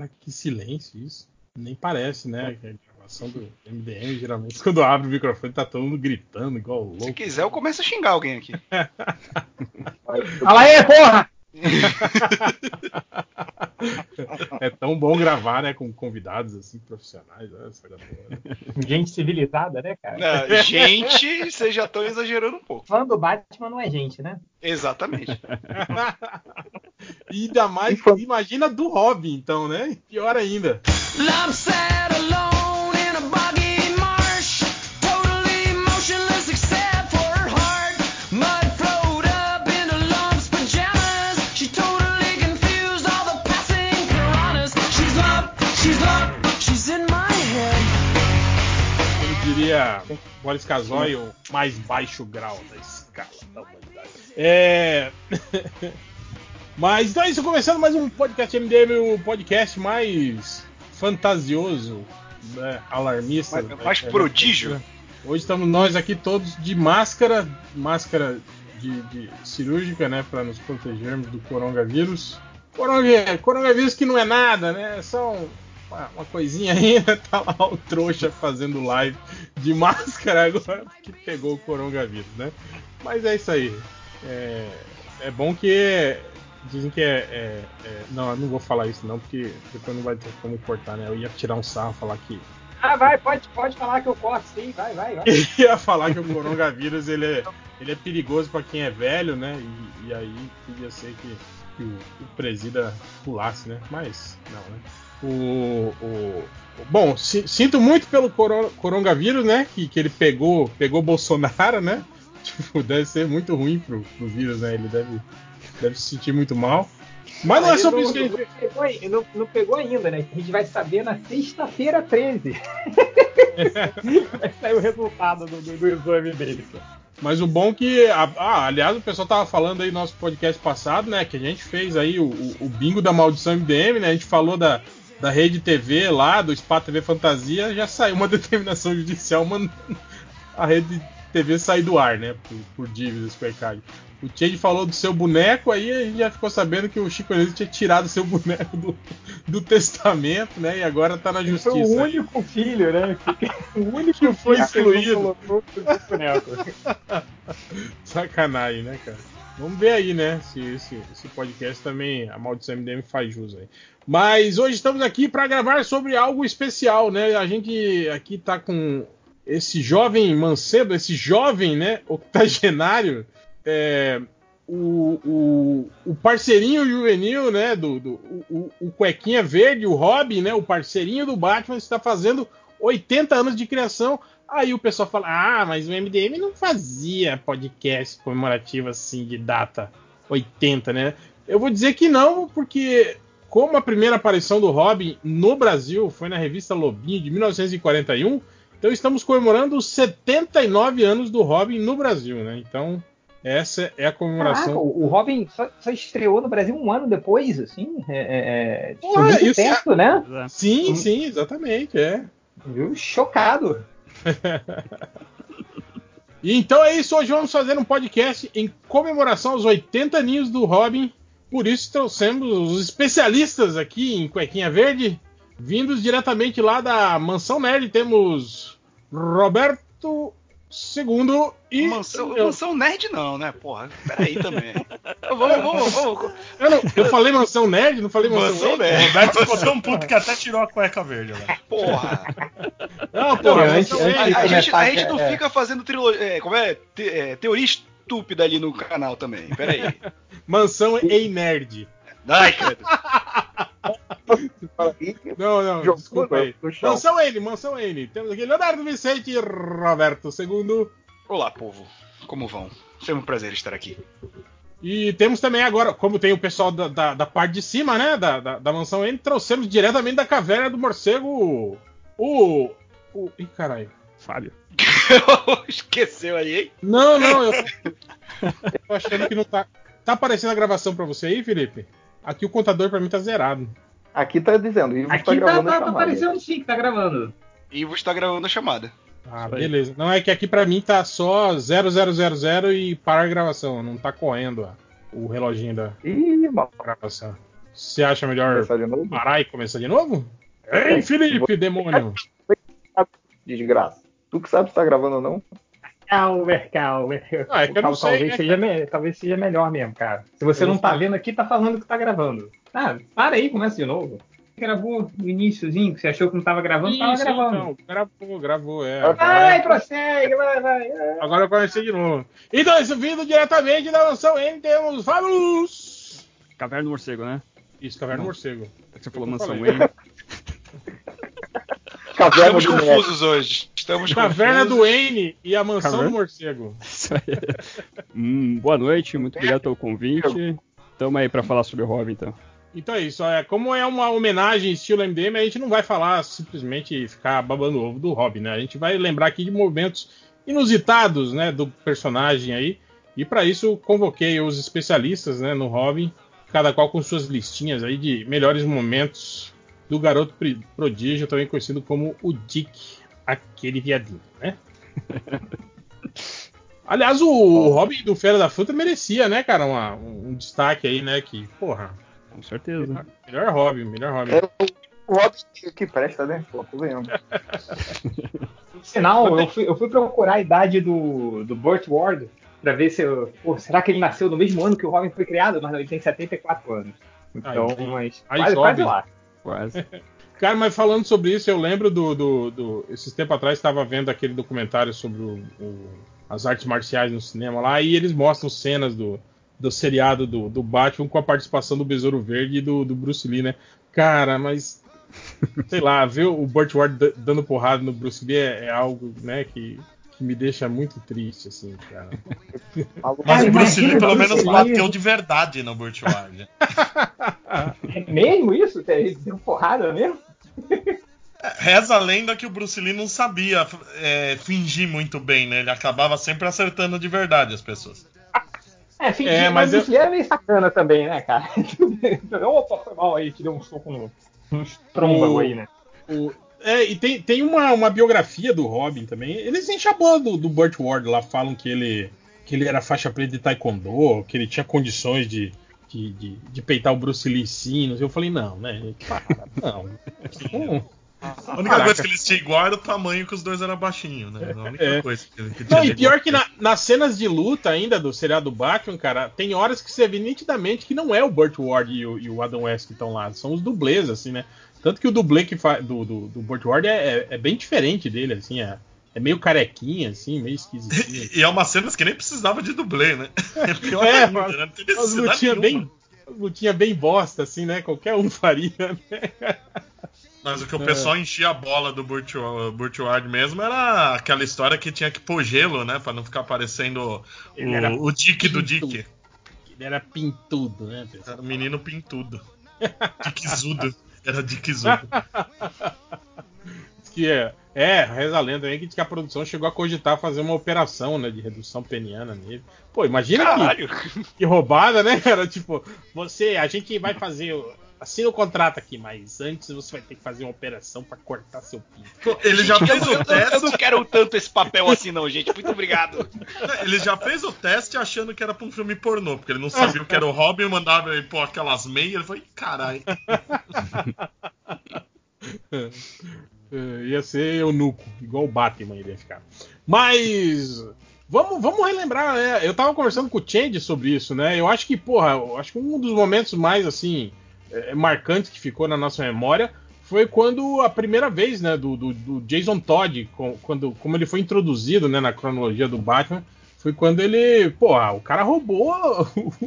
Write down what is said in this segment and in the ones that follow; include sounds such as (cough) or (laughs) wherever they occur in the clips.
Cara, que silêncio isso. Nem parece, né? Que a gravação do MDM, geralmente, (laughs) quando abre o microfone, tá todo mundo gritando, igual louco. Se quiser, eu começo a xingar alguém aqui. (laughs) Fala aí, porra! é tão bom gravar, né, com convidados assim profissionais, né. Gente civilizada, né, cara? Não, gente, vocês já estão exagerando um pouco. Fã do Batman não é gente, né? Exatamente. (laughs) e ainda mais, imagina do Robin, então, né? Pior ainda. Love alone in a boggy marsh, totally motionless except for her heart. Mud flowed up into lumps pajamas. She totally confused all the passing piranhas. She's love, she's love, she's in my head. Eu diria Boris Casoy, o mais baixo grau da escala da humanidade. É. (laughs) Mas então é isso, começando mais um podcast MDM, o podcast mais fantasioso, né, alarmista. Mais, mais prodígio. Hoje estamos nós aqui todos de máscara, máscara de, de cirúrgica, né, para nos protegermos do coronavírus. Coronga, coronavírus que não é nada, né? É só um, uma, uma, coisinha ainda. (laughs) Tá lá o trouxa fazendo live de máscara agora que pegou o coronavírus, né? Mas é isso aí. É, é bom que Dizem que é, é, é, Não, eu não vou falar isso não, porque depois não vai ter como cortar, né? Eu ia tirar um sarro falar que. Ah, vai, pode, pode falar que eu corto sim, vai, vai, vai. (laughs) Eu ia falar que o coronavírus ele é, ele é perigoso para quem é velho, né? E, e aí podia ser que, que o, o, presida pulasse, né? Mas não, né? O, o, bom, sinto muito pelo coronavírus, né? Que, que ele pegou, pegou Bolsonaro, né? (laughs) Tipo, deve ser muito ruim pro, pro vírus, né? Ele deve deve se sentir muito mal. Mas não é sobre isso que a gente. Não pegou, não, não pegou ainda, né? A gente vai saber na sexta-feira 13. (laughs) vai sair o resultado do, do, do exame dele. Mas o bom que. Ah, aliás, o pessoal tava falando aí no nosso podcast passado, né? Que a gente fez aí o, o bingo da maldição MDM, né? A gente falou da, da rede TV lá, do Spa TV Fantasia, já saiu uma (laughs) determinação judicial mandando a rede TV sair do ar, né? Por, por dívidas com o Change falou do seu boneco, aí a gente já ficou sabendo que o Chico Anísio tinha tirado seu boneco do, do testamento, né? E agora tá na justiça. Foi o único filho, né? (laughs) o único que foi excluído. (laughs) Sacanagem, né, cara? Vamos ver aí, né? Se esse, esse podcast também, a maldição MDM faz jus aí. Mas hoje estamos aqui para gravar sobre algo especial, né? A gente aqui tá com esse jovem mancebo, esse jovem, né, octogenário, é, o, o, o, parceirinho juvenil, né, do, do o, o, Cuequinha Verde, o Robin, né, o parceirinho do Batman, está fazendo 80 anos de criação. Aí o pessoal fala, ah, mas o MDM não fazia podcast comemorativo assim de data 80, né? Eu vou dizer que não, porque como a primeira aparição do Robin no Brasil foi na revista Lobinho de 1941, então estamos comemorando os 79 anos do Robin no Brasil, né? Então essa é a comemoração. Caraca, o Robin só, só, estreou no Brasil um ano depois, assim. É, é, é Porra, muito isso tempo, é... né? Sim, sim, exatamente, é. Viu? Chocado. e (laughs) então é isso, hoje vamos fazer um podcast em comemoração aos 80 aninhos do Robin. Por isso trouxemos os especialistas aqui em Cuequinha Verde, vindos diretamente lá da Mansão Nerd. Temos Roberto Segundo e. Mansão, eu... mansão nerd não, né? Porra, peraí também. (laughs) vamos, vamos, vamos. Eu, não, eu falei mansão nerd, não falei mansão, mansão nerd. nerd. O Roberto ficou tão puto que até tirou a cueca verde, né? Porra. Não, porra, não, antes, antes a, a, gente, a gente não é, fica fazendo trilogia. É, como é? Te, é, teoria estúpida ali no canal também. Peraí. mansão e nerd. Ai, cara. (laughs) não, não, Jogou desculpa aí. Mansão N, Mansão N. Temos aqui Leonardo Vicente e Roberto II. Olá, povo. Como vão? Sempre um prazer estar aqui. E temos também agora, como tem o pessoal da, da, da parte de cima, né? Da, da, da, mansão N, trouxemos diretamente da caverna do morcego o. o ih, caralho. Falha. (laughs) Esqueceu aí, hein? Não, não, eu. (laughs) eu tô achando que não tá. Tá aparecendo a gravação pra você aí, Felipe? Aqui o contador pra mim tá zerado. Aqui tá dizendo, Ivo Aqui tá, gravando tá, tá, tá aparecendo sim que tá gravando. Ivo está gravando a chamada. Ah, beleza. Não, é que aqui pra mim tá só 0000 e parar a gravação. Não tá correndo ó, o reloginho da Ih, gravação. Você acha melhor parar e começar de novo? Ei, Felipe, demônio! (laughs) Desgraça. Tu que sabe se tá gravando ou não? Calmer, Calmer. Ah, é que eu não sei, talvez, né, seja me... talvez seja melhor mesmo, cara. Se você eu não tá vendo aqui, tá falando que tá gravando. Ah, para aí, começa de novo. Gravou no iníciozinho, que você achou que não tava gravando, Isso, tava gravando. Não, gravou, gravou, é. Vai, agora... prossegue, vai, vai. Agora eu comecei de novo. Então, isso vindo diretamente da mansão N, temos Fabulous. Caverna do Morcego, né? Isso, Caverna do Morcego. Você falou mansão N. (laughs) Caverna Estamos confusos hoje. Estamos Caverna confusos. do N e a mansão Caverna? do morcego. hum, boa noite, muito obrigado pelo convite. Tamo aí para falar sobre o Robin, então. Então é isso. É, como é uma homenagem estilo MDM, a gente não vai falar simplesmente ficar babando o ovo do Robin, né? A gente vai lembrar aqui de momentos inusitados, né, do personagem aí. E para isso convoquei os especialistas, né, no Robin, cada qual com suas listinhas aí de melhores momentos do garoto prodígio, também conhecido como o Dick, aquele viadinho, né? (laughs) Aliás, o, Robin do Feira da Fruta merecia, né, cara, uma, um, destaque aí, né? Que, porra. Com certeza. Melhor, melhor Robin, melhor Robin. É o Robin que presta, né? Pô, tô vendo. (laughs) Sinal, eu fui, eu fui procurar a idade do, do Burt Ward pra ver se. Pô, será que ele nasceu no mesmo ano que o Robin foi criado? Mas ele tem 74 anos. Então, aí, mas. Aí quase, quase lá. Quase. (laughs) Cara, mas falando sobre isso, eu lembro do. do, do esses tempos atrás estava vendo aquele documentário sobre o, o, as artes marciais no cinema lá, e eles mostram cenas do, do seriado do, do Batman com a participação do Besouro Verde e do, do Bruce Lee, né? Cara, mas. sei lá, ver o Burt Ward dando porrada no Bruce Lee é, é algo, né, que, que me deixa muito triste, assim, cara. (laughs) Mas o Bruce Lee pelo menos bateu de verdade no Burt Ward. (laughs) É mesmo isso? Deu porrada mesmo? (laughs) Reza a lenda que o Bruce Lee não sabia é, fingir muito bem, né? Ele acabava sempre acertando de verdade as pessoas. É, fingir, é, mas, mas o Bruce Lee era meio sacana também, né, cara? (laughs) Opa, foi mal aí, te deu um soco no, no estômago aí, né? O, é, e tem, tem uma, uma biografia do Robin também. Eles enchem a bola do, do Burt Ward lá, falam que ele, que ele era faixa preta de taekwondo, que ele tinha condições de, de, de, de peitar o Bruce Lee sim. Eu falei, não, né? Para, não. não. A única Caraca. coisa que eles tinham igual era o tamanho que os dois eram baixinhos, né? A única é. coisa que, que Não, e pior que na, nas cenas de luta ainda do seriado Batman, cara, tem horas que você vê nitidamente que não é o Burt Ward e o, e o Adam West que estão lá, são os dublês, assim, né? Tanto que o dublê que faz do, do, do Burt Ward é, é, é, bem diferente dele, assim, é, é meio carequinha, assim, meio esquisitinho. e é uma cena que nem precisava de dublê, né? É pior é, ainda, né? Não bem, lutinha bem bosta, assim, né? Qualquer um (laughs) faria, né? Mas o que o pessoal é. enchia a bola do Ward mesmo era aquela história que tinha que pôr gelo, né? Pra não ficar parecendo o, o Dick do Dick. Ele era pintudo, né? Pessoal? Era o menino pintudo. (laughs) Dickzudo. Era Dickzudo. (laughs) que é, é, reza a lenda aí que, que a produção chegou a cogitar fazer uma operação, né, de redução peniana nele. Pô, imagina que, que, roubada, né, cara? Tipo, você, a gente vai fazer assina o contrato aqui, mas antes você vai ter que fazer uma operação para cortar seu pinto. Ele já fez o teste. Eu não quero tanto esse papel assim, não, gente. Muito obrigado. Ele já fez o teste achando que era pra um filme pornô, porque ele não sabia o que era o Robin, mandava ele pôr aquelas meias. Ele falou, caralho. (laughs) É, ia ser eunuco, igual o Batman ia ficar. Mas. Vamos, vamos relembrar, né? Eu tava conversando com o Change sobre isso, né? Eu acho que, porra, acho que um dos momentos mais, assim, é, marcante que ficou na nossa memória foi quando a primeira vez, né, do, do, do, Jason Todd, quando, como ele foi introduzido, né, na cronologia do Batman, foi quando ele, porra, o cara roubou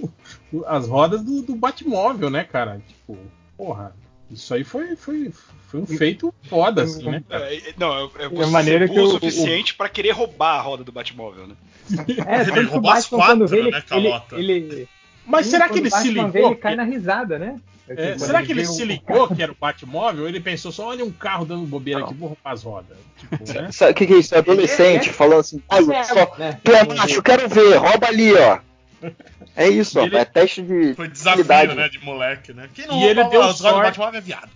(laughs) as rodas do, do Batmóvel, né, cara? Tipo, porra, isso aí foi, foi, foi um feito foda, assim, né? É, é, não, é, é maneira que o suficiente o... para querer roubar a roda do Batmóvel, né? (laughs) É, ele roubou as quatro, ele, né, ele, ele, Mas será que ele se ligou? Ele cai na risada, né? É, será que ele se ligou que era o Batmóvel? Ele pensou só, olha um carro dando bobeira não. aqui, vou roubar as rodas. Tipo, né? O que, que é isso? É adolescente é, é, falando assim, olha só, né? tu é macho, quero ver, rouba ali, ó. É isso, ó, é teste de. Foi desafio, né, de moleque, né? Quem não e ele deu sorte, Batmóvel é viado.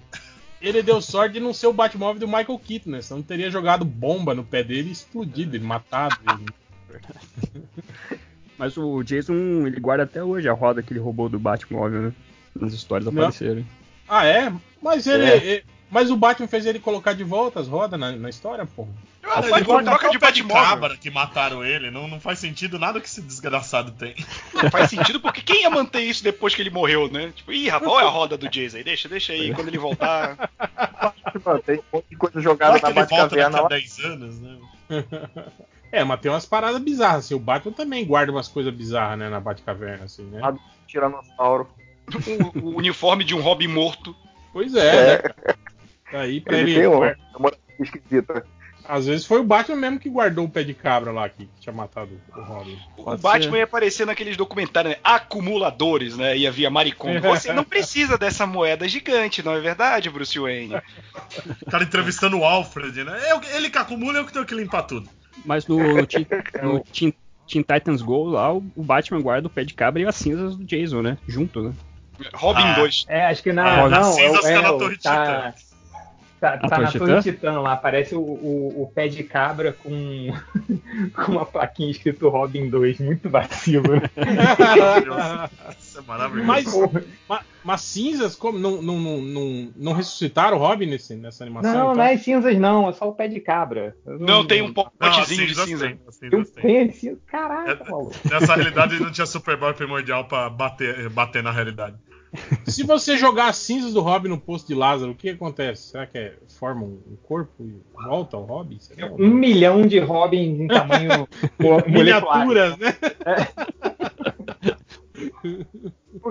Ele deu sorte de não ser o Batmóvel do Michael Keaton, né? Senão teria jogado bomba no pé dele e explodido, ele matado. Ele. (laughs) Mas o Jason, ele guarda até hoje a roda que ele roubou do Batmóvel, né? nas histórias Não. aparecerem. Ah, é? Mas ele, é. Mas o Batman fez ele colocar de volta as rodas na, na história, porra. Cara, ele foi troca de pé de cabra que mataram ele. Não, não faz sentido nada que esse desgraçado tem. Não faz sentido porque quem ia manter isso depois que ele morreu, né? Tipo, ih, rapaz, olha a roda do Jason aí. Deixa, deixa aí. Quando ele voltar. Mano, tem um monte de coisa jogada na Batcaverna. A 10 anos, né? (laughs) É, mas tem umas paradas bizarras, assim. O Batman também guarda umas coisas bizarras, né, na Batcaverna, assim, né? Tiranossauro. O, o uniforme de um Robin morto. Pois é, é. Né? Aí pra ele. ele tem uma, uma esquisita. Às vezes foi o Batman mesmo que guardou o pé de cabra lá que tinha matado o Robin. o Batman ser. ia aparecer naqueles documentários, né? Acumuladores, né? Ia via Maricon. Você não (laughs) precisa dessa moeda gigante, não é verdade, Bruce Wayne? O cara entrevistando o Alfred, né? Ele que acumula, eu que tenho que limpar tudo. Mas no, no, Teen, (laughs) no Teen, Teen, Titans Go lá, o Batman guarda o pé de cabra e as cinzas do Jason, né? Junto, né? Robin 2. Ah, é, acho que na. Ah, não, cinzas é, é, na Torre tá, Tá, tá na Torre Titã lá, parece o, o, o, pé de cabra com, (laughs) com uma plaquinha escrito Robin 2, muito vacilo, né? Isso é maravilhoso. Mas, mas, mas, cinzas como, não, não, não, não ressuscitaram o Robin nesse, nessa animação? Não, então? não é cinzas não, é só o pé de cabra. Não, não tem um potezinho de cinza. Tem, tem, tem, Caraca, é. Nessa realidade não tinha Superboy primordial pra bater, bater na realidade. Se você jogar as cinzas do Robin no posto de Lázaro, o que acontece? Será que é, forma um corpo e volta ao Robin? Um milhão de Robins em tamanho (laughs) miniaturas, né? É.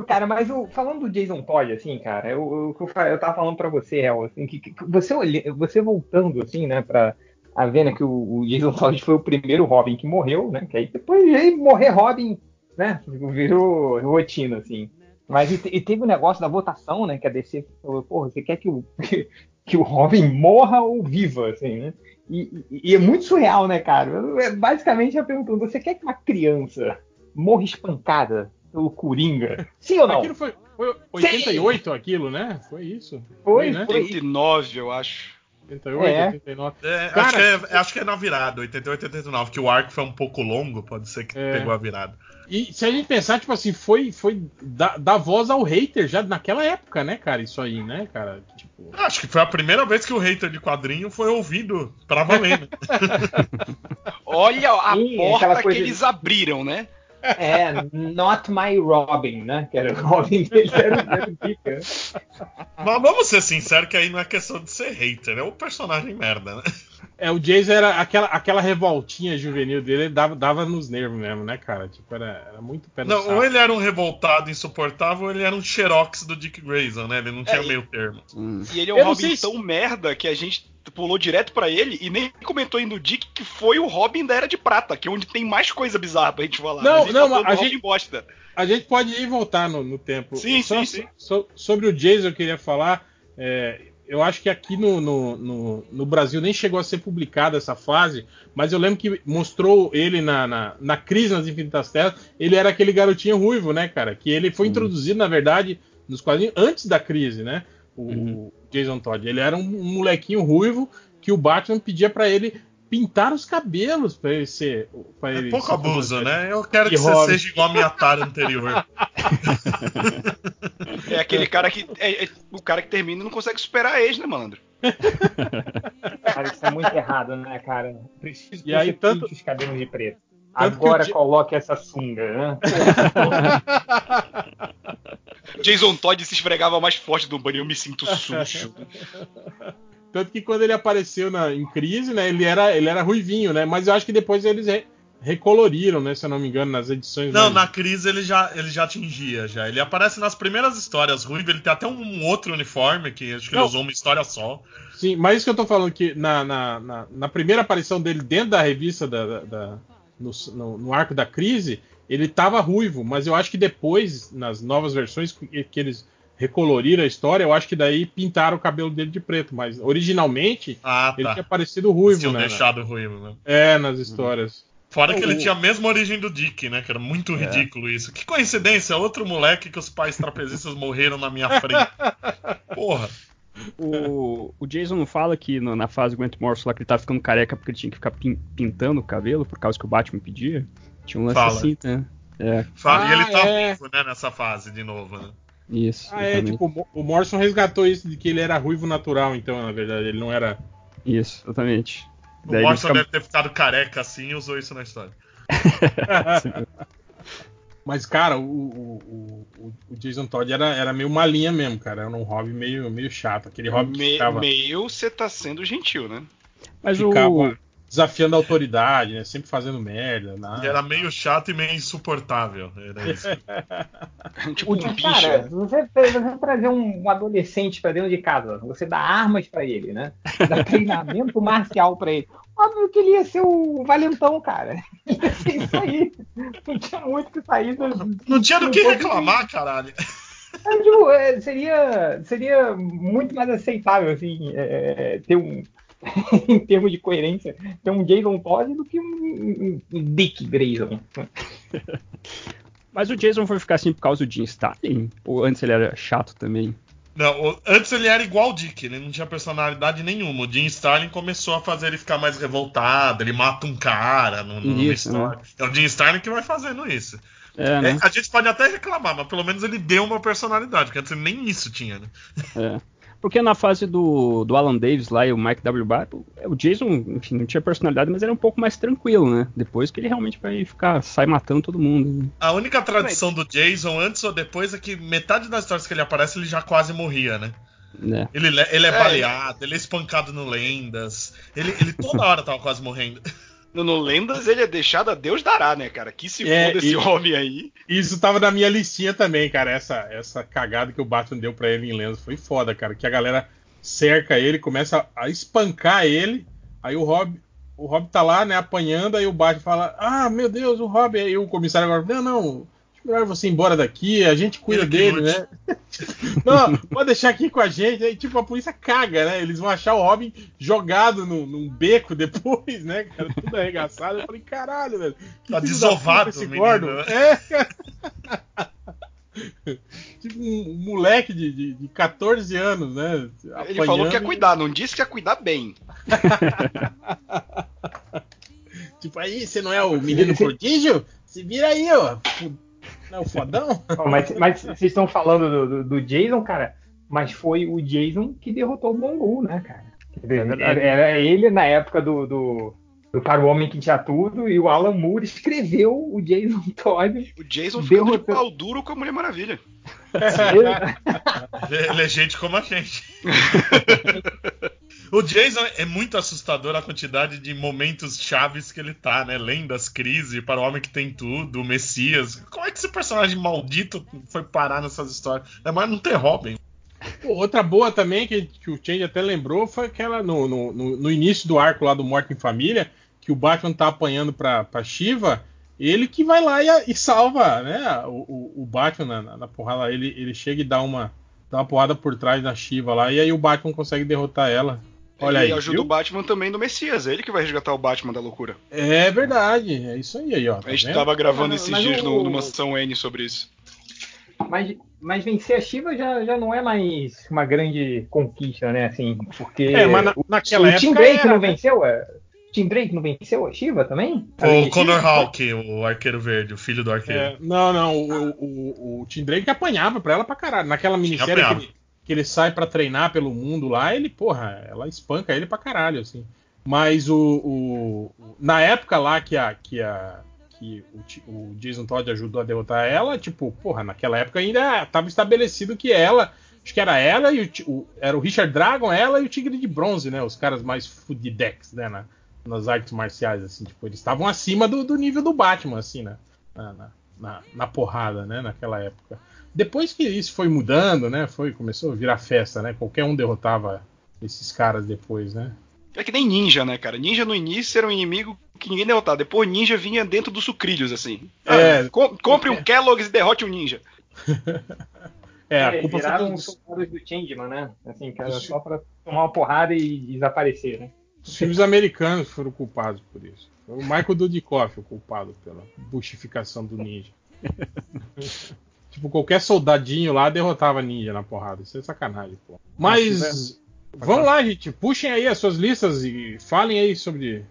cara, mas o, falando do Jason Todd, assim, cara, eu, eu, eu tava falando para você, El, assim, que, que, você, você voltando, assim, né, pra a ver né, que o, o, Jason Todd foi o primeiro Robin que morreu, né, que aí depois de morrer Robin, né, virou rotina, assim. Mas e, e, teve o um negócio da votação, né? Que a DC falou, porra, você quer que o, (laughs) que o Robin morra ou viva, assim, né? E, e, e é muito surreal, né, cara? É, basicamente, eu perguntando, você quer que uma criança morra espancada pelo Coringa? (laughs) Sim ou não? Aquilo foi, foi 88, Sim. aquilo, né? Foi isso. Foi, foi né? 89, eu acho. 88, é. 89. É, Cara, acho, que é, acho que é na virada, 88, 89, que o arco foi um pouco longo, pode ser que é. pegou a virada. E se a gente pensar, tipo assim, foi, foi dar, dar voz ao hater já naquela época, né, cara? Isso aí, né, cara? Tipo... Acho que foi a primeira vez que o hater de quadrinho foi ouvido pra valer, né? (laughs) Olha a Sim, porta que eles abriram, né? É, Not My Robin, né? Que era o Robin dele, era, o. Mas vamos ser sinceros que aí não é questão de ser hater, é o personagem merda, né? É, o Jason era aquela, aquela revoltinha juvenil dele, dava, dava nos nervos mesmo, né, cara? Tipo, era, era muito pé Não, ou ele era um revoltado insuportável, ou ele era um xerox do Dick Grayson, né? Ele não tinha é, meio termo. Hum. E ele é um Robin se... tão merda que a gente pulou direto para ele e nem comentou ainda o Dick que foi o Robin da Era de Prata, que é onde tem mais coisa bizarra pra gente falar. Não, não, tá a gente, bosta. a gente pode ir voltar no, no tempo. Sim, Só, sim, sim. So, sobre o Jason eu queria falar. É, eu acho que aqui no, no, no, no, Brasil nem chegou a ser publicada essa fase, mas eu lembro que mostrou ele na, na, na crise nas Infinitas Terras. Ele era aquele garotinho ruivo, né, cara? Que ele foi introduzido, na verdade, nos quadrinhos antes da crise, né? O, uhum. Jason Todd. Ele era um, um, molequinho ruivo que o Batman pedia para ele pintar os cabelos para ele ser. Pra é ele pouco abuso, né? Eu quero que, você seja igual a minha tara anterior. (laughs) é aquele cara que. É, é, o cara que termina e não consegue superar a ex, né, malandro? (laughs) Cara, isso é muito errado, né, cara? Preciso que e aí, tanto... os cabelos de preto. Agora o... coloque essa sunga, né? (laughs) Jason Todd se esfregava mais forte do banho, eu me sinto sujo. Tanto que quando ele apareceu na, em crise, né, ele era, ele era ruivinho, né? Mas eu acho que depois eles re, recoloriram, né? Se eu não me engano, nas edições. Não, mais... na crise ele já, ele já atingia, já. Ele aparece nas primeiras histórias ruivo, ele tem até um outro uniforme, que acho que não. ele usou uma história só. Sim, mas isso que eu tô falando, que na, na, na, na primeira aparição dele dentro da revista da, da, da no, no, no, arco da crise, ele tava ruivo, mas eu acho que depois, nas novas versões que, que eles recoloriram a história, eu acho que daí pintaram o cabelo dele de preto, mas originalmente ah, tá. ele tinha parecido ruivo, Tinham né? deixado ruivo, né? É, nas histórias. Fora que ele tinha a mesma origem do Dick, né? Que era muito é. ridículo isso. Que coincidência, outro moleque que os pais trapezistas morreram na minha frente. Porra. O, o Jason não fala que no, na fase Grant Morrison lá que ele tava ficando careca porque ele tinha que ficar pin, pintando o cabelo por causa que o Batman pedia? Tinha um lance fala. assim, né? É. Fala, ah, e ele tá é. vivo, né, nessa fase de novo, né? Isso. Ah, é, tipo, o Morrison resgatou isso de que ele era ruivo natural, então, na verdade, ele não era. Isso, exatamente. O Daí Morrison fica... deve ter ficado careca assim e usou isso na história. (laughs) (laughs) Mas, cara, o, o, o, o, Jason Todd era, era meio malinha mesmo, cara. Era um hobby meio, meio chato. Aquele hobby Me, ficava... Meio você tá sendo gentil, né? Mas ficava o... desafiando a autoridade, né? Sempre fazendo merda. Nada. Ele era meio chato e meio insuportável. Era isso. (laughs) tipo um bicho. Cara, né? você, você trazer um adolescente pra dentro de casa, você dá armas pra ele, né? Dá treinamento (laughs) marcial pra ele. Óbvio que ele ia ser o valentão, cara. (laughs) Ia ser isso aí. Não tinha muito que sair. Do, não tinha do que reclamar, caralho. É, tipo, é, seria, seria muito mais aceitável, assim, é, ter um. (laughs) em termos de coerência, ter um Jason Todd do que um, um, um Dick Grayson. (laughs) Mas o Jason foi ficar assim por causa do Jim Stalin? Ou antes ele era chato também? Não, antes ele era igual o Dick, ele não tinha personalidade nenhuma. O Jim Starlin começou a fazer ele ficar mais revoltado, ele mata um cara no, no, isso, numa história. Né? É o Jim Starlin que vai fazendo isso. É, né? é, a gente pode até reclamar, mas pelo menos ele deu uma personalidade, porque antes nem isso tinha, né? É. (laughs) Porque na fase do, do Alan Davis lá e o Mike W. Barton, o Jason, enfim, não tinha personalidade, mas era um pouco mais tranquilo, né? Depois que ele realmente vai ficar, sai matando todo mundo. A única tradição do Jason, antes ou depois, é que metade das histórias que ele aparece, ele já quase morria, né? É. Ele, ele é, é baleado, ele é espancado no Lendas. Ele, ele toda hora tava quase morrendo. (laughs) No, no, Lendas ele é deixado a Deus dará, né, cara? Que se é, foda esse homem aí. Isso tava na minha listinha também, cara. Essa, essa cagada que o Batman deu pra ele em Lendas foi foda, cara. Que a galera cerca ele, começa a espancar ele. Aí o Rob, o Rob tá lá, né, apanhando. Aí o Batman fala: Ah, meu Deus, o Rob. Aí o comissário agora: Não, não melhor você ir embora daqui, a gente cuida Ele dele, né? (laughs) Não, pode deixar aqui com a gente. Aí, tipo, a polícia caga, né? Eles vão achar o Robin jogado num, num beco depois, né, cara? Tudo arregaçado. Eu falei, caralho, velho. Tá desovado esse Gordon. Né? É, cara. (laughs) tipo um moleque de, de, de 14 anos, né? Apanhando. Ele falou que ia cuidar, não disse que ia cuidar bem. (laughs) tipo, aí, você não é o menino prodígio? Se vira aí, ó. Não é o fodão? mas, mas vocês estão falando do, do, do, Jason, cara, mas foi o Jason que derrotou o Mongu, né, cara? Era, era ele na época do, do, do Cara o Homem que tinha tudo e o Alan Moore escreveu o Jason (laughs) Todd. O Jason derrotou... ficou de pau duro com a Mulher Maravilha. (laughs) ele é gente como a gente. (laughs) O Jason é muito assustador a quantidade de momentos chaves que ele tá, né? Lendas, crise, para o homem que tem tudo, o Messias. Como é que esse personagem maldito foi parar nessas histórias? É mais não ter Robin. Outra boa também, que, que o Change até lembrou, foi aquela no, no, no, início do arco lá do Morte em Família, que o Batman tá apanhando pra, pra Shiva, ele que vai lá e, e salva né, o, o, o Batman na, na, porrada. Ele, ele chega e dá uma, dá uma porrada por trás da Shiva lá, e aí o Batman consegue derrotar ela. Olha ele aí, ajuda viu? o Batman também do Messias, é ele que vai resgatar o Batman da loucura. É verdade, é isso aí, aí ó. Tá a gente vendo? tava gravando mas, esses mas dias o... no, numa sessão N sobre isso. Mas, mas vencer a Shiva já, já não é mais uma grande conquista, né? Assim, porque é, mas na, naquela o, época. O Tim Drake era, não né? venceu? É? Tim Drake não venceu a Shiva também? O Connor Hawk, o arqueiro verde, o filho do arqueiro. É, não, não, o, o, o, Tim Drake apanhava pra ela pra caralho. Naquela minissérie que ele, que ele sai para treinar pelo mundo lá, ele, porra, ela espanca ele pra caralho, assim. Mas o, o na época lá que a que a que o, o, Jason Todd ajudou a derrotar ela, tipo, porra, naquela época ainda estava estabelecido que ela, acho que era ela e o, o, era o Richard Dragon, ela e o Tigre de Bronze, né, os caras mais fudidex, né, na, nas artes marciais, assim, tipo, eles estavam acima do, do, nível do Batman, assim, né, na, na, na porrada, né, naquela época. Depois que isso foi mudando, né? Foi, começou a virar festa, né? Qualquer um derrotava esses caras depois, né? É que nem ninja, né, cara? Ninja no início era um inimigo que ninguém derrotava. Depois ninja vinha dentro dos sucrilhos, assim. É, ah, com, compre um Kellogg's e derrote um ninja. (laughs) é, a é, culpa viraram os soldados do Changeman, né? Assim, que era só pra tomar uma porrada e desaparecer, né? Os filmes americanos foram culpados por isso. Foi o Michael Dudikoff o culpado pela buchificação do ninja. (laughs) Tipo, qualquer soldadinho lá derrotava ninja na porrada. Isso é sacanagem, pô. Mas. Vamos lá, gente. Puxem aí as suas listas e falem aí sobre.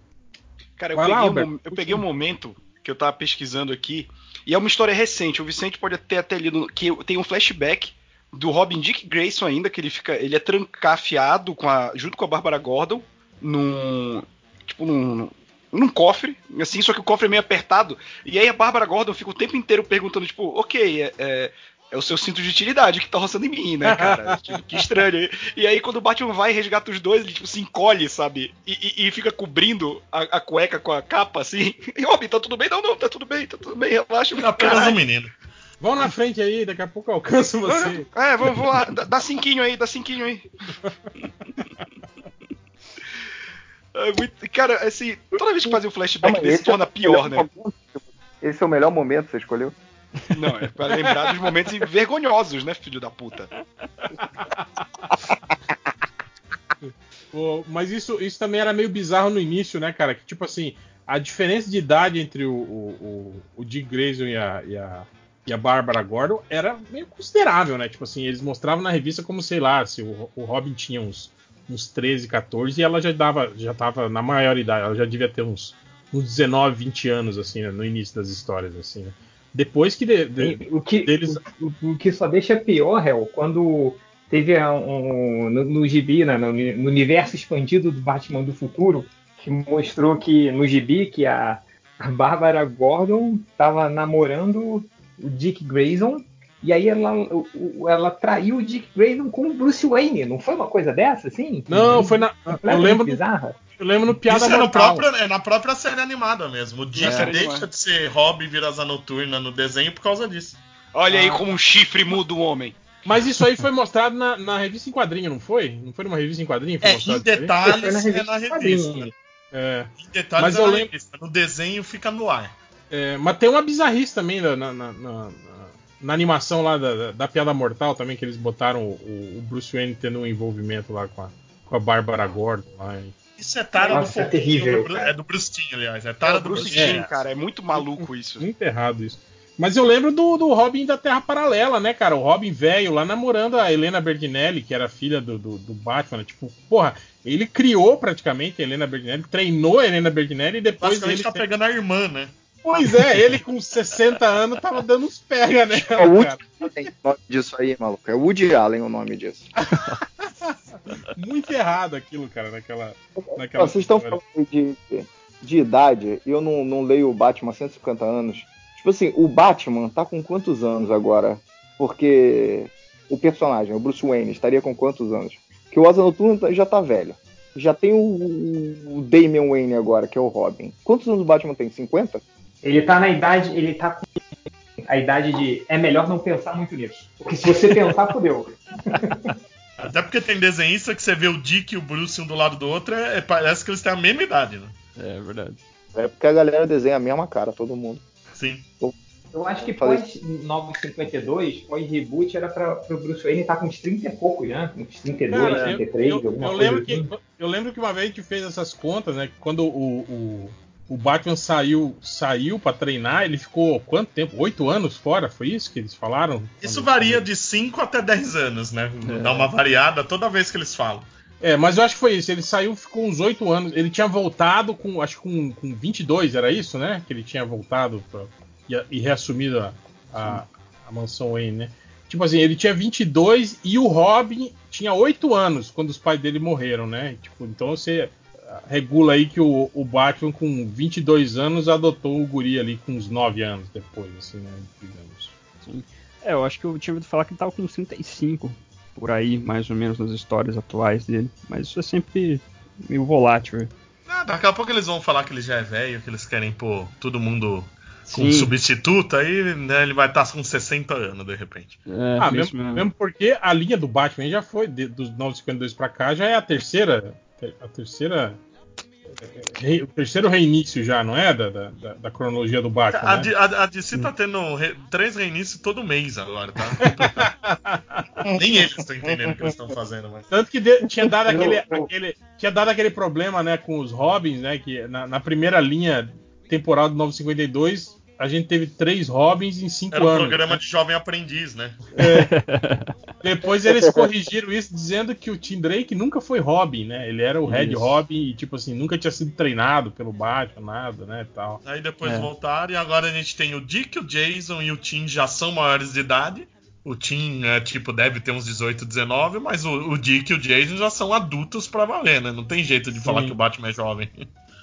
Cara, eu, peguei, lá, um, eu peguei um momento que eu tava pesquisando aqui. E é uma história recente. O Vicente pode ter até lido. Que tem um flashback do Robin Dick Grayson ainda, que ele fica. Ele é trancafiado com a, junto com a Bárbara Gordon num. Tipo, num, num cofre, assim, só que o cofre é meio apertado. E aí a Bárbara Gordon fica o tempo inteiro perguntando, tipo, ok, é, é, é o seu cinto de utilidade que tá roçando em mim, né, cara? (laughs) tipo, que estranho. E aí quando o Batman vai e resgata os dois, ele tipo, se encolhe, sabe? E, e, e fica cobrindo a, a, cueca com a capa, assim. (laughs) E, Robin, tá tudo bem? Não, não, tá tudo bem, tá tudo bem, relaxa. Apenas um menino. Vão na frente aí, daqui a pouco eu alcanço você. É, vamos, vamos lá, dá, dá cinquinho aí, dá cinquinho aí. (laughs) É muito, cara, assim, toda vez que fazia um flashback desse, torna é pior, né? Momento, esse é o melhor momento que você escolheu? Não, é pra lembrar dos momentos vergonhosos, né, filho da puta? mas isso, isso também era meio bizarro no início, né, cara? Que tipo assim, a diferença de idade entre o, o, o, o Dick Grayson e a, e a, e a Bárbara Gordon era meio considerável, né? Tipo assim, eles mostravam na revista como, sei lá, se o, o Robin tinha uns, uns 13, 14 e ela já dava, já tava na maior idade, ela já devia ter uns, uns 19, 20 anos, assim, né? no início das histórias, assim, né? Depois que, de, de, o, que deles... o, o, que só deixa pior, Hel, quando teve um, no, no gibi, né, no, no universo expandido do Batman do Futuro, que mostrou que no gibi que a, a Bárbara Gordon estava namorando o Dick Grayson, e aí ela, ela traiu o Dick Grayson com o Bruce Wayne. Não foi uma coisa dessa, assim? Não, foi na. Eu lembro. Bizarra. Eu lembro no Piada Isso é, no próprio, é na própria série animada mesmo. O Dick é. deixa de ser Robin e vira asa noturna no desenho por causa disso. Olha ah. aí como um chifre muda o homem. Mas isso aí foi mostrado na, na, revista em quadrinho, não foi? Não foi numa revista em quadrinho? é, em detalhes é na revista. É. Em detalhes mas é eu lembro... Revista. No desenho fica no ar. É, mas tem uma bizarrice também na, na, na, na animação lá da, da, Piada Mortal também, que eles botaram o, o, Bruce Wayne tendo um envolvimento lá com a, com a Bárbara Gordon lá. Isso é tara Nossa, do é terrível. Do, é do Bruce Timm, aliás. É tara é do Bruce Timm, cara. É muito maluco isso. Muito errado isso. Mas eu lembro do, do Robin da Terra Paralela, né, cara? O Robin velho lá namorando a Helena Bertinelli, que era filha do, do, do, Batman. Tipo, porra, ele criou praticamente a Helena Bertinelli, treinou a Helena Bertinelli e depois. ele tá pegando a irmã, né? Pois é, ele com 60 anos tava dando uns pega né? É o Woody Allen o nome disso aí, maluco. É Woody Allen o nome disso. Muito errado aquilo, cara, naquela. naquela Vocês estão falando de, de idade e eu não, não leio o Batman há 150 anos. Tipo assim, o Batman tá com quantos anos agora? Porque o personagem, o Bruce Wayne, estaria com quantos anos? Que o Asa Noturno já tá velho. Já tem o, o Damian Wayne agora, que é o Robin. Quantos anos o Batman tem? 50? Ele tá na idade, ele tá com a idade de é melhor não pensar muito nisso. Porque se você pensar, fodeu. (laughs) Até porque tem desenhista que você vê o Dick e o Bruce um do lado do outro, é, parece que eles têm a mesma idade, né? É verdade. É porque a galera desenha a mesma cara, todo mundo. Sim. Eu acho que pós 952, pós reboot, era para o Bruce Wayne estar tá com uns 30 e pouco já, uns 32, Cara, 33, eu, alguma eu coisa lembro assim. que Eu lembro que uma vez a gente fez essas contas, né? Quando o, o, o Batman saiu saiu para treinar, ele ficou quanto tempo? Oito anos fora? Foi isso que eles falaram? Isso varia de 5 até 10 anos, né? É. Dá uma variada toda vez que eles falam. É, mas eu acho que foi isso. Ele saiu, ficou uns oito anos. Ele tinha voltado com, acho que com, com 22, era isso, né? Que ele tinha voltado pra, e, e reassumido a, a, a, mansão Wayne, né? Tipo assim, ele tinha 22 e o Robin tinha oito anos quando os pais dele morreram, né? Tipo, então você regula aí que o, o, Batman com 22 anos adotou o guri ali com uns 9 anos depois, assim, né, digamos. Sim. É, eu acho que eu tinha ouvido falar que ele tava com 35 por aí, mais ou menos, nas histórias atuais dele. Mas isso é sempre meio volátil. Ah, daqui a pouco eles vão falar que ele já é velho, que eles querem pôr todo mundo com substituto, aí né, ele vai estar com 60 anos de repente. É, ah, mesmo, mesmo, mesmo, porque a linha do Batman já foi, de, dos 952 pra cá, já é a terceira a terceira. o terceiro reinício já, não é? Da, da, da cronologia do Batman. A, né? a, a DC tá tendo re, três reinícios todo mês agora, tá? (laughs) Nem eles estão entendendo o que eles estão fazendo, mas. Tanto que de, tinha dado (laughs) aquele, aquele, tinha dado aquele problema, né, com os Robins, né? Que na, na primeira linha temporal do 952 a gente teve três Robins em cinco Era um anos. programa né? de jovem aprendiz, né? É. (laughs) Depois eles corrigiram isso dizendo que o Tim Drake nunca foi Robin, né? Ele era o Red Robin e, tipo assim, nunca tinha sido treinado pelo Batman, nada, né? Tal. Aí depois é. voltaram e agora a gente tem o Dick, o Jason e o Tim já são maiores de idade. o Tim, é, tipo, deve ter uns 18, 19, mas o, o Dick e o Jason já são adultos pra valer, né? Não tem jeito de Sim. falar que o Batman é jovem.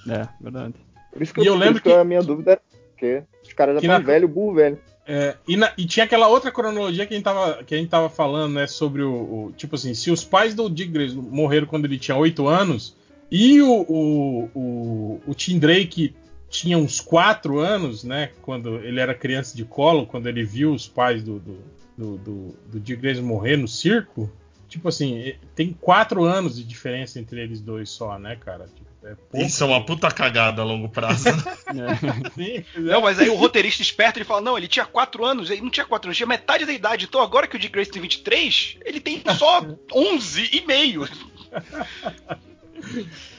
É, verdade. Por isso que e eu, eu lembro que... a minha dúvida era porque os caras já estão na... velho, burro velho. É, e, na, e, tinha aquela outra cronologia que a gente tava, que a gente tava falando, né, sobre o, o Tipo assim, se os pais do Grayson morreram quando ele tinha 8 anos, e o, o, o, o Tim Drake tinha uns 4 anos, né, quando ele era criança de colo, quando ele viu os pais do, do, do, do, do Grayson morrer no circo, tipo assim, tem 4 anos de diferença entre eles dois só, né, cara? Tipo, é Isso é uma puta cagada a longo prazo. Né? (laughs) é. Não, mas aí o roteirista esperto ele fala: não, ele tinha 4 anos, ele não tinha 4 anos, tinha metade da idade. Então agora que o Dick Grayson tem 23, ele tem só 11 e meio.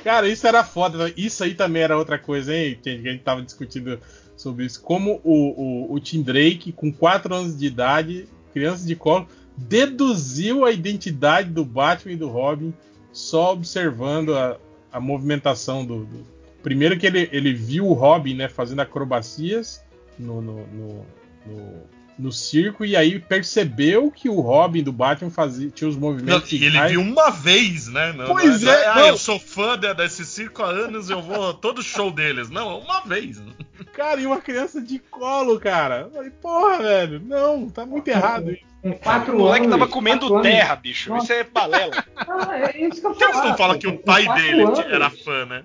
Cara, isso era foda. Isso aí também era outra coisa, hein? Que a gente tava discutindo sobre isso. Como o, o, o Tim Drake, com 4 anos de idade, criança de colo, deduziu a identidade do Batman e do Robin só observando a, a movimentação do, do, Primeiro que ele, ele viu o Robin né, fazendo acrobacias no, no, no, no, no circo e aí percebeu que o Robin do Batman fazia, tinha os movimentos. Não, ele viu uma vez, né? Não, pois não, é, ah, não. eu sou fã de, desse circo há anos, eu vou todo show deles. Não, uma vez. Cara, e uma criança de colo, cara. Eu falei, porra, velho, não, tá muito errado isso. Com quatro o moleque anos, tava comendo terra, anos. bicho. Nossa. Isso é balela. Ah, é isso que eu falo. Eles não falam que o pai dele anos, era fã, né?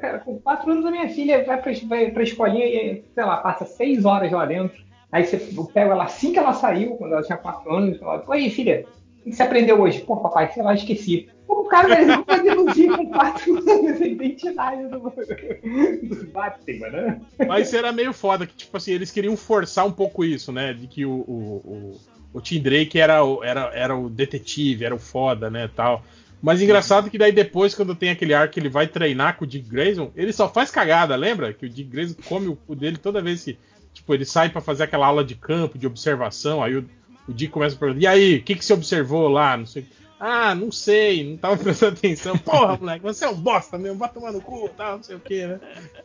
Cara, com quatro anos a minha filha vai pra, vai pra escolinha e, sei lá, passa seis horas lá dentro. Aí você, eu pego ela assim que ela saiu, quando ela tinha quatro anos, ela fala, Oi, filha, o que você aprendeu hoje? Pô, papai, sei lá, esqueci. O cara vai deduzir com quatro anos a identidade do, do Batman, né? Mas era meio foda que, tipo assim, eles queriam forçar um pouco isso, né? De que o, o, o, o Tim Drake era o, era, era o detetive, era o foda, né? Tal. Mas engraçado que daí depois, quando tem aquele arco que ele vai treinar com o Dick Grayson, ele só faz cagada, lembra? Que o Dick Grayson come o cu dele toda vez que. Tipo, ele sai para fazer aquela aula de campo, de observação, aí o, o Dick começa a perguntar, e aí, o que, que você observou lá? Não sei ah, não sei, não tava prestando atenção. Porra, moleque, você é um bosta mesmo, vai tomar no cu, tal, não sei o que, né?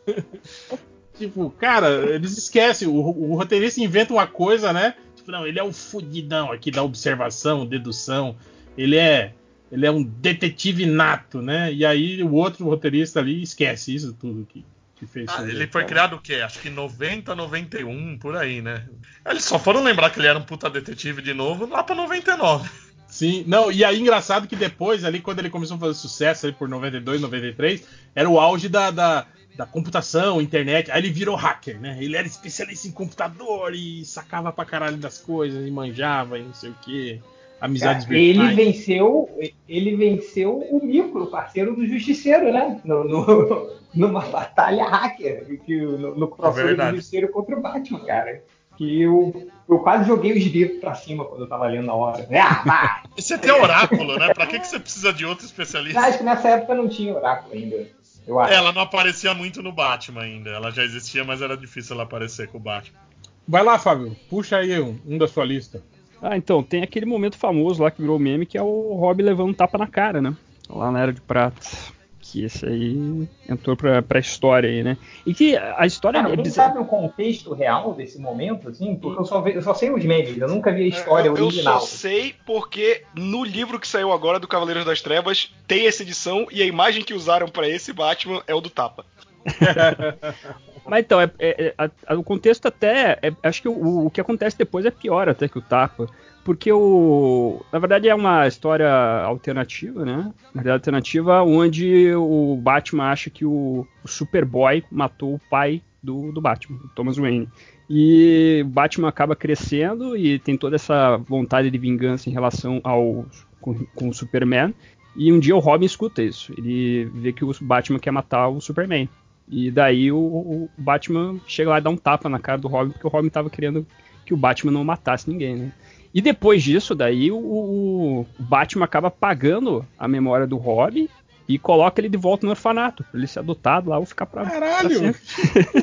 (laughs) tipo, cara, eles esquecem, o, o, roteirista inventa uma coisa, né? Tipo, não, ele é um fudidão aqui da observação, dedução. Ele é. Ele é um detetive nato, né? E aí o outro roteirista ali esquece isso tudo que, que fez. Ah, ele foi criado o quê? Acho que 90, 91, por aí, né? Eles só foram lembrar que ele era um puta detetive de novo lá pra 99. Sim, não, e aí engraçado que depois, ali, quando ele começou a fazer sucesso ali por 92, 93, era o auge da, da, da computação, internet. Aí ele virou hacker, né? Ele era especialista em computador e sacava pra caralho das coisas, e manjava e não sei o que. Amizades Cara, Ele venceu, ele venceu o micro, parceiro do Justiceiro, né? No, no (laughs) numa batalha hacker, que, no, no crossover é do Justiceiro contra o Batman, cara que eu, eu quase joguei os dedos pra cima quando eu tava lendo na hora. Ah, Esse é até oráculo, né? Pra que, que você precisa de outro especialista? Acho que nessa época não tinha oráculo ainda. Eu acho. Ela não aparecia muito no Batman ainda. Ela já existia, mas era difícil ela aparecer com o Batman. Vai lá, Fábio. Puxa aí um, um da sua lista. Ah, então, tem aquele momento famoso lá que virou meme, que é o Rob levando um tapa na cara, né? Lá na Era de Prata que esse aí entrou pra, pra história aí, né? E que a história Cara, é alguém sabe o contexto real desse momento, assim? Porque eu só, ve, eu só sei os memes, eu nunca vi a história eu, original. Eu só sei porque no livro que saiu agora do Cavaleiros das Trevas tem essa edição e a imagem que usaram para esse Batman é o do tapa. (laughs) Mas então, é, é, é, o contexto até. É, acho que o, o, que acontece depois é pior até que o tapa porque o. Na verdade é uma história alternativa, né? Na verdade, alternativa onde o Batman acha que o, o Superboy matou o pai do, do Batman, Thomas Wayne. E Batman acaba crescendo e tem toda essa vontade de vingança em relação ao com, com o Superman. E um dia o Robin escuta isso. Ele vê que o Batman quer matar o Superman. E daí o, o Batman chega lá e dá um tapa na cara do Robin, porque o Robin estava querendo que o Batman não matasse ninguém, né? E depois disso, daí o, o Batman acaba pagando a memória do Robin e coloca ele de volta no orfanato, pra ele ser adotado lá ou ficar pra. Caralho! Pra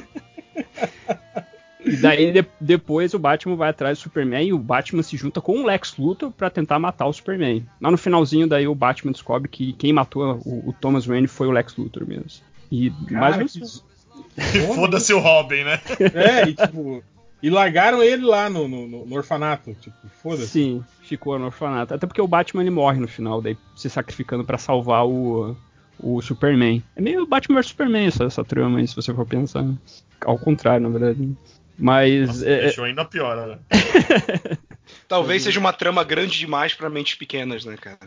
e daí de, depois o Batman vai atrás do Superman e o Batman se junta com o Lex Luthor para tentar matar o Superman. Lá no finalzinho daí o Batman descobre que quem matou o, o Thomas Wayne foi o Lex Luthor mesmo. E Cara, mais que... Foda-se o Robin, né? É, e tipo, E largaram ele lá no, no, no orfanato, tipo, foda-se. Sim, ficou no orfanato. Até porque o Batman ele morre no final, daí se sacrificando para salvar o, o Superman. É meio Batman vs Superman essa, essa trama aí, se você for pensar. Ao contrário, na verdade. Mas. Nossa, é, deixou ainda pior, né? (laughs) Talvez seja uma trama grande demais para mentes pequenas, né, cara?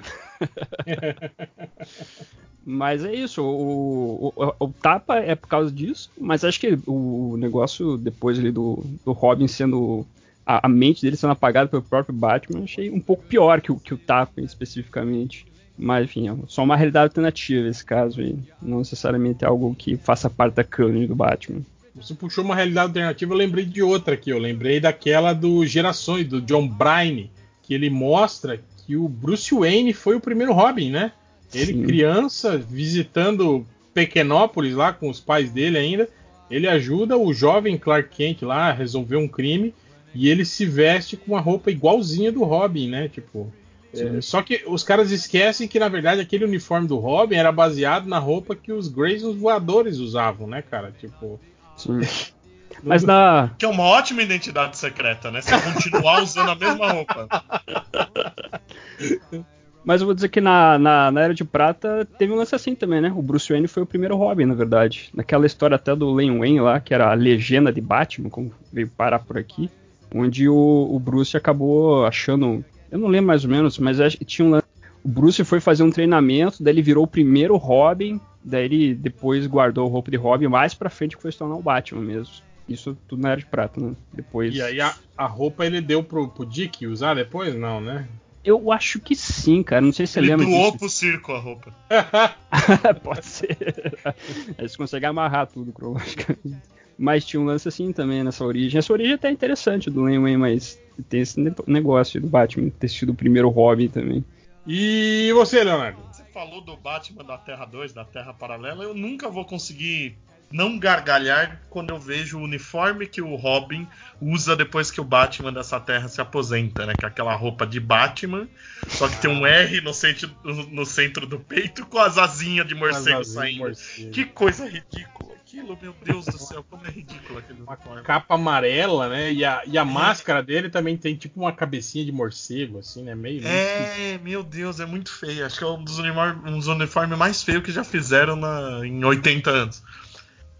(laughs) mas é isso, o, o, o, tapa é por causa disso, mas acho que o negócio depois ali do, do Robin sendo. A, a mente dele sendo apagada pelo próprio Batman, achei um pouco pior que o, que o tapa especificamente. Mas enfim, é só uma realidade alternativa esse caso aí. Não necessariamente algo que faça parte da canon do Batman. Você puxou uma realidade alternativa, eu lembrei de outra aqui. Eu lembrei daquela do Gerações, do John Bryan, que ele mostra que o Bruce Wayne foi o primeiro Robin, né? Ele, Sim. criança, visitando Pequenópolis lá com os pais dele ainda, ele ajuda o jovem Clark Kent lá a resolver um crime e ele se veste com uma roupa igualzinha do Robin, né? Tipo. É, só que os caras esquecem que, na verdade, aquele uniforme do Robin era baseado na roupa que os Graysons voadores usavam, né, cara? Tipo. Sim. (laughs) Mas na. Que é uma ótima identidade secreta, né? Você continuar usando a mesma roupa. (laughs) Mas eu vou dizer que na, na, na, Era de Prata teve um lance assim também, né? O Bruce Wayne foi o primeiro Robin, na verdade. Naquela história até do Len Wayne lá, que era a legenda de Batman, como veio parar por aqui. Onde o, o Bruce acabou achando. Eu não lembro mais ou menos, mas acho que tinha um lance. O Bruce foi fazer um treinamento, daí ele virou o primeiro Robin Daí ele depois guardou o roupa de Robin mais pra frente que foi se tornar o Batman mesmo. Isso tudo na Era de Prata, né? Depois... E aí a, a roupa ele deu pro, pro Dick usar depois? Não, né? Eu acho que sim, cara. Não sei se ele você lembra disso. Ele doou pro circo a roupa. (laughs) Pode ser. (laughs) Eles conseguem amarrar tudo, cronologicamente. Mas tinha um lance assim também nessa origem. Essa origem é até interessante do Len Wayne, mas tem esse negócio do Batman ter sido o primeiro Robin também. E você, Leonardo? Falou do Batman da Terra 2, da Terra Paralela, eu nunca vou conseguir não gargalhar quando eu vejo o uniforme que o Robin usa depois que o Batman dessa terra se aposenta, né? Que é aquela roupa de Batman, só que tem um R no centro, no centro do peito com as asinhas de morcego saindo. Morcego. Que coisa ridícula aquilo, meu Deus do céu, como é ridículo aquele uma Capa amarela, né? E a, e a é. máscara dele também tem tipo uma cabecinha de morcego, assim, né? Meio. É, meu Deus, é muito feio. Acho que é um dos, uniformes, um dos uniformes mais feios que já fizeram na, em 80 anos.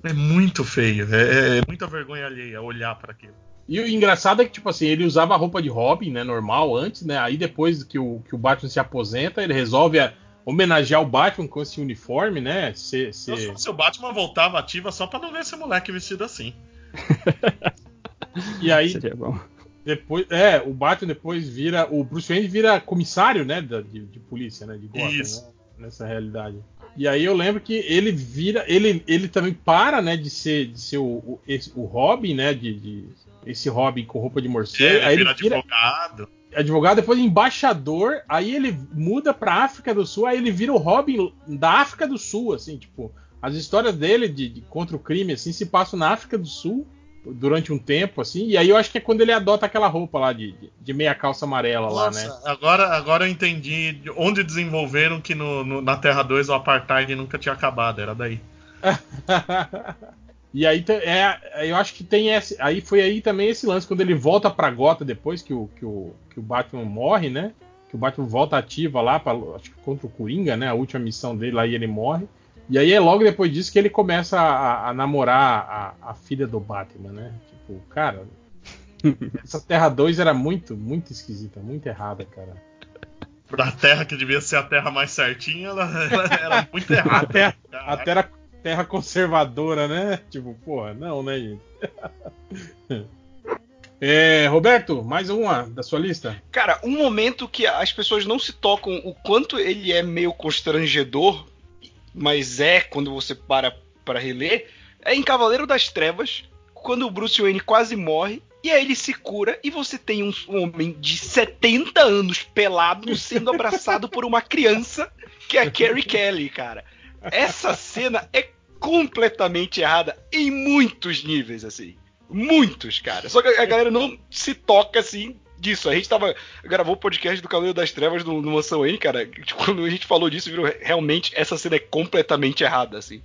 É muito feio. É, é muita vergonha alheia olhar para aquilo. E o engraçado é que, tipo assim, ele usava a roupa de Robin, né? Normal antes, né? Aí depois que o, que o Batman se aposenta, ele resolve a, homenagear o Batman com esse uniforme, né? Se, se... Eu, se o Batman voltava ativa só pra não ver esse moleque vestido assim. (laughs) e aí. Seria bom. Depois, é, o Batman depois vira. O Bruce Wayne vira comissário, né? De, de polícia, né? De Gotham, Isso. Né, nessa realidade. E aí eu lembro que ele vira. Ele, ele também para, né? De ser, de ser o, o, esse, o Robin, né? De, de, esse Robin com roupa de morcego. É, aí ele vira advogado advogado, depois embaixador, aí ele muda pra África do Sul, aí ele vira o Robin da África do Sul, assim, tipo, as histórias dele de, de, contra o crime, assim, se passam na África do Sul durante um tempo, assim, e aí eu acho que é quando ele adota aquela roupa lá de, de meia calça amarela Nossa, lá, né? Agora, agora eu entendi onde desenvolveram que no, no, na Terra 2 o Apartheid nunca tinha acabado, era daí. (laughs) E aí é, eu acho que tem esse. Aí foi aí também esse lance, quando ele volta pra Gota depois que o, que o, que o Batman morre, né? Que o Batman volta ativa lá, pra, acho que contra o Coringa, né? A última missão dele lá e ele morre. E aí é logo depois disso que ele começa a, a namorar a, a, filha do Batman, né? Tipo, cara. (laughs) essa Terra 2 era muito, muito esquisita, muito errada, cara. Pra Terra que devia ser a Terra mais certinha, ela, ela era muito errada. a, terra, a terra terra conservadora, né? Tipo, porra, não, né, gente? (laughs) É, Roberto, mais uma da sua lista? Cara, um momento que as pessoas não se tocam o quanto ele é meio constrangedor, mas é quando você para para reler, é em Cavaleiro das Trevas, quando o Bruce Wayne quase morre, e aí ele se cura e você tem um homem de 70 anos pelado sendo abraçado por uma criança, que é a Carrie Kelly, cara. Essa cena é completamente errada em muitos níveis, assim. Muitos, cara. Só que a galera não se toca assim disso. A gente tava. gravou o podcast do Cavaleiro das Trevas no, no Mansão N, cara. (laughs) Quando a gente falou disso, virou realmente essa cena é completamente errada, assim.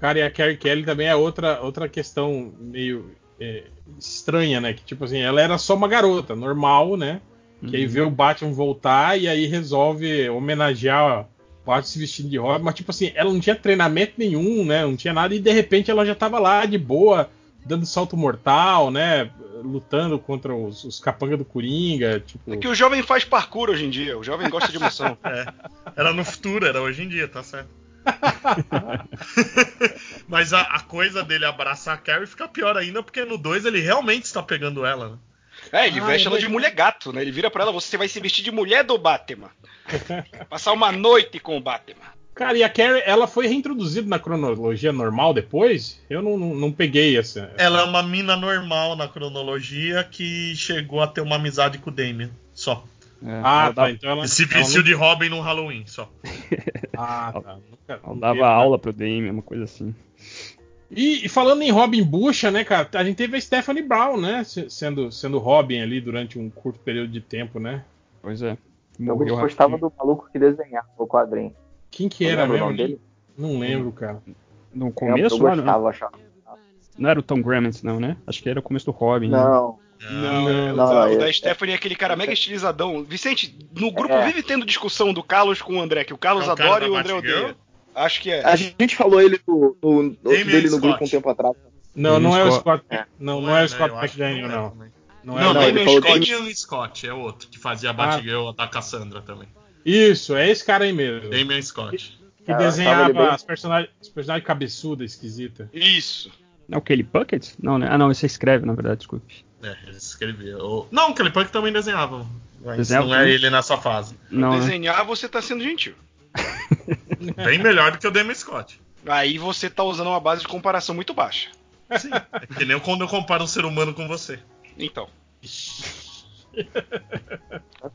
Cara, e a Carrie Kelly também é outra, outra questão meio é, estranha, né? Que tipo assim, ela era só uma garota, normal, né? Que aí uhum. vê o Batman voltar e aí resolve homenagear o Batman se vestindo de Robin, mas tipo assim, ela não tinha treinamento nenhum, né? Não tinha nada, e de repente ela já tava lá de boa, dando salto mortal, né? Lutando contra os, os capanga do Coringa. Tipo... É que o jovem faz parkour hoje em dia, o jovem gosta de emoção. (laughs) é. Era no futuro, era hoje em dia, tá certo. (laughs) Mas a, a, coisa dele abraçar a Carrie fica pior ainda, porque no 2 ele realmente está pegando ela, né? É, ele ah, veste ela de mulher gato, né? Ele vira pra ela, você vai se vestir de mulher do Batman. Passar uma noite com o Batman. Cara, e a Carrie, ela foi reintroduzida na cronologia normal depois? Eu não, não, não peguei essa, Ela é uma mina normal na cronologia que chegou a ter uma amizade com o Damien, só. É, ah, tá. Dava... Então ela. E se vestiu de Robin no Halloween, só. (laughs) ah, tá. Nunca, ela dava aula pro Damien, uma coisa assim. E, e, falando em Robin Bucha, né, cara, a gente teve a Stephanie Brown, né, sendo, sendo Robin ali durante um curto período de tempo, né? Pois é. Morreu eu gostava do maluco que desenhava o quadrinho. Quem que era mesmo? Dele? Não lembro, cara. No começo, eu gostava, não, achava. não era o Tom Grammett, não, né? Acho que era o começo do Robin. Não. Né? Não, não, não, o da Stephanie é aquele cara mega estilizadão. Vicente, no grupo é. vive tendo discussão do Carlos com o André, que o Carlos é o adora e o André odeia. Acho que é. A gente falou ele no, no, dele no grupo um tempo atrás. Não, não é o Scott. É. Não, não é o Scott McDaniel, não. Não, é não, Damien Scott é o Scott, é outro, que fazia a Batgirl ah. da Cassandra também. Isso, é esse cara aí mesmo. Damien Scott. Que, ah, desenhava bem... as personagens, personagens cabeçuda, esquisita. Isso. Não, o Kelly Puckett? Não, né? Ah, não, você escreve, na verdade, desculpe. É, ele escrevia. Não, o Kelly Puckett também desenhava. Mas Desenhava não é ele nessa fase. Não, né? Desenhar, né? você tá sendo gentil. (laughs) Bem melhor do que o Demi Scott. Aí você tá usando uma base de comparação muito baixa. Sim, é que nem quando eu comparo um ser humano com você. Então.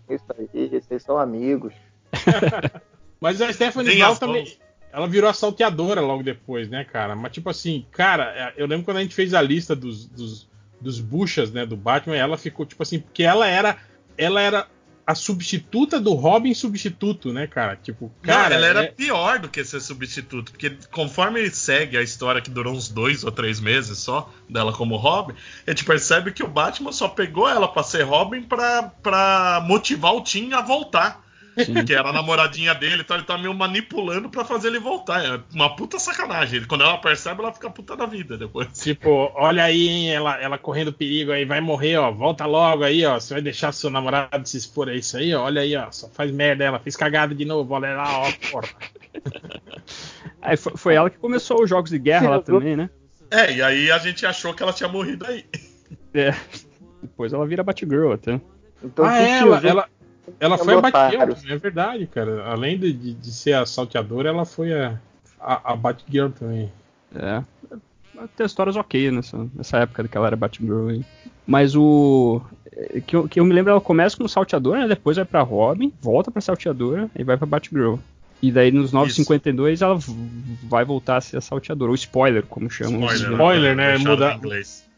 Isso aí, vocês são amigos. (laughs) Mas a Stephanie Brown também. Ela virou assalteadora logo depois, né, cara? Mas tipo assim, cara, é, eu lembro quando a gente fez a lista dos, dos, dos buchas, né, do Batman, ela ficou, tipo assim, porque ela era. Ela era a substituta do Robin substituto, né, cara? Tipo, cara. Não, ela era é... pior do que ser substituto, porque conforme ele segue a história que durou uns dois ou três meses só dela como Robin, a gente percebe que o Batman só pegou ela para ser Robin para motivar o Tim a voltar. Sim. que era a namoradinha dele, então ele tá meio manipulando para fazer ele voltar. É uma puta sacanagem. Quando ela percebe, ela fica puta da vida depois. Tipo, olha aí, hein, ela, ela correndo perigo aí, vai morrer, ó. Volta logo aí, ó. Você vai deixar seu namorado se expor a isso aí, ó. Olha aí, ó. Só faz merda, ela fez cagada de novo, olha lá, ó, porra. aí (laughs) foi, foi, ela que começou os jogos de guerra lá também, né? É, e aí a gente achou que ela tinha morrido aí. É. Depois ela vira Batgirl até. Então, ah, ela, ela, ela foi a Batgirl, é verdade, cara. Além de, de, de, ser a salteadora, ela foi a, a, a Batgirl também. É. Tem histórias ok nessa, nessa época que ela era Batgirl aí. Mas o. Que eu, que eu me lembro, ela começa como salteadora, né? Depois vai pra Robin, volta pra salteadora e vai pra Batgirl. E daí nos 952 ela vai voltar a ser a salteadora. Ou spoiler, como chamam. Spoiler, spoiler né? Mudar.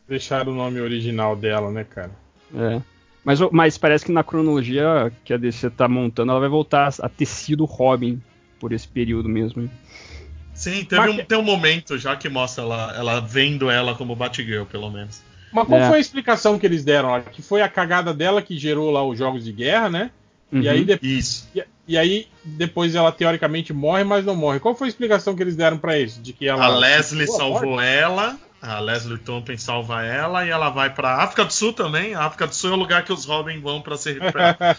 Deixar o nome original dela, né, cara? É. Mas, mas parece que na cronologia que a DC tá montando, ela vai voltar a ter sido Robin por esse período mesmo. Sim, teve um, tem um momento já que mostra ela, ela vendo ela como Batgirl, pelo menos. Mas qual é. foi a explicação que eles deram? Que foi a cagada dela que gerou lá os jogos de guerra, né? Uhum, e, aí isso. E, e, aí depois ela teoricamente morre, mas não morre. Qual foi a explicação que eles deram para isso? De que ela a Leslie salvou ela a Leslie Thompson salva ela e ela vai para África do Sul também. A África do Sul é o lugar que os Robin vão para se recuperar. (laughs)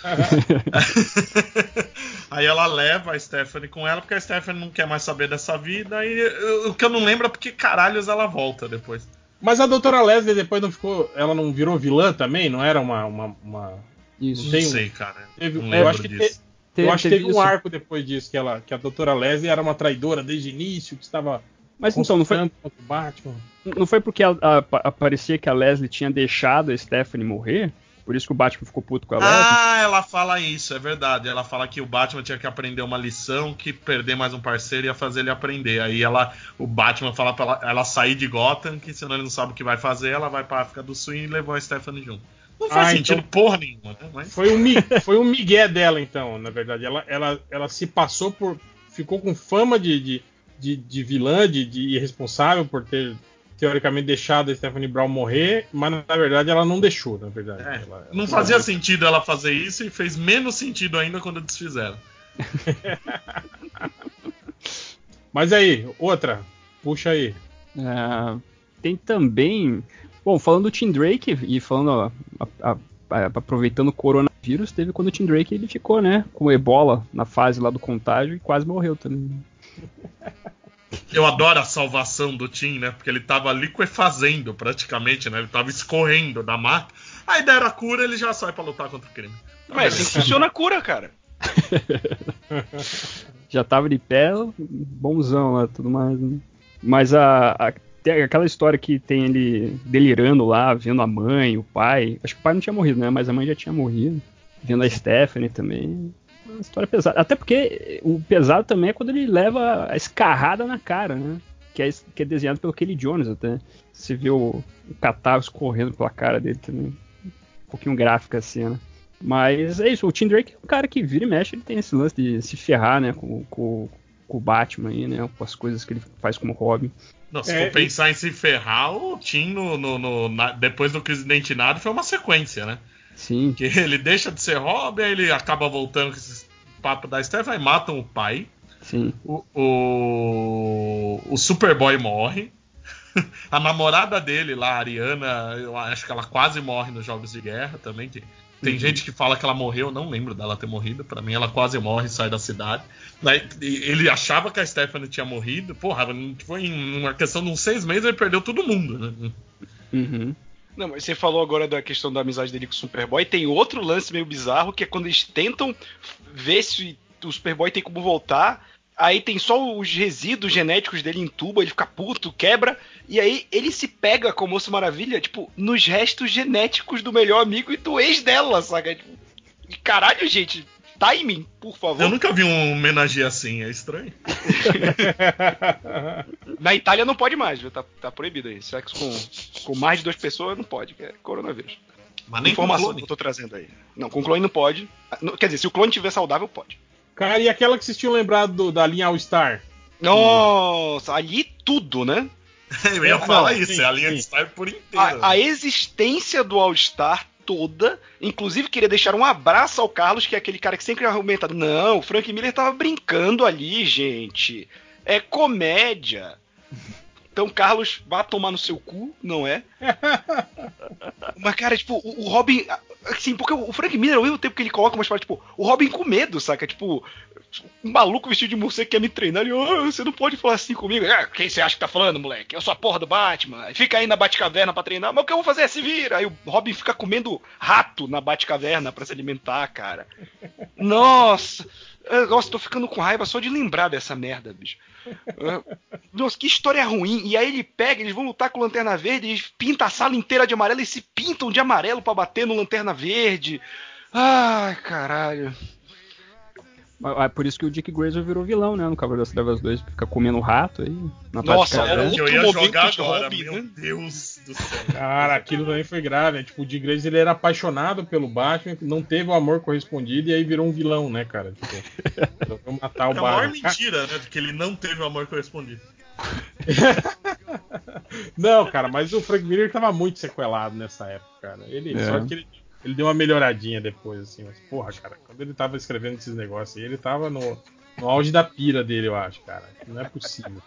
Aí ela leva a Stephanie com ela porque a Stephanie não quer mais saber dessa vida e o que eu não lembro é porque caralhos ela volta depois. Mas a doutora Leslie depois não ficou. Ela não virou vilã também? Não era uma. uma, uma... Isso. Não, não sei, cara. Teve, não eu acho que disso. Te, eu acho que teve um arco depois disso, que, ela, que a doutora Leslie era uma traidora desde o início, que estava. Mas então, não foi. Batman. Não foi porque a, a, parecia que a Leslie tinha deixado a Stephanie morrer? Por isso que o Batman ficou puto com a Leslie? Ah, ela fala isso, é verdade. Ela fala que o Batman tinha que aprender uma lição, que perder mais um parceiro ia fazer ele aprender. Aí ela, o Batman fala pra ela, ela sair de Gotham, que senão ele não sabe o que vai fazer, ela vai pra África do Sul e levou a Stephanie junto. Não faz ah, sentido então, porra nenhuma, né? Mas... Foi, um, foi um migué dela, então, na verdade. Ela, ela, ela se passou por. ficou com fama de, de, de, de vilã, de, de irresponsável por ter teoricamente deixado a Stephanie Brown morrer, mas na verdade ela não deixou, na verdade. É, ela, não fazia sentido ela fazer isso e fez menos sentido ainda quando desfizeram. (laughs) mas aí, outra, puxa aí. É, tem também. Bom, falando do Tim Drake e falando. A, a, a, aproveitando o coronavírus, teve quando o Tim Drake ele ficou, né? Com ebola na fase lá do contágio e quase morreu também. Eu adoro a salvação do Tim, né? Porque ele tava liquefazendo praticamente, né? Ele tava escorrendo da mata. Aí deram a cura, ele já sai para lutar contra o crime. Mas assim funciona a cura, cara. (laughs) já tava de pé, bonzão lá, tudo mais. Né? Mas a, a, aquela história que tem ele delirando lá, vendo a mãe, o pai. Acho que o pai não tinha morrido, né? Mas a mãe já tinha morrido. Vendo a Stephanie também história pesada. Até porque o pesado também é quando ele leva a escarrada na cara, né? Que é, que é desenhado pelo Kelly Jones até. Você vê o, o catarro escorrendo pela cara dele também. Um pouquinho gráfica assim, né? Mas é isso, o Tim Drake é um cara que vira e mexe, ele tem esse lance de se ferrar, né, com, com, com o Batman aí, né, com as coisas que ele faz como Robin. Não, se é, for pensar e... em se ferrar, o Tim no, no, no na, depois do Crise Identinário foi uma sequência, né? Sim. Que ele deixa de ser Robin, aí ele acaba voltando com esse papo da Steph, aí matam o pai. Sim. O, o, o Superboy morre. (laughs) a namorada dele lá, a Ariana, eu acho que ela quase morre nos Jogos de Guerra também. Que tem uhum. gente que fala que ela morreu, não lembro dela ter morrido. Para mim, ela quase morre e sai da cidade. Ele achava que a Stephanie tinha morrido. Porra, foi em uma questão de uns seis meses ele perdeu todo mundo. Né? Uhum. Não, mas você falou agora da questão da amizade dele com o Superboy. Tem outro lance meio bizarro que é quando eles tentam ver se o Superboy tem como voltar. Aí tem só os resíduos genéticos dele em tubo, ele fica puto, quebra. E aí ele se pega com o Moço Maravilha, tipo, nos restos genéticos do melhor amigo e do ex dela, saca? Tipo, caralho, gente, timing, por favor. Eu nunca vi um homenagem assim, é estranho. (laughs) Na Itália não pode mais, viu? Tá, tá proibido aí. Sexo com, com mais de duas pessoas não pode, que é coronavírus. Mas nem Informação que eu tô trazendo aí. Não, com clone não pode. Quer dizer, se o clone tiver saudável, pode. Cara, e aquela que vocês tinham lembrado da linha All Star? Nossa, ali tudo, né? (laughs) Eu ia falar não, isso, sim, é a linha All Star por inteiro. A, a existência do All Star toda. Inclusive, queria deixar um abraço ao Carlos, que é aquele cara que sempre argumenta: não, o Frank Miller tava brincando ali, gente. É comédia. Então, Carlos, vá tomar no seu cu, não é? (laughs) Mas, cara, tipo, o, o Robin. Assim, porque o Frank Miller, ao mesmo tempo que ele coloca umas partes, tipo, o Robin com medo, saca? Tipo, um maluco vestido de morcego quer me treinar. Ele, oh, você não pode falar assim comigo. Ah, quem você acha que tá falando, moleque? Eu sou a porra do Batman. Fica aí na Batcaverna pra treinar. Mas o que eu vou fazer é se vira. Aí o Robin fica comendo rato na Batcaverna pra se alimentar, cara. (laughs) Nossa! Nossa, tô ficando com raiva só de lembrar dessa merda, bicho. Nossa, que história ruim. E aí ele pega, eles vão lutar com Lanterna Verde, eles pintam a sala inteira de amarelo e se pintam de amarelo para bater no Lanterna Verde. Ai, caralho. É por isso que o Dick Grayson virou vilão, né? No Cavaleiro das Trevas 2, fica comendo rato aí. Na Nossa, era que eu ia jogar agora, Robin, meu né? Deus do céu. Cara, aquilo também foi grave, né? Tipo, o Dick Grayson ele era apaixonado pelo Batman, não teve o amor correspondido e aí virou um vilão, né, cara? Tipo, (laughs) matar o é Batman. É a maior mentira, né? De que ele não teve o amor correspondido. (laughs) não, cara, mas o Frank Miller tava muito sequelado nessa época, cara. Ele, é. Só que ele ele deu uma melhoradinha depois, assim. Mas, porra, cara, quando ele tava escrevendo esses negócios aí, ele tava no, no auge da pira dele, eu acho, cara. Não é possível,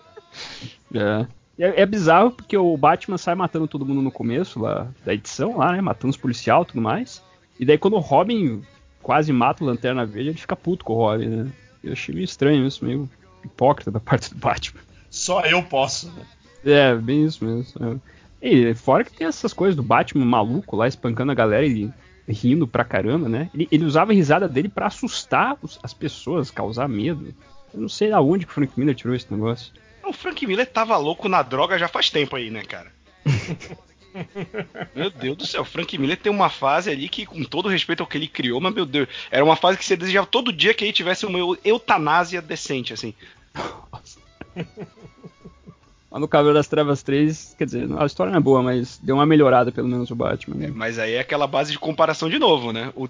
cara. É. é. É, bizarro porque o Batman sai matando todo mundo no começo lá, da edição, lá, né? Matando os policial e tudo mais. E daí quando o Robin quase mata o Lanterna Verde, ele fica puto com o Robin, né? Eu achei meio estranho isso, meio hipócrita da parte do Batman. Só eu posso, né? É, bem isso mesmo. E fora que tem essas coisas do Batman maluco lá espancando a galera e rindo pra caramba, né? Ele, ele usava a risada dele para assustar os, as pessoas, causar medo. Eu não sei da onde que o Frank Miller tirou esse negócio. O Frank Miller tava louco na droga já faz tempo aí, né, cara? (laughs) meu Deus do céu, o Frank Miller tem uma fase ali que, com todo respeito ao que ele criou, mas meu Deus, era uma fase que você desejava todo dia que ele tivesse uma eutanásia decente, assim. Nossa. (laughs) no Cavaleiro das Trevas 3, quer dizer, a história não é boa, mas deu uma melhorada pelo menos o Batman. Né? É, mas aí é aquela base de comparação de novo, né? O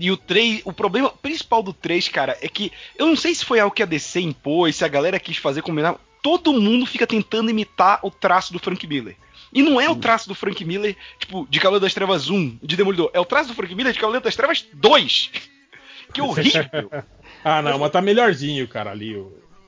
e o 3, o problema principal do 3, cara, é que eu não sei se foi algo que a DC impôs, se a galera quis fazer combinar. todo mundo fica tentando imitar o traço do Frank Miller. E não é o traço do Frank Miller, tipo, de Cavaleiro das Trevas 1, de Demolidor. É o traço do Frank Miller de Cavaleiro das Trevas 2. (laughs) Que horrível. (laughs) ah, não, mas tá melhorzinho, cara, ali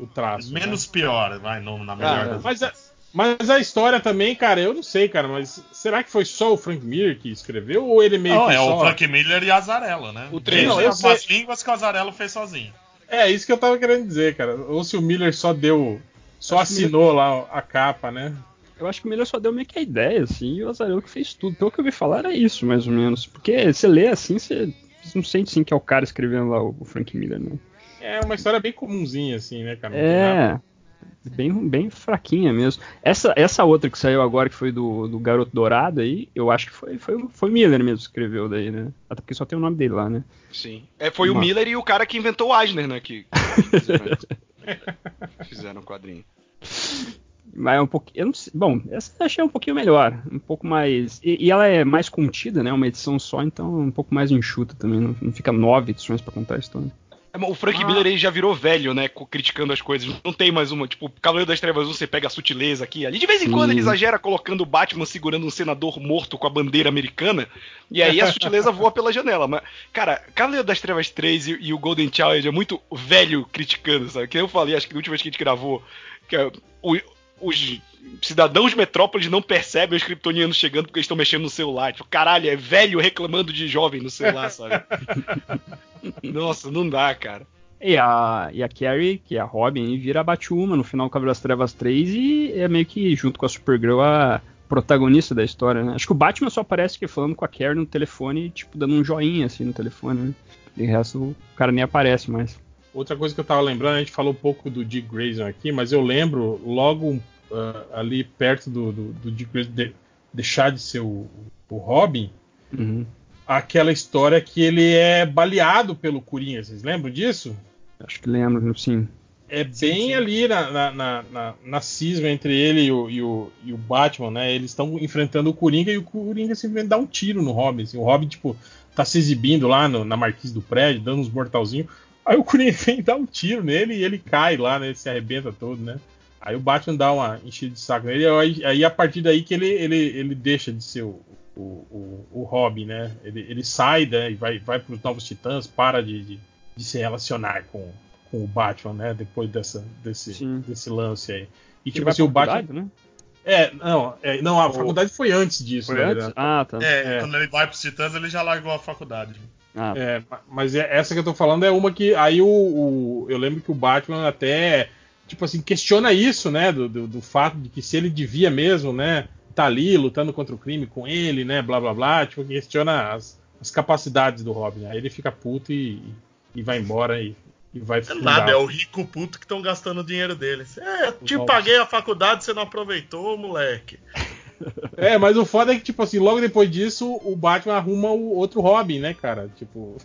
o, traço. Menos né? pior, vai, não, na melhor ah, das mas, a, mas a história também, cara, eu não sei, cara, mas será que foi só o Frank Miller que escreveu ou ele meio não, que é só... o Frank Miller e a Azarello, né? O treino, as sei... línguas que o Azarello fez sozinho. É, isso que eu tava querendo dizer, cara. Ou se o Miller só deu. Só assinou lá a capa, né? Eu acho que o Miller só deu meio que a ideia, assim, e o Azarello que fez tudo. Pelo que eu ouvi falar, era isso, mais ou menos. Porque você lê assim, você não sente assim que é o cara escrevendo lá o Frank Miller, né? É uma história bem comumzinha, assim, né, cara? é. Bem, bem fraquinha mesmo. Essa, essa outra que saiu agora, que foi do, do Garoto Dourado aí, eu acho que foi, foi, foi Miller mesmo que escreveu daí, né? Até porque só tem o nome dele lá, né? Sim. É, foi Mas... o Miller e o cara que inventou o Eisner, né? Que, fizeram (laughs) o um quadrinho. Mas é um pouquinho. Bom, essa eu achei um pouquinho melhor. Um pouco mais. E, e, ela é mais contida, né? Uma edição só, então é um pouco mais enxuta também. Não, não fica nove edições para contar a história. É, o Frank ah. Miller ele já virou velho, né? Criticando as coisas. Não tem mais uma. Tipo, Cavaleiro das Trevas 1, você pega a sutileza aqui ali. De vez em Sim. quando ele exagera colocando o Batman segurando um senador morto com a bandeira americana. E aí a sutileza (laughs) voa pela janela. Mas, cara, Cavaleiro das Trevas 3 e, e o Golden Child é muito velho criticando, sabe? Que eu falei, acho que na última vez que a gente gravou. Que é, o, os cidadãos de Metrópolis não percebem os kryptonianos chegando porque eles estão mexendo no celular. Tipo, caralho, é velho reclamando de jovem no celular, (laughs) sabe? Nossa, não dá, cara. E a, e a Carrie, que é a Robin, vira a Batwoman no final do Cavaleiro das Trevas 3 e é meio que, junto com a Supergirl, a protagonista da história, né? Acho que o Batman só aparece aqui falando com a Carrie no telefone, tipo, dando um joinha assim no telefone, né? E o resto o cara nem aparece mais. Outra coisa que eu tava lembrando, a gente falou um pouco do Dick Grayson aqui, mas eu lembro logo uh, ali perto do, do, do Dick de, deixar de ser o, o Robin, uhum. aquela história que ele é baleado pelo Coringa. Vocês lembram disso? Acho que lembro, sim. É bem sim, sim. ali na, na, na, na, cisma entre ele e o, e o, e o Batman, né? Eles estão enfrentando o Coringa e o Coringa simplesmente dá um tiro no Robin. Assim. O Robin, tipo, tá se exibindo lá no, na marquise do prédio, dando uns mortalzinhos. Aí o Coringa (laughs) vem dar um tiro nele e ele cai lá, né? Ele se arrebenta todo, né? Aí o Batman dá uma enchida de saco nele, aí, aí a partir daí que ele, ele, ele deixa de ser o, o, o, o Robin, né? Ele, ele sai né, e vai, vai para os Novos Titãs, para de, de, de, se relacionar com, com o Batman, né? Depois dessa, desse, desse lance aí. E ele tipo assim, o Batman. Né? É, não, é, não, a faculdade foi antes disso. Foi antes? Ah, tá. É, é, quando ele vai para os Titãs, ele já largou a faculdade. Ah. É, mas é, essa que eu tô falando é uma que. Aí o, o, Eu lembro que o Batman até tipo assim, questiona isso, né? Do, do, do, fato de que se ele devia mesmo, né? Tá ali lutando contra o crime com ele, né? Blá blá blá. Tipo, questiona as, as capacidades do Robin. Aí ele fica puto e, e vai embora e, e vai É nada, é o rico puto que estão gastando o dinheiro deles. É, te paguei a faculdade, você não aproveitou, moleque. É, mas o foda é que, tipo assim, logo depois disso, o Batman arruma o outro Robin, né, cara? Tipo.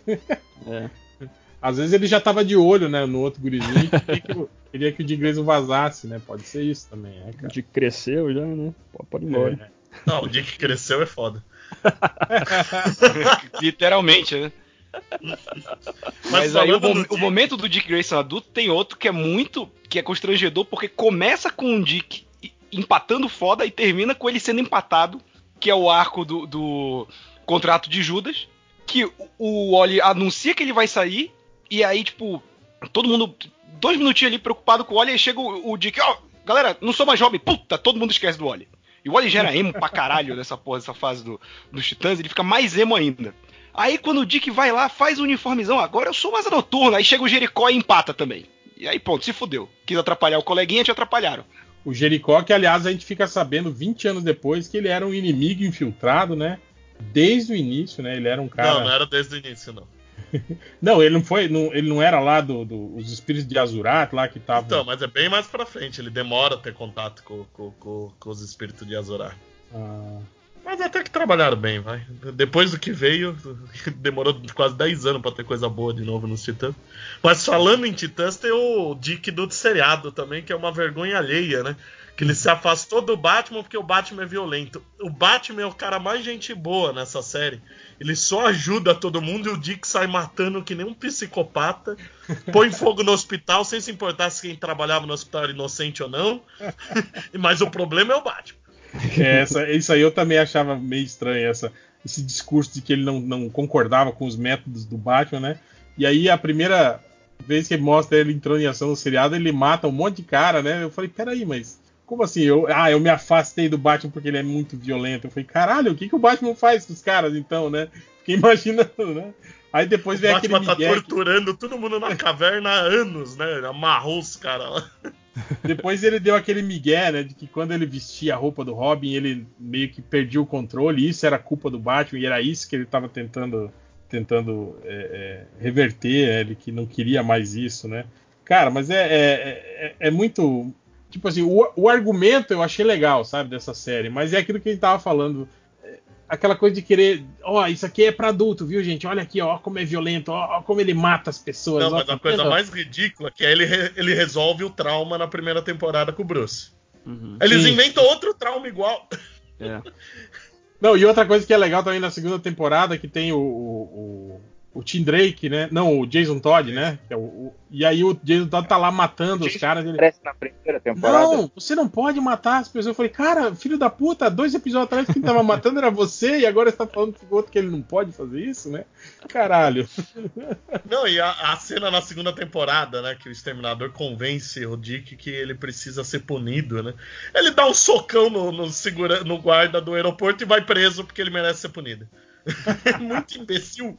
é. (laughs) Às vezes ele já tava de olho, né, no outro gurizinho e queria que, o, queria que o Dick Grayson vazasse, né? Pode ser isso também, né, cara? O Dick cresceu já, né? Pode ir embora. É. Não, o Dick cresceu é foda. (laughs) Literalmente, né? Mas, Mas aí o, Dick... o, momento do Dick Grayson adulto tem outro que é muito que é constrangedor porque começa com o Dick empatando foda e termina com ele sendo empatado, que é o arco do, do contrato de Judas, que o Wally anuncia que ele vai sair e aí, tipo, todo mundo. Dois minutinhos ali preocupado com o Wally, aí chega o, o Dick, ó, oh, galera, não sou mais jovem, puta, todo mundo esquece do Wally. E o Wally gera emo pra caralho nessa porra, nessa fase do, dos Titãs, ele fica mais emo ainda. Aí quando o Dick vai lá, faz o uniformizão, agora eu sou mais a noturna, aí chega o Jericó e empata também. E aí, ponto, se fudeu. Quis atrapalhar o coleguinha, te atrapalharam. O Jericó, que aliás a gente fica sabendo 20 anos depois que ele era um inimigo infiltrado, né? Desde o início, né? Ele era um cara. Não, não era desde o início, não. (laughs) não, ele não foi. Não, ele não era lá dos do, do, espíritos de Azurat lá que estavam. Então, mas é bem mais pra frente. Ele demora a ter contato com, com, com, com os espíritos de Azurat. Ah. Mas até que trabalharam bem, vai. Depois do que veio, (laughs) demorou quase 10 anos para ter coisa boa de novo nos Titãs. Mas falando em Titãs, tem o Dick do seriado também, que é uma vergonha alheia, né? Que ele se afastou do Batman porque o Batman é violento. O Batman é o cara mais gente boa nessa série. Ele só ajuda todo mundo e o Dick sai matando que nem um psicopata. Põe fogo no hospital sem se importar se quem trabalhava no hospital era inocente ou não. (laughs) Mas o problema é o Batman. (laughs) É, essa, isso aí eu também achava meio estranho, essa, esse discurso de que ele não, não concordava com os métodos do Batman, né? E aí a primeira vez que mostra ele entrando em ação no seriado, ele mata um monte de cara, né? Eu falei, peraí, mas como assim? Eu, ah, eu me afastei do Batman porque ele é muito violento. Eu falei, caralho, o que, que o Batman faz com os caras então, né? Fiquei (laughs) imaginando, né? Aí depois o vem Batman aquele tá torturando todo mundo na caverna há anos, né? Ele amarrou os caras lá. (laughs) Depois ele deu aquele migué, né? De que quando ele vestia a roupa do Robin, ele meio que perdia o controle. E isso era culpa do Batman e era isso que ele estava tentando, tentando é, é, reverter. Né, ele que não queria mais isso, né? Cara, mas é, é, é, é muito, tipo assim, o, o, argumento eu achei legal, sabe, dessa série, mas é aquilo que a gente tava falando. Aquela coisa de querer, ó, oh, isso aqui é para adulto, viu, gente? Olha aqui, ó, como é violento, ó, como ele mata as pessoas. Não, ó, mas a coisa mais ridícula é que ele, ele resolve o trauma na primeira temporada com o Bruce. Uhum. Eles Sim. inventam outro trauma igual. É. Não, e outra coisa que é legal também na segunda temporada, que tem o, o, o Tim Drake, né? Não, o Jason Todd, né? É o, o, e aí o Jason Todd tá lá matando os caras. Ele... na primeira temporada. Não, você não pode matar as pessoas. Eu falei, cara, filho da puta, dois episódios atrás quem tava matando era você e agora você tá falando pro outro que ele não pode fazer isso, né? Caralho. (laughs) Não, e a, a, cena na segunda temporada, né? Que o Exterminador convence o Dick que ele precisa ser punido, né? Ele dá um socão no, no, segura, no guarda do aeroporto e vai preso porque ele merece ser punido. (laughs) É muito imbecil.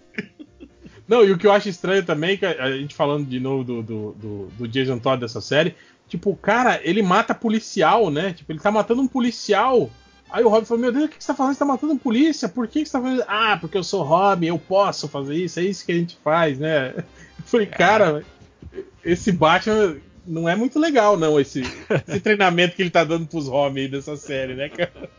Não, e o que eu acho estranho também, que a gente falando de novo do, do, do, do Jason Todd dessa série, tipo, cara, ele mata policial, né? Tipo, ele tá matando um policial. Aí o Robin falou, meu Deus, o que você tá falando? Você tá matando um polícia? Por que você tá fazendo? Ah, porque eu sou Robin, eu posso fazer isso, é isso que a gente faz, né? (laughs) Eu falei, cara, esse Batman não é muito legal, não, esse, esse (laughs) treinamento que ele tá dando pros Robin aí dessa série, né, cara?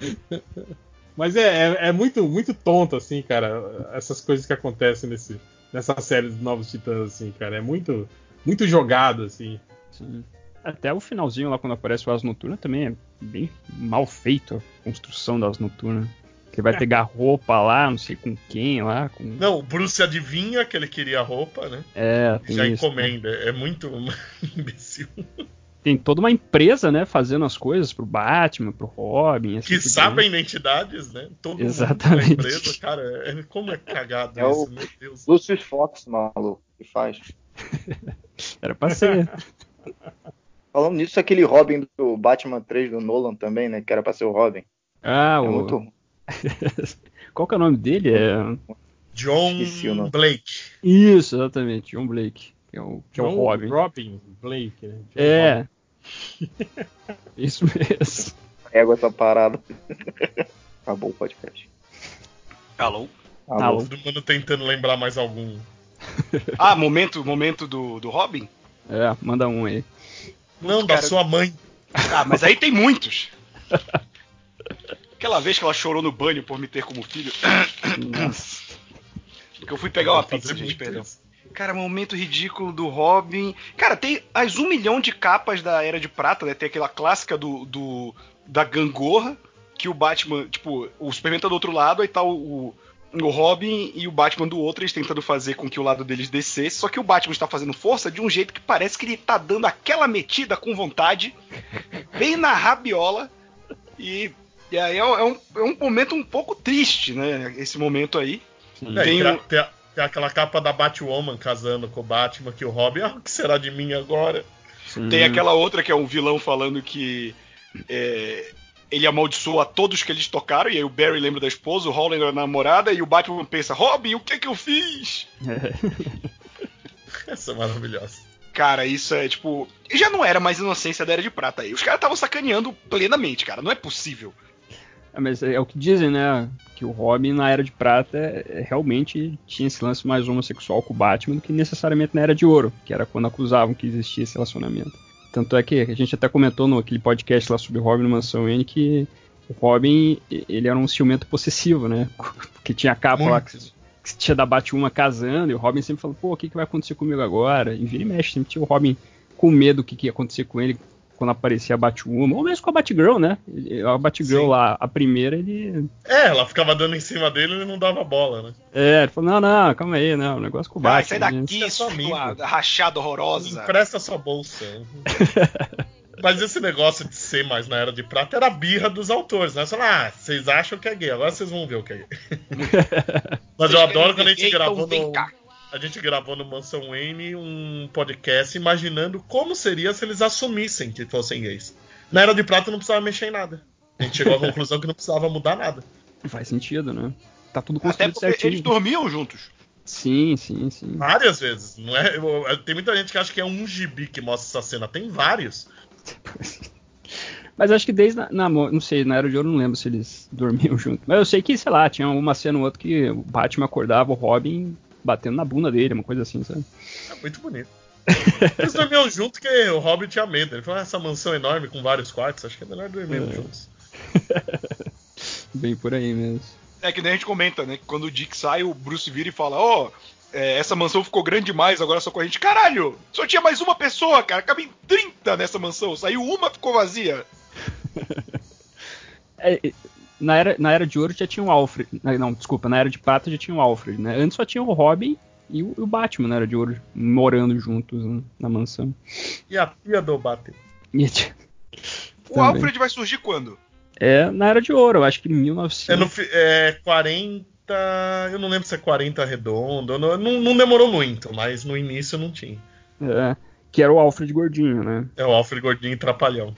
(laughs) Mas é, é, é, muito, muito tonto, assim, cara, essas coisas que acontecem nesse, nessa série dos Novos Titãs, assim, cara. É muito, muito jogado, assim. Sim. Até o finalzinho lá, quando aparece o As Noturna, também é bem mal feito a construção das Noturnas. Que vai é. pegar (laughs) roupa lá, não sei com quem lá. Com... Não, o Bruce adivinha que ele queria roupa, né? É, tem Já isso, encomenda. Né? É muito (laughs) imbecil tem toda uma empresa, né, fazendo as coisas pro Batman, pro Robin. Assim que sabem identidades, né? Todo Exatamente. mundo empresa, cara, é, como é cagado é isso, o meu Deus. Lucius Fox, maluco, que faz. (laughs) Era pra ser. (laughs) Falando nisso, aquele Robin do Batman 3 do Nolan também, né? Que era pra ser o Robin. Ah, é o. Muito... (laughs) Qual que é o nome dele? É... John Blake. Isso, exatamente, John Blake que é o, que é o Robin. Robin Blake, né? John é. (laughs) (laughs) Isso mesmo. Égua essa parada. (laughs) Acabou o podcast. Alô? Alô? Alô? Todo mundo tentando lembrar mais algum. ah, momento, momento do, do Robin? É, manda um aí. Não, da sua mãe. Ah, mas aí tem muitos. Aquela vez que ela chorou no banho por me ter como filho. Nossa. Porque eu fui pegar uma pizza, gente, perdão. Isso. Cara, momento ridículo do Robin. Cara, tem as um milhão de capas da Era de Prata, né? Tem aquela clássica do, do da gangorra, que o Batman, tipo, o Superman tá do outro lado, aí tá o, o, Robin e o Batman do outro, eles tentando fazer com que o lado deles descesse, só que o Batman está fazendo força de um jeito que parece que ele tá dando aquela metida com vontade, (laughs) bem na rabiola, e, e aí é, um, é um momento um pouco triste, né? Esse momento aí. É, tem, tem, tem aquela capa da Batwoman casando com o Batman, que o Robin, ah, o que será de mim agora? Sim. Tem aquela outra que é um vilão falando que é, ele amaldiçoa todos que eles tocaram, e aí o Barry lembra da esposa, o Holland da namorada, e o Batman pensa, Robin, o que é que eu fiz? (laughs) Essa é maravilhosa. Cara, isso é tipo. Já não era mais inocência da Era de Prata aí. Os caras estavam sacaneando plenamente, cara. Não é possível. É, mas é o que dizem, né? Que o Robin na Era de Prata é, realmente tinha esse lance mais homossexual com o Batman do que necessariamente na Era de Ouro, que era quando acusavam que existia esse relacionamento. Tanto é que a gente até comentou no aquele podcast lá sobre o Robin no Mansão N que o Robin ele era um ciumento possessivo, né? (laughs) Porque tinha a capa Muito. lá que, que tinha da Batwoman casando e o Robin sempre falou, pô, o que, que vai acontecer comigo agora? E vira e mexe, sempre tinha o Robin com medo do que, que ia acontecer com ele quando aparecia a Batwoman, ou mesmo com a Batgirl, né? A Batgirl Sim. lá, a primeira, ele. É, ela ficava dando em cima dele e ele não dava bola, né? É, ele falou: não, não, calma aí, não, o negócio com o Batman. Ah, sai daqui, sua rachada horrorosa. Empresta sua bolsa. (laughs) Mas esse negócio de ser mais na Era de Prata era a birra dos autores, né? Fala, ah, vocês acham que é gay, agora vocês vão ver o que é gay. (laughs) Mas eu adoro quando a gente gravou então no. A gente gravou no Mansão Wayne um podcast imaginando como seria se eles assumissem que fossem gays. Na Era de Prata não precisava mexer em nada. A gente chegou à (laughs) conclusão que não precisava mudar nada. Faz sentido, né? Tá tudo construído Até porque certinho. eles dormiam juntos. Sim, sim, sim. Várias vezes. Não é, tem muita gente que acha que é um gibi que mostra essa cena. Tem vários. (laughs) Mas acho que desde na, na, não sei, na Era de Ouro não lembro se eles (laughs) dormiam juntos. Mas eu sei que, sei lá, tinha uma cena ou outra que o Batman acordava o Robin batendo na bunda dele, uma coisa assim, sabe? É muito bonito. Eles dormiam junto que o Robin tinha medo. Ele falou, ah, essa mansão enorme com vários quartos, acho que é melhor dormirmos é. juntos. (laughs) Bem por aí mesmo. É que nem a gente comenta, né? Que quando o Dick sai, o Bruce vira e fala, ó, oh, é, essa mansão ficou grande demais, agora só com a gente. Caralho! Só tinha mais uma pessoa, cara. Cabe em 30 nessa mansão. Saiu uma, ficou vazia. (laughs) é, na, era, na Era de Ouro já tinha o Alfred. Não, desculpa, na Era de Prata já tinha o Alfred, né? Antes só tinha o Robin e o, o Batman na Era de Ouro, morando juntos né, na mansão. E a tia do Batman? (laughs) o Alfred vai surgir quando? É na Era de Ouro, eu acho que em 1900. É, no, é 40 eu não lembro se é 40 redondo. Não, não, não demorou muito, mas no início não tinha. É, que era o Alfred Gordinho, né? É o Alfred Gordinho e Trapalhão.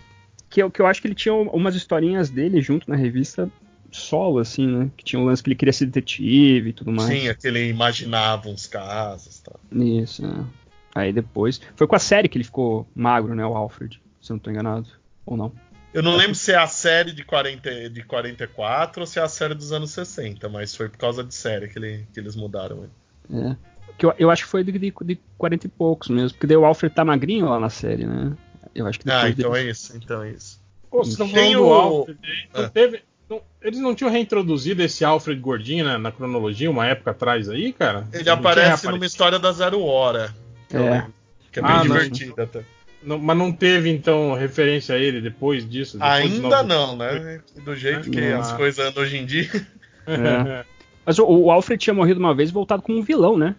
Que, eu, que eu acho que ele tinha umas historinhas dele junto na revista solo, assim, né? Que tinha um lance que ele queria ser detetive e tudo mais. Sim, aquele imaginava uns casos e tal. Isso, né? Aí depois. Foi com a série que ele ficou magro, né? O Alfred, se eu não tô enganado. Ou não. Eu não lembro se é a série de, 40, de 44 ou se é a série dos anos 60, mas foi por causa de série que, ele, que eles mudaram. É. Que eu, eu, acho que foi de, de, de 40 e poucos mesmo, porque daí o Alfred tá magrinho lá na série, né? Eu acho que Ah, então deles... é isso, então é isso. Pô, vocês falando o... Alfred, não é. teve, não, eles não tinham reintroduzido esse Alfred gordinho na, na cronologia uma época atrás aí, cara? Ele não aparece numa história da Zero Hora. É. Que é bem ah, divertida até. Não, mas não teve, então, referência a ele depois disso? Depois Ainda não, né? Do jeito que as coisas andam hoje em dia. É. (laughs) Mas o, o, Alfred tinha morrido uma vez voltado como um vilão, né?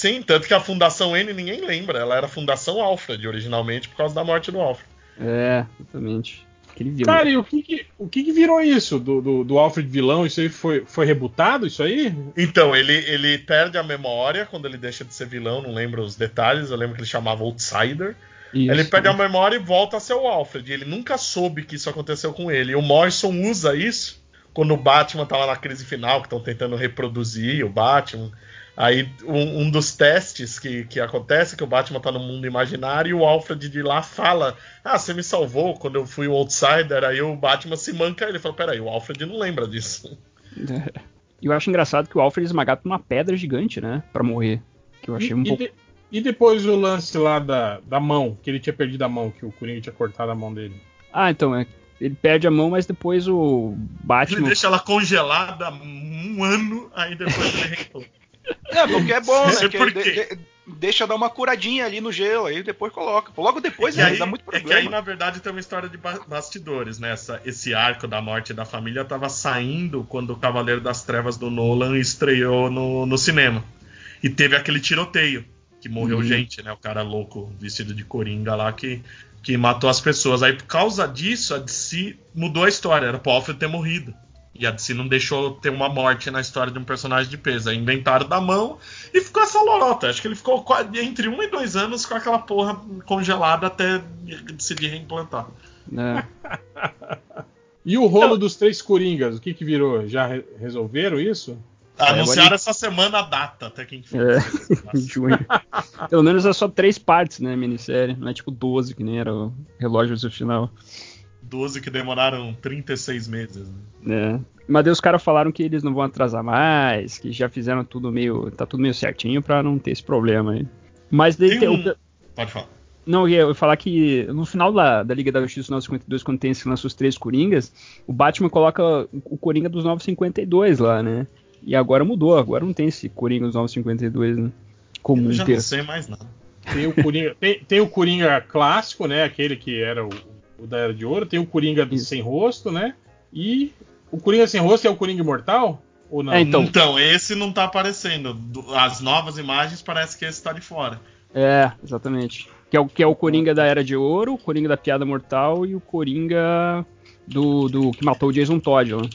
Sim, tanto que a Fundação N ninguém lembra. Ela era a Fundação Alfred originalmente por causa da morte do Alfred. É, exatamente. Vilão. Cara, e o que, que o que, que, virou isso do, do, do, Alfred vilão? Isso aí foi, foi rebutado, isso aí? Então, ele, ele perde a memória quando ele deixa de ser vilão, não lembro os detalhes. Eu lembro que ele chamava Outsider. Isso. Ele perde a memória e volta a ser o Alfred. Ele nunca soube que isso aconteceu com ele. E o Morrison usa isso quando o Batman lá na crise final, que estão tentando reproduzir o Batman. Aí um, um, dos testes que, que acontece é que o Batman tá no mundo imaginário e o Alfred de lá fala: Ah, você me salvou quando eu fui o Outsider. Aí o Batman se manca e ele fala: Peraí, o Alfred não lembra disso. É. Eu acho engraçado que o Alfred é esmagado por uma pedra gigante, né? Pra morrer. Que eu achei e, um pouco. De, e depois o lance lá da, da mão, que ele tinha perdido a mão, que o Coringa tinha cortado a mão dele. Ah, então, é. Ele perde a mão, mas depois o Batman. Ele deixa ela congelada um ano, aí depois ele. (laughs) É, porque é bom, né? Por de, de, deixa dar uma curadinha ali no gelo, aí depois coloca. Logo depois é aí, dá muito problema. É que aí, na verdade, tem uma história de bastidores, né? Essa, esse arco da morte da família tava saindo quando o Cavaleiro das Trevas do Nolan estreou no, no cinema. E teve aquele tiroteio que morreu uhum. gente, né? O cara louco vestido de coringa lá que, que matou as pessoas. Aí por causa disso, a DC mudou a história. Era pro Alfred ter morrido. E a DC não deixou ter uma morte na história de um personagem de peso. Aí inventaram da mão e ficou essa lorota. Acho que ele ficou entre um e dois anos com aquela porra congelada até decidir reimplantar. É. e o rolo então, dos três coringas, o que que virou? Já re resolveram isso? Tá, anunciaram essa semana a data, até quem é, (laughs) em junho. Pelo menos é só três partes, né, minissérie. Não é tipo 12, que nem era o relógio do final. 12 que demoraram 36 meses. Né? É. Mas daí os caras falaram que eles não vão atrasar mais, que já fizeram tudo meio. tá tudo meio certinho pra não ter esse problema aí. Mas daí tem. Um... Pode falar. Não, eu ia falar que no final da, da Liga da Justiça 952, quando tem esse lance dos três Coringas, o Batman coloca o Coringa dos 952 lá, né? E agora mudou, agora não tem esse Coringa dos 952, né? Comum eu já ter. não sei mais nada. Tem o, Coringa, tem, tem, o Coringa clássico, né? Aquele que era o o da Era de Ouro, tem o Coringa Isso. sem rosto, né? E o Coringa sem rosto é o Coringa imortal? Ou não? É, então. então, esse não tá aparecendo. As novas imagens parece que esse tá de fora. É, exatamente. Que é o, que é o Coringa da Era de Ouro, o Coringa da Piada Mortal e o Coringa do, do que matou o Jason Todd, né?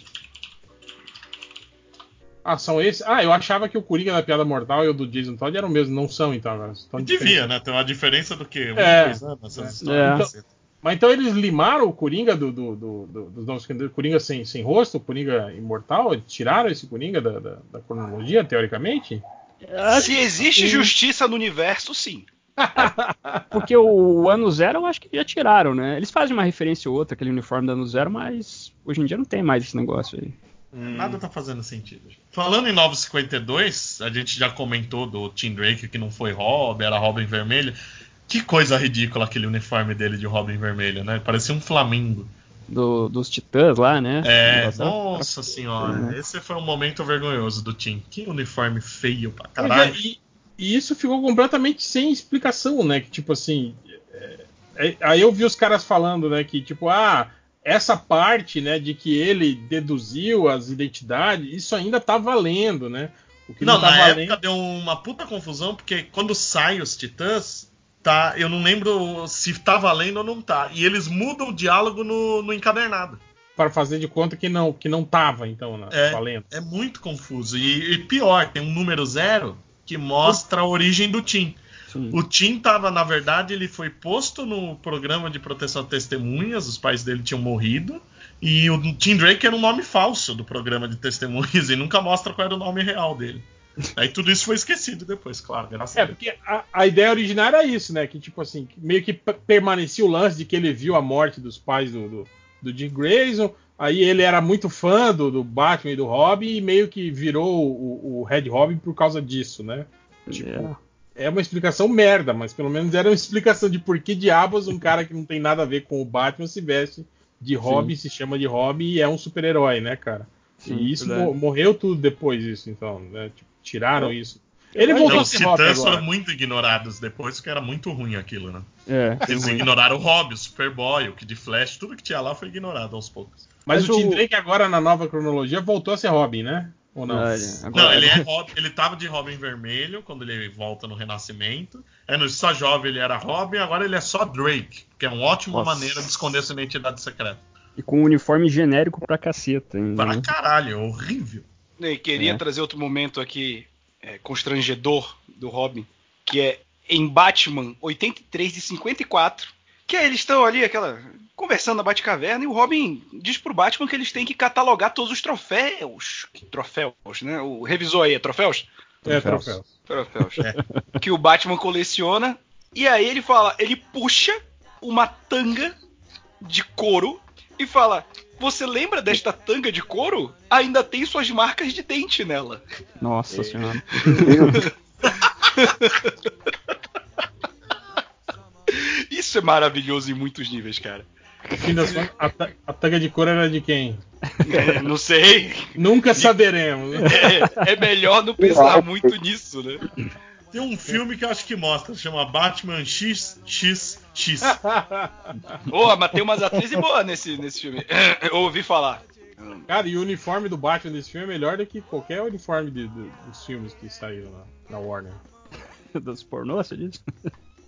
Ah, são esses? Ah, eu achava que o Coringa da Piada Mortal e o do Jason Todd eram o mesmo. Não são, então, agora. Devia, né? Tem uma diferença do que? Um, é, dois anos, essas é. histórias. Então, mas então eles limaram o Coringa do, do, do, do dos novos Coringa sem, sem rosto, o Coringa imortal? Tiraram esse Coringa da, da, da cronologia, teoricamente? Se existe justiça no universo, sim. (laughs) Porque o ano zero eu acho que já tiraram, né? Eles fazem uma referência ou outra, aquele uniforme do ano zero, mas hoje em dia não tem mais esse negócio aí. Hum. Nada tá fazendo sentido. Falando em 952, a gente já comentou do Tim Drake que não foi Robin, era Robin vermelho. Que coisa ridícula aquele uniforme dele de Robin vermelho, né? Parecia um flamingo. Do, dos titãs lá, né? É, nossa senhora. É. Esse foi um momento vergonhoso do Tim. Que uniforme feio pra caralho. É, e, e, isso ficou completamente sem explicação, né? Que tipo assim. É, é, aí eu vi os caras falando, né? Que tipo, ah, essa parte, né, de que ele deduziu as identidades, isso ainda tá valendo, né? O que não, não tá na valendo... época deu uma puta confusão, porque quando saem os titãs, tá, eu não lembro se tá valendo ou não tá. E eles mudam o diálogo no, no encadernado. Para fazer de conta que não, que não tava, então, né, é, valendo. É muito confuso. E, e pior, tem um número zero que mostra a origem do Tim. Sim. O Tim tava, na verdade, ele foi posto no programa de proteção a testemunhas, os pais dele tinham morrido. E o Tim Drake era um nome falso do programa de testemunhas (laughs) e nunca mostra qual era o nome real dele. Aí tudo isso foi esquecido depois, claro, graças é, a Deus. porque a, a, ideia original era isso, né? Que tipo assim, meio que permanecia o lance de que ele viu a morte dos pais do, do, do Jim Grayson. Aí ele era muito fã do, do, Batman e do Robin e meio que virou o, o Red Robin por causa disso, né? Tipo, yeah. É é uma explicação merda, mas pelo menos era uma (laughs) explicação de por que diabos um cara que não tem nada a ver com o Batman se veste de Robin, se chama de Robin e é um super-herói, né, cara? Sim, e isso morreu tudo depois disso, então, né? Tipo, tiraram isso. Ele voltou a ser Robin agora. foram muito ignorados depois, porque era muito ruim aquilo, né? É, Eles ignoraram o Robin, o Superboy, o Kid Flash, tudo que tinha lá foi ignorado aos poucos. Mas, Mas o Tim Drake agora na nova cronologia voltou a ser Robin, né? Ou não? Ah, não, ele, é Robin, ele tava de Robin vermelho quando ele volta no Renascimento. É no Só Jovem ele era Robin, agora ele é só Drake, que é uma ótima Nossa. maneira de esconder sua identidade secreta. E com um uniforme genérico pra caceta. Ainda, pra né? caralho, é horrível. E queria é. trazer outro momento aqui é, constrangedor do Robin, que é em Batman 83 de 54, que é, eles estão ali, aquela conversando na Batcaverna e o Robin diz pro Batman que eles têm que catalogar todos os troféus. Troféus, né? O revisor aí, é troféus? É, troféus. Troféus. É. (laughs) Que o Batman coleciona. E aí ele fala, ele puxa uma tanga de couro e fala: Você lembra desta tanga de couro? Ainda tem suas marcas de dente nela. Nossa é. senhora. (laughs) Isso é maravilhoso em muitos níveis, cara. A, a tanga de cor era de quem? É, não sei. Nunca saberemos. É, é, melhor não pensar muito nisso, né? Tem um filme que eu acho que mostra, chama Batman XXX. (laughs) Boa, mas tem umas atrizes boas nesse, nesse filme. (laughs) Eu ouvi falar. Cara, e o uniforme do Batman desse filme é melhor do que qualquer uniforme de, de, dos filmes que saíram na, na Warner. (laughs) dos pornô, você disse?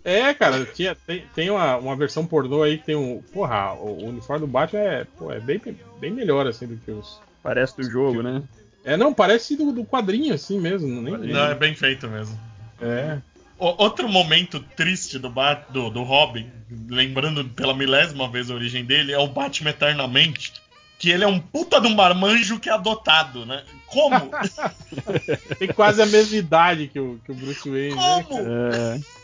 É, cara, tinha, tem, tem uma, uma versão pornô aí que tem um. Porra, o, o uniforme do Batman é, pô, é bem, bem melhor assim do que os. Parece do jogo, né? É, não, parece do, do quadrinho assim mesmo. Nem, nem... Não, é bem feito mesmo. É. O, outro momento triste do, Bat, do, do Robin, lembrando pela milésima vez a origem dele, é o Batman Eternamente. Que ele é um puta de um marmanjo que é adotado, né? Como? (laughs) tem quase a mesma idade que o, que o Bruce Wayne. Né, Como? Né, é,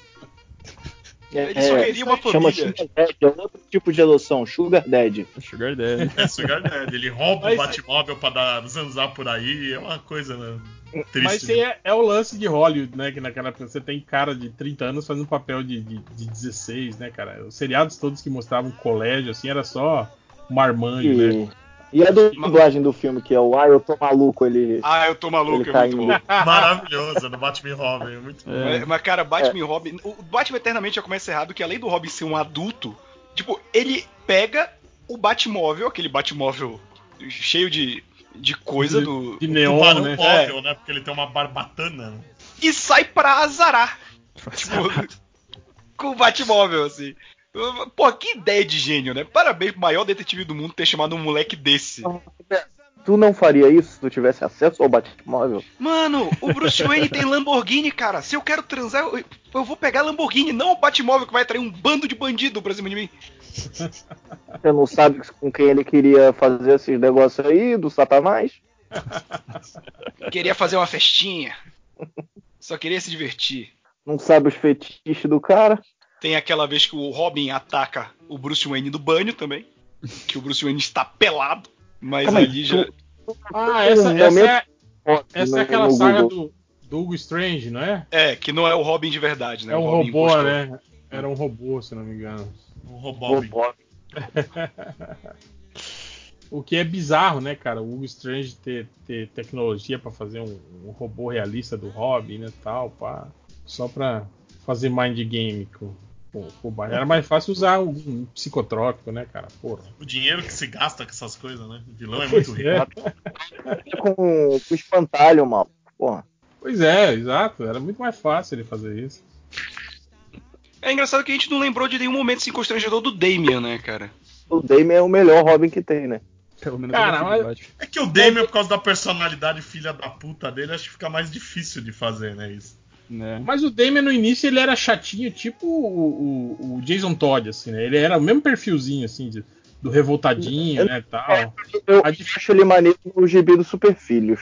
Ele só queria uma família. Chama Sugar Daddy, é outro tipo de adoção, Sugar Daddy. Sugar Daddy. É, Sugar Daddy. Ele rouba Mas... o Batmóvel pra dar, zanzar por aí, é uma coisa, né? Triste. Mas né? é, é, o lance de Hollywood, né? Que naquela época você tem cara de 30 anos fazendo papel de, de, de 16, né, cara? Os seriados todos que mostravam colégio, assim, era só marmanjo, e... né? E a dublagem do filme, que é o Ah, eu tô maluco, ele. Ah, eu tô maluco, ele é muito bom. (laughs) Maravilhoso, do Batman Robin, muito bom. É. Mas, cara, Batman é. Robin. O Batman Eternamente já começa errado que além do Robin ser um adulto, tipo, ele pega o Batmóvel, aquele Batmóvel cheio de, de coisa de, do. De neon, né? Móvel, é. né? Porque ele tem uma barbatana. E sai pra azarar. (laughs) tipo, com o Batmóvel, assim. Pô, que ideia de gênio, né? Parabéns pro maior detetive do mundo ter chamado um moleque desse. Tu não faria isso se tu tivesse acesso ao Batmóvel? Mano, o Bruce (laughs) Wayne tem Lamborghini, cara. Se eu quero transar, eu, eu vou pegar Lamborghini, não o Batmóvel que vai atrair um bando de bandido pra cima de mim. Você não sabe com quem ele queria fazer esses negócios aí, do Satanás? (laughs) Queria fazer uma festinha. Só queria se divertir. Não sabe os fetiches do cara? Tem aquela vez que o Robin ataca o Bruce Wayne no banho também. Que o Bruce Wayne está pelado. Mas Calma ali aí, já. Ah, essa, essa, é, essa é aquela saga do, do Hugo Strange, não é? É, que não é o Robin de verdade, né? É um robô, impostor. né? Era um robô, se não me engano. Um robô. robô. (laughs) o que é bizarro, né, cara? O Hugo Strange ter, ter tecnologia para fazer um, um, robô realista do Robin, né, tal, pá. Só pra fazer mind game com, com, Era mais fácil usar um, um, psicotrópico, né, cara? Porra. O dinheiro que se gasta com essas coisas, né? O vilão é muito rico. É. com, com espantalho, mal. Porra. Pois é, exato. Era muito mais fácil ele fazer isso. É engraçado que a gente não lembrou de nenhum momento assim, constrangedor do Damian, né, cara? O Damian é o melhor Robin que tem, né? Pelo menos cara, mas... é que o Damian, por causa da personalidade filha da puta dele, acho que fica mais difícil de fazer, né, isso. Né? Mas o Damian no início ele era chatinho, tipo o, o, o Jason Todd, assim, né? Ele era o mesmo perfilzinho, assim, de, do revoltadinho, eu, né, tal. É, eu a acho ele maneiro no gibi do Super Filhos.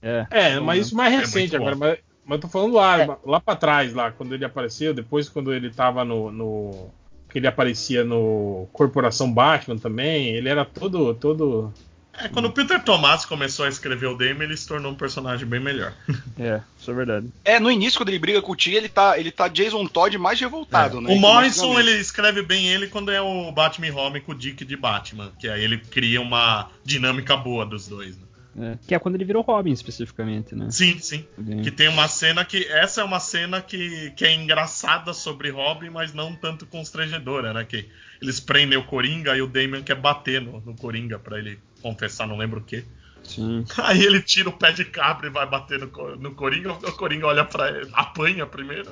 É, é mas isso mais é recente é agora. Mas, mas eu tô falando lá, é. lá pra trás, lá, quando ele apareceu, depois quando ele tava no, no. que ele aparecia no Corporação Batman também, ele era todo. todo é, quando o Peter Tomás começou a escrever o Damon, ele se tornou um personagem bem melhor. (laughs) É, isso é verdade. É, no início, quando ele briga com o Tia, ele tá, ele tá Jason Todd mais revoltado, é. né? O Morrison, ele escreve bem ele quando é o Batman Home com o Dick de Batman, que aí ele cria uma dinâmica boa dos dois, né? É, que é quando ele virou Robin, especificamente, né? Sim, sim. Que tem uma cena que. Essa é uma cena que, que é engraçada sobre Robin, mas não tanto constrangedora, né? Que eles prendem o Coringa e o Damien quer bater no, no Coringa para ele confessar, não lembro o que. Sim. Aí ele tira o pé de cabra e vai bater no, no Coringa. O Coringa olha pra ele, apanha primeiro.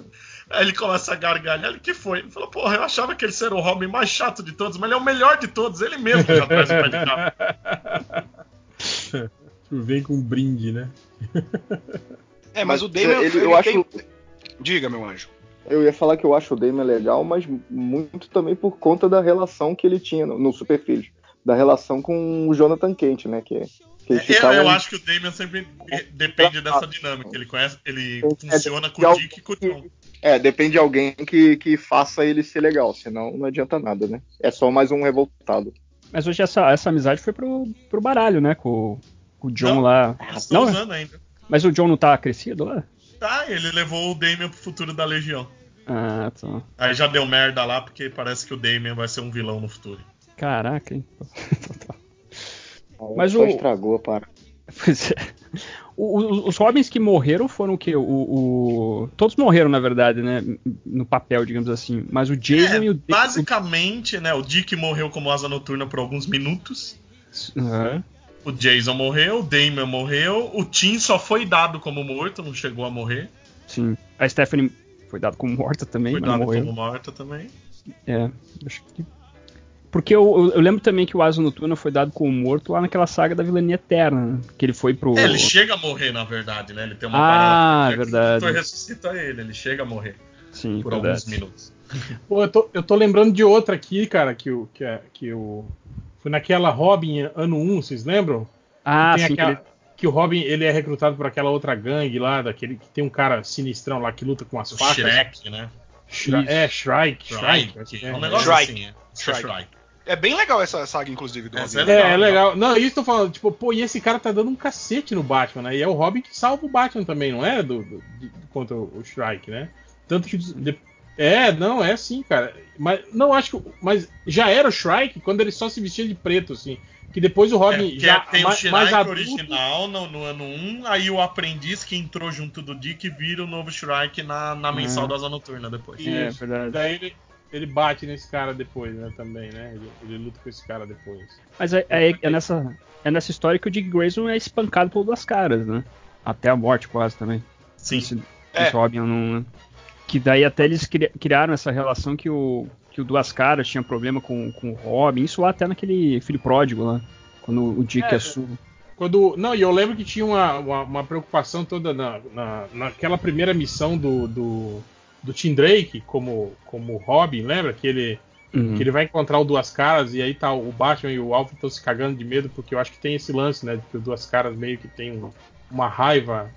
Aí ele começa a gargalhar. Ele que foi? Ele falou: Porra, eu achava que ele era o Robin mais chato de todos, mas ele é o melhor de todos. Ele mesmo já traz o pé de cabra. (laughs) Vem com um brinde, né? (laughs) É, mas, mas o Damon. Ele, eu acho. Diga, meu anjo. Eu ia falar que eu acho o Damon legal, mas muito também por conta da relação que ele tinha no, no Super Filhos. Da relação com o Jonathan Kent, né? Que, que é, eu acho que o Damon sempre depende dessa dinâmica. Ele conhece, ele é, funciona com o Dick e com o John. É, depende de alguém que, que faça ele ser legal, senão não adianta nada, né? É só mais um revoltado. Mas hoje essa, essa amizade foi pro, pro baralho, né? Com, o John não, lá. Não, usando ainda. Mas o John não tá crescido lá? Tá, ele levou o Damien pro futuro da Legião. Ah, tá. Aí já deu merda lá, porque parece que o Damien vai ser um vilão no futuro. Caraca, hein? Mas o. estragou, para. Pois é. O, os Robins que morreram foram o quê? O, o, Todos morreram, na verdade, né? No papel, digamos assim. Mas o Jason é, e o Dick. Basicamente, né? O Dick morreu como asa noturna por alguns minutos. Uhum. O Jason morreu, o Damon morreu, o Tim só foi dado como morto, não chegou a morrer. Sim. A Stephanie foi dada como morta também, foi mas dada como morta também. É, acho que. Porque eu, eu, lembro também que o Asa Noturna foi dado como morto lá naquela saga da Vilania Eterna, né? que ele foi pro. É, ele chega a morrer, na verdade, né? Ele tem uma ah, parada. Ah, verdade. O ressuscita ele, ele chega a morrer. Sim, por verdade. alguns minutos. Pô, eu tô, eu tô lembrando de outra aqui, cara, que o, que, é, que o, foi naquela Robin ano 1, vocês lembram? Ah, sim. Aquela, que, ele... que, o Robin ele é recrutado por aquela outra gangue lá, daquele que tem um cara sinistrão lá que luta com as o facas. Shrek, né? Shri é, Shrike. Shrike. Shrike. É um negócio Shrike. assim, é. Shrike. Shrike. É bem legal essa saga, inclusive, do Robin. É, legal, é, é legal. Não, isso tô falando, tipo, pô, e esse cara tá dando um cacete no Batman, né? E é o Robin que salva o Batman também, não é? Do, do, de, contra o Shrike, né? Tanto que de, é, não, é assim, cara. Mas não acho que. Mas já era o Shrike quando ele só se vestia de preto, assim. Que depois o Robin é, já tem o Shrike mais adulto... original no, no, ano 1, aí o aprendiz que entrou junto do Dick vira o novo Shrike na, na mensal é. da Asa Noturna depois. É, verdade. Daí ele, ele bate nesse cara depois, né? Também, né? Ele, ele luta com esse cara depois. Mas é, é, é, nessa, é nessa história que o Dick Grayson é espancado por duas caras, né? Até a morte quase também. Sim. Esse, é. esse Robin não. Que daí até eles criaram essa relação que o, que o Duas Caras tinha problema com, com o Robin. Isso lá até naquele Filho Pródigo lá. Quando o Dick é, assume. Quando, não, e eu lembro que tinha uma, uma, uma preocupação toda na, na, naquela primeira missão do, do, do Tim Drake como, como Robin, lembra? Que ele, uhum. que ele vai encontrar o Duas Caras e aí tá o Batman e o Alfred estão se cagando de medo, porque eu acho que tem esse lance, né? De que o Duas Caras meio que tem um, uma raiva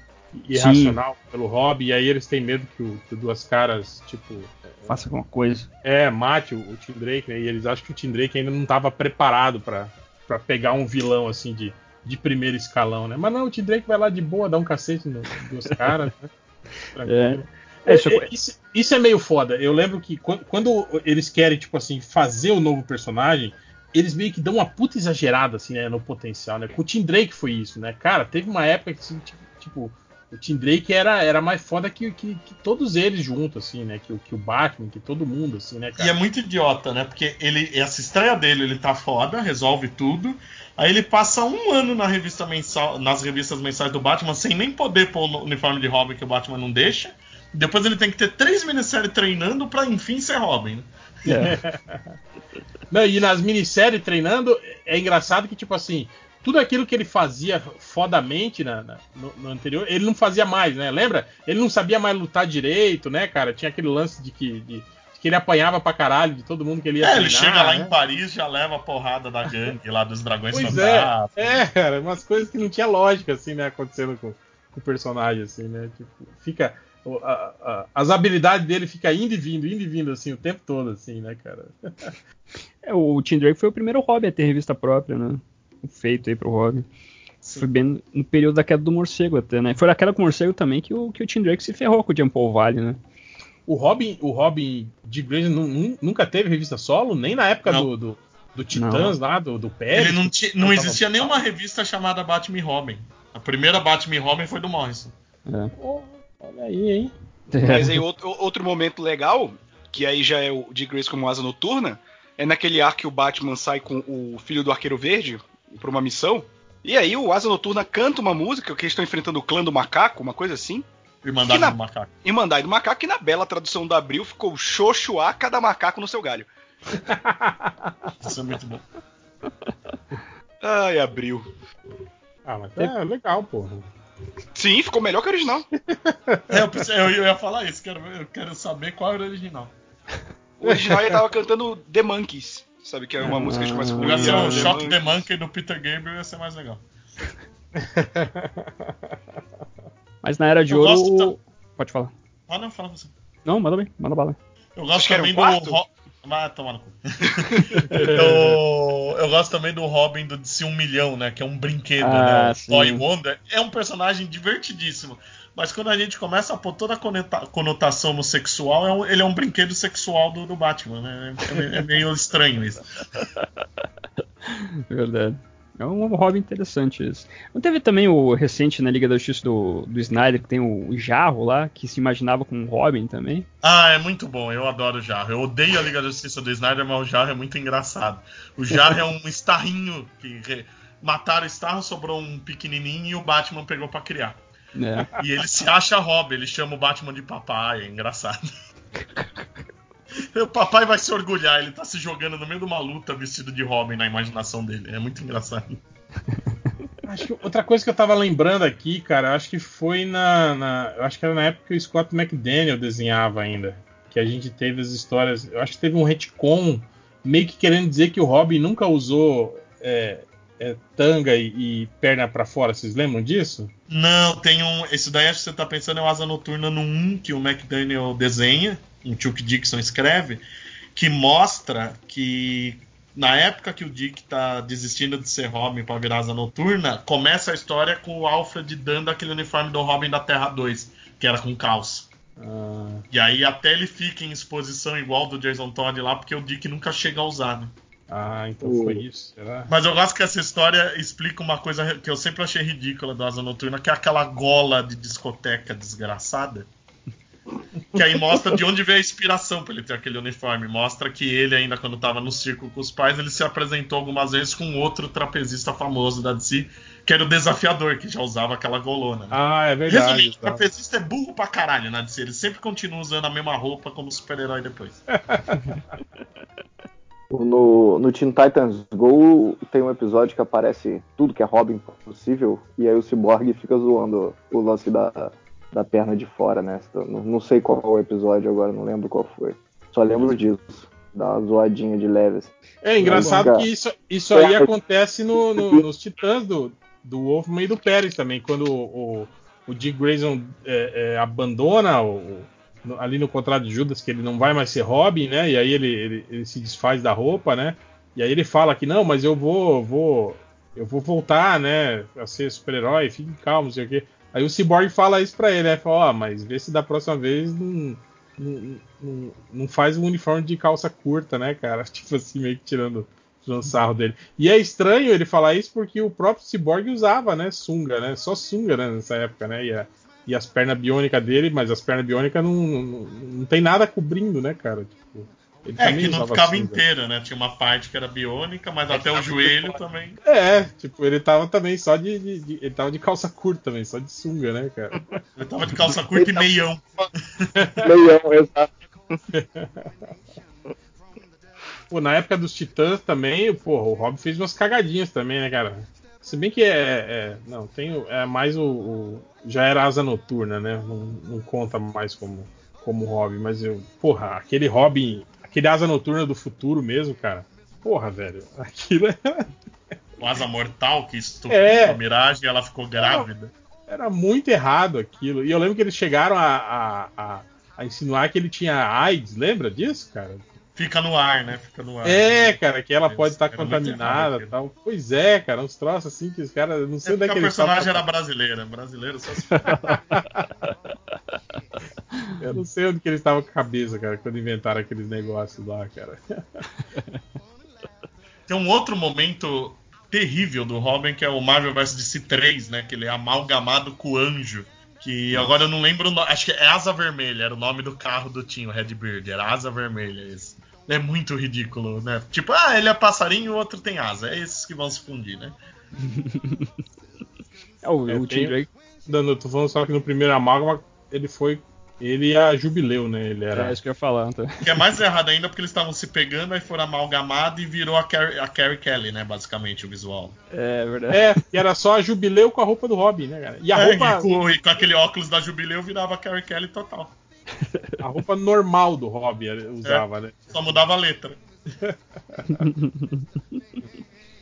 irracional Sim. pelo Robin, e aí eles têm medo que o, que o Duas Caras, tipo. Faça alguma coisa. É, mate o, o Tim Drake, né? E eles acham que o Tim Drake ainda não estava preparado para pegar um vilão assim de de primeiro escalão, né? Mas não, o Tim Drake vai lá de boa, dá um cacete nos nos (laughs) caras, né? É. É, isso, é, isso, isso, é meio foda. Eu lembro que quando, quando, eles querem, tipo assim, fazer o novo personagem, eles meio que dão uma puta exagerada, assim, né, no potencial, né? Com o Tim Drake foi isso, né? Cara, teve uma época que, assim, tipo, o Tim Drake era, era mais foda que, que, que, todos eles juntos, assim, né? Que, que o Batman, que todo mundo, assim, né, cara? E é muito idiota, né? Porque ele, essa estreia dele, ele tá foda, resolve tudo. Aí ele passa um ano na revista mensal, nas revistas mensais do Batman sem nem poder pôr o uniforme de Robin que o Batman não deixa. Depois ele tem que ter três minisséries treinando para enfim ser Robin. Né? É. (laughs) não, e nas minisséries treinando, é engraçado que, tipo assim, tudo aquilo que ele fazia fodamente na, na no, no, anterior, ele não fazia mais, né? Lembra? Ele não sabia mais lutar direito, né, cara? Tinha aquele lance de que. De, que ele apanhava pra caralho de todo mundo que ele ia É, treinar, ele chega lá né? em Paris já leva a porrada da gangue lá dos dragões pois é, é, cara, umas coisas que não tinha lógica, assim, né, acontecendo com, com o personagem, assim, né? Tipo, fica. A, a, as habilidades dele fica indo e vindo, indo e vindo, assim, o tempo todo, assim, né, cara? (laughs) é, o Tim Drake foi o primeiro hobby a ter revista própria, né? Feito aí pro hobby. Sim. Foi bem no período da queda do morcego até, né? Foi naquela com o morcego também que o, que o Tim Drake se ferrou com o Jean Paul Valley, né? O Robin, o Robin de Grayson nunca teve revista solo, nem na época do, do, do, Titãs não. lá, do, do Pérez. Ele não, ti, não existia tava... nenhuma revista chamada Batman Robin. A primeira Batman Robin foi do Morrison. É. Oh, olha aí, hein? Mas aí outro, outro momento legal, que aí já é o de Grayson como asa noturna, é naquele ar que o Batman sai com o filho do Arqueiro Verde para uma missão. E aí o Asa Noturna canta uma música que eles estão enfrentando o clã do macaco, uma coisa assim. Irmandade na, do Macaco. Irmandade do Macaco, que na bela tradução do Abril ficou Xoxuá, cada macaco no seu galho. (laughs) Isso é muito bom. Ai, Abril. Ah, mas é legal, porra. Sim, ficou melhor que o original. é, eu, eu, ia falar isso, quero, eu quero saber qual era o original. O original ele tava cantando The Monkeys, sabe? Que é uma ah, música que começa com. Ia ser o Shock The Monkey do Peter Gabriel ia ser mais legal. (laughs) Mas na Era de eu Ouro. Pode falar. Ah, não, fala você. Não, manda bem, manda bala. Eu gosto também um do. Ro... Vai tomar no cu. (laughs) eu, eu gosto também do Robin do DC 1 milhão, né? Que é um brinquedo, ah, né? Toy Wonder. É um personagem divertidíssimo. Mas quando a gente começa a pôr toda a conotação no sexual, é um, ele é um brinquedo sexual do, do Batman, né? É, é meio estranho isso. (laughs) Verdade. É um hobby interessante isso. Não teve também o recente na Liga da Justiça do, do Snyder, que tem o, Jarro lá, que se imaginava com um Robin também? Ah, é muito bom, eu adoro o Jarro. Eu odeio a Liga da Justiça do Snyder, mas o Jarro é muito engraçado. O Jarro é um (laughs) estarrinho que mataram o Starro, sobrou um pequenininho e o Batman pegou para criar. É. E ele se acha Robin, ele chama o Batman de papai, é engraçado. (laughs) O papai vai se orgulhar, ele tá se jogando no meio de uma luta vestido de Robin na imaginação dele. É muito engraçado. Acho que outra coisa que eu tava lembrando aqui, cara, acho que foi na, na. acho que era na época que o Scott McDaniel desenhava ainda. Que a gente teve as histórias. Eu acho que teve um retcon meio que querendo dizer que o Robin nunca usou é, é, tanga e, e perna para fora. Vocês lembram disso? Não, tem um. Esse daí acho que você tá pensando é o Asa Noturna no 1 que o McDaniel desenha um Chuck Dixon escreve, que mostra que na época que o Dick está desistindo de ser Robin para virar asa noturna, começa a história com o Alfred dando aquele uniforme do Robin da Terra 2, que era com calça. Ah. E aí até ele fica em exposição igual do Jason Todd lá, porque o Dick nunca chega a usar, né? Ah, então uh. foi isso. Será? Mas eu gosto que essa história explica uma coisa que eu sempre achei ridícula do Asa Noturna, que é aquela gola de discoteca desgraçada Que aí mostra de onde veio a inspiração para ele ter aquele uniforme. Mostra que ele, ainda quando estava no circo com os pais, ele se apresentou algumas vezes com outro trapezista famoso da DC, que era o desafiador, que já usava aquela golona. Né? Ah, é verdade. Resumindo, o tá. trapezista é burro pra caralho na DC. Ele sempre continua usando a mesma roupa como super-herói depois. (laughs) No, no Teen Titans Go tem um episódio que aparece tudo que é Robin possível, e aí o Cyborg fica zoando o lance da, da perna de fora, né? Não, não sei qual é o episódio agora, não lembro qual foi. Só lembro disso. Dá uma zoadinha de leves. É engraçado que isso, isso aí acontece no, no, nos Titãs do, do Wolfman e do Pérez também, quando o, o, o Dick Grayson é, é, abandona o, ali no contrato de Judas que ele não vai mais ser Robin, né? E aí ele, ele, ele, se desfaz da roupa, né? E aí ele fala que não, mas eu vou, vou, eu vou voltar, né? A ser super-herói, fique calmo, sei o quê. Aí o Cyborg fala isso pra ele, né? Fala, ó, oh, mas vê se da próxima vez não, não, não, não, faz um uniforme de calça curta, né, cara? (laughs) Tipo assim, meio que tirando, tirando sarro dele. E é estranho ele falar isso porque o próprio Cyborg usava, né? Sunga, né? Só sunga, né? Nessa época, né? E a, e as pernas biônicas dele, mas as pernas biônicas não, não, não, tem nada cobrindo, né, cara? Tipo, é, que não ficava assim, inteira, né? Tinha uma parte que era biônica, mas é até o joelho também. É, tipo, ele tava também só de, de, de, Ele tava de calça curta também, só de sunga, né, cara? Ele tava de calça curta e meião. (laughs) meião, exato. Pô, na época dos Titãs também, porra, o Rob fez umas cagadinhas também, né, cara? Se bem que é. é não, tem. É mais o, o, Já era asa noturna, né? Não, não, conta mais como, como hobby, mas eu. Porra, aquele hobby. Aquele asa noturna do futuro mesmo, cara. Porra, velho. (laughs) Aquilo é. O asa mortal que estuprou é, a Mirage e ela ficou grávida. Era, era, muito errado aquilo. E eu lembro que eles chegaram a, a, a, a insinuar que ele tinha AIDS, lembra disso, cara? Fica no ar, né? Fica no ar. É, cara, que ela pode estar contaminada e tal. Pois é, cara, uns troços assim que os caras. Não sei é onde é que o personagem era brasileiro, brasileiro só se (laughs) Eu não sei onde que eles estavam com a cabeça, cara, quando inventaram aqueles negócios lá, cara. (laughs) Tem um outro momento terrível do Robin, que é o Marvel vs DC 3, né? Que ele é amalgamado com o Anjo. Que agora eu não lembro o nome. Acho que é Asa Vermelha, era o nome do carro do Tim, o Redbird. Era Asa Vermelha esse é muito ridículo, né? Tipo, ah, ele é passarinho e o outro tem asa. É esses que vão se fundir, né? é, o, é, o Tim Drake. Dando, tô falando só que no primeiro amálgama ele foi. Ele a Jubileu, né? Ele era. É isso que eu ia falar. Então. Que é mais errado ainda porque eles estavam se pegando, aí foram amalgamados e virou a Carrie, a Carrie Kelly, né? Basicamente, o visual. É, verdade. É, e era só a Jubileu com a roupa do Robin, né, cara? E a é, roupa. E com, e com aquele óculos da Jubileu virava a Carrie Kelly total. A roupa normal do Robin usava, é, né? Só mudava a letra. (laughs)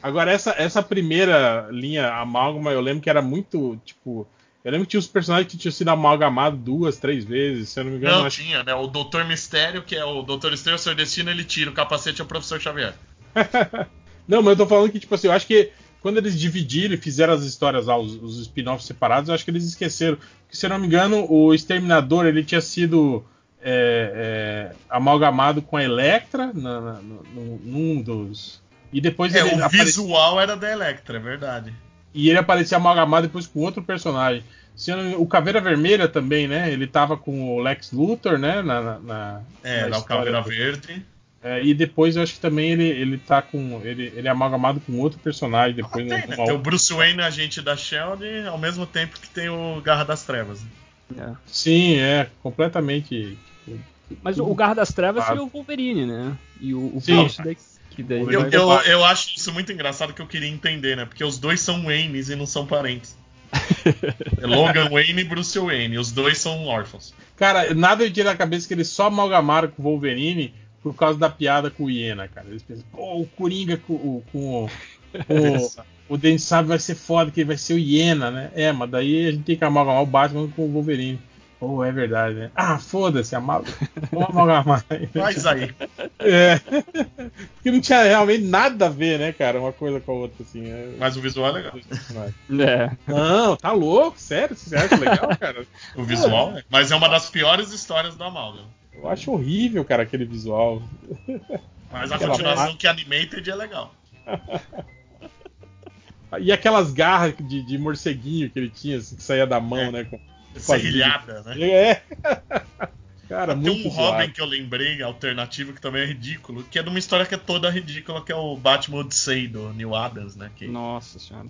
Agora, essa, essa primeira linha amálgama, eu lembro que era muito, tipo. Eu lembro que tinha os personagens que tinham sido amalgamados duas, três vezes, se eu não me engano. Não, acho... tinha, né? O Doutor Mistério, que é o Doutor Estranho, o Seu Destino, ele tira o capacete ao Professor Xavier. (laughs) não, mas eu tô falando que, tipo assim, eu acho que quando eles dividiram e fizeram as histórias lá, os, os spin-offs separados, eu acho que eles esqueceram. Que, se eu não me engano, o Exterminador ele tinha sido é, é, amalgamado com a Electra na, na, no, num dos. E depois é, o apare... visual era da Electra, é verdade. E ele aparecia amalgamado depois com outro personagem. O Caveira Vermelha também, né? Ele tava com o Lex Luthor, né? Na, na, é, na o Caveira Verde. É, e depois eu acho que também ele, ele tá com. Ele, ele é amalgamado com outro personagem depois. Ah, tem, né? (laughs) tem o Bruce Wayne, agente da Shield, ao mesmo tempo que tem o Garra das Trevas. É. Sim, é, completamente. Mas o Garra das Trevas seria o Wolverine, né? E o, o Sim. Daí, que daí eu, eu, eu, acho isso muito engraçado que eu queria entender, né? Porque os dois são Waynes e não são parentes. (laughs) é Logan Wayne e Bruce Wayne, os dois são órfãos. Cara, nada eu tira da cabeça que eles só amalgamaram com o Wolverine por causa da piada com o Iena, cara. Eles pensam, pô, o Coringa com, com, com o, (laughs) o Dente Sabe vai ser foda, que ele vai ser o Iena, né? É, mas daí a gente tem que amalgamar o Batman com o Wolverine. Pô, oh, é verdade, né? Ah, foda-se, amal... vamos amalgamar. Faz aí. É. (laughs) Porque não tinha realmente nada a ver, né, cara? Uma coisa com a outra, assim. É... Mas o visual é legal. É. Não, tá louco? Sério? Você acha legal, cara? o visual, é. Mas é uma das piores histórias do Amalgam. Eu acho horrível, cara, aquele visual. Mas a Aquela continuação que Animated é legal. e aquelas garras de, de, morceguinho que ele tinha, assim, que saía da mão, é. né? Com, Serrilhada, né? É. Cara, Tem um zoado. Robin que eu lembrei, alternativo, que também é ridículo, que é de uma história que é toda ridícula, que é o Batman Odyssey do Neil Adams, né? Que... Nossa senhora.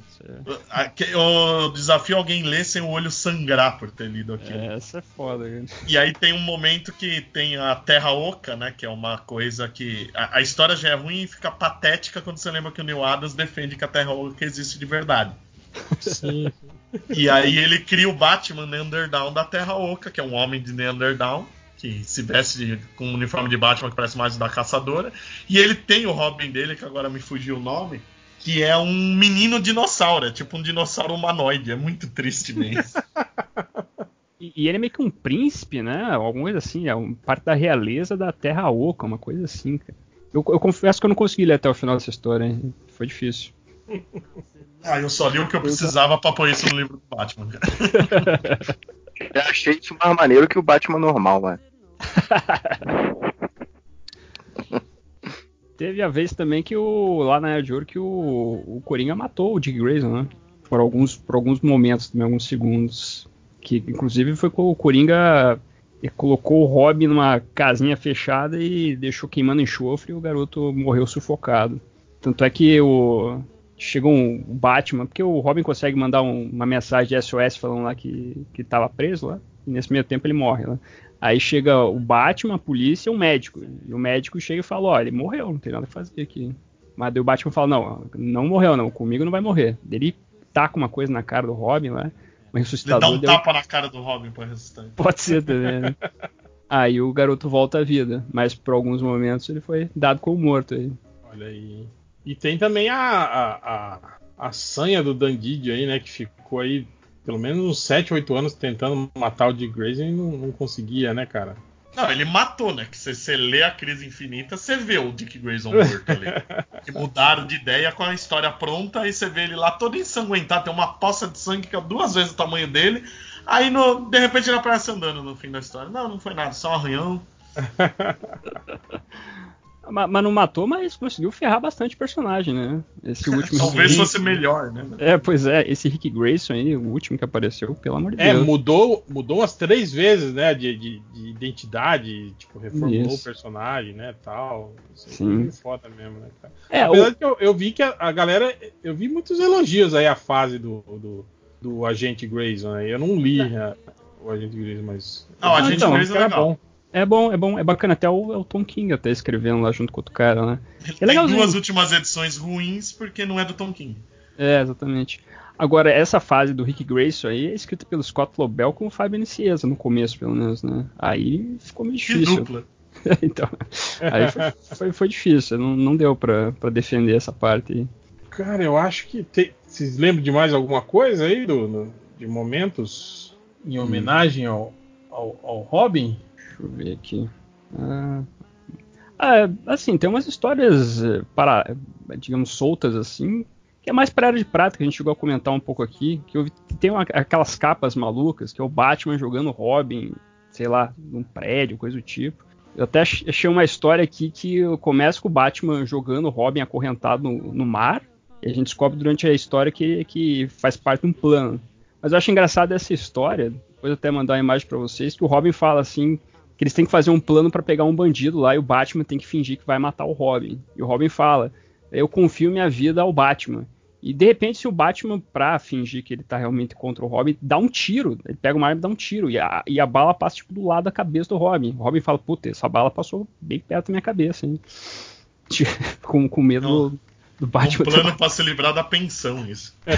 É... Eu desafio alguém ler sem o olho sangrar por ter lido aquilo. É, essa é foda, gente. E aí tem um momento que tem a Terra Oca, né? Que é uma coisa que. A, a história já é ruim e fica patética quando você lembra que o Neil Adams defende que a Terra Oca existe de verdade. Sim. E aí ele cria o Batman Neanderdown da Terra Oca, que é um homem de Neanderdown que se veste com um uniforme de Batman que parece mais da caçadora. E ele tem o Robin dele, que agora me fugiu o nome, que é um menino dinossauro, é tipo um dinossauro humanoide. É muito triste mesmo. (laughs) e, e ele é meio que um príncipe, né? Alguma coisa assim, é um, parte da realeza da Terra Oca, uma coisa assim, cara. Eu, eu confesso que eu não consegui ler até o final dessa história, hein? foi difícil. (laughs) Ah, eu só li o que eu precisava pra pôr isso no livro do Batman, cara. (laughs) Eu achei isso mais maneiro que o Batman normal, mano. (laughs) Teve a vez também que o lá na Era de Ouro que o, o Coringa matou o Dick Grayson, né? Por alguns, por alguns momentos, também, alguns segundos. Que inclusive foi com o Coringa colocou o Robin numa casinha fechada e deixou queimando enxofre e o garoto morreu sufocado. Tanto é que o chegou um Batman, porque o Robin consegue mandar um, uma mensagem de SOS falando lá que, que tava preso lá, e nesse meio tempo ele morre lá. Aí chega o Batman, a polícia e um médico. E o médico chega e fala: Olha, ele morreu, não tem nada a fazer aqui. Mas daí o Batman fala: Não, não morreu, não, comigo não vai morrer. Ele taca uma coisa na cara do Robin lá. Um ressuscitador. Ele dá um tapa na cara do Robin pra ressuscitar. Pode ser também, né? (laughs) aí o garoto volta à vida, mas por alguns momentos ele foi dado como morto aí. Olha aí. E tem também a, a, a, a sanha do Dandidi aí, né? Que ficou aí pelo menos uns 7, 8 anos tentando matar o Dick Grayson e não, não conseguia, né, cara? Não, ele matou, né? Que você lê a crise infinita, você vê o Dick Grayson morto ali. (laughs) que mudaram de ideia com a história pronta, aí você vê ele lá todo ensanguentado, tem uma poça de sangue que é duas vezes o tamanho dele. Aí no, de repente ele aparece andando no fim da história. Não, não foi nada, só um arranhão. (laughs) Mas, mas, não matou, mas conseguiu ferrar bastante personagem, né? Esse (laughs) último. Talvez fosse melhor, né? É, pois é, esse Rick Grayson aí, o último que apareceu, pelo amor de é, Deus. É, mudou, mudou umas três vezes, né? De, de, de identidade, tipo, reformulou Isso. o personagem, né? Tal. Isso é Sim. foda mesmo, né, cara? É, Apesar o... que eu, eu, vi que a, a, galera. Eu vi muitos elogios aí à fase do, do, do Agente Grayson, né? Eu não li a, o Agente Grayson, mas. Não, o Agente então, Grayson é legal. bom. É bom, é bom, é bacana. Até o, é o Tom King até escrevendo lá junto com outro cara, né? é tem duas últimas edições ruins porque não é do Tom King. É, exatamente. Agora, essa fase do Rick Grayson aí é escrita pelo Scott Lobel com o Fábio Nicieza, no começo, pelo menos, né? Aí ficou meio difícil. Que dupla. (laughs) então, aí foi, foi, foi, difícil, não, não deu pra, pra defender essa parte aí. Cara, eu acho que. Tem, vocês lembram de mais alguma coisa aí do, no, de momentos em homenagem hum. ao, ao, ao Robin? Deixa eu ver aqui. Ah, ah, assim, tem umas histórias eh, para, digamos, soltas assim, que é mais para área de prata, que a gente chegou a comentar um pouco aqui, que eu, tem uma, aquelas capas malucas, que é o Batman jogando Robin, sei lá, num prédio, coisa do tipo. Eu até achei uma história aqui que começa com o Batman jogando Robin acorrentado no, no mar, e a gente descobre durante a história que, que faz parte de um plano. Mas eu acho engraçado essa história, depois até mandar uma imagem para vocês, que o Robin fala assim, que eles têm que fazer um plano para pegar um bandido lá e o Batman tem que fingir que vai matar o Robin. E o Robin fala: Eu confio minha vida ao Batman. E de repente, se o Batman, pra fingir que ele tá realmente contra o Robin, dá um tiro. Ele pega uma arma e dá um tiro. E a, e a bala passa tipo, do lado da cabeça do Robin. O Robin fala: Puta, essa bala passou bem perto da minha cabeça, hein? (laughs) com, com medo Não, do, do Batman. Um plano pra se livrar da pensão, isso. (laughs)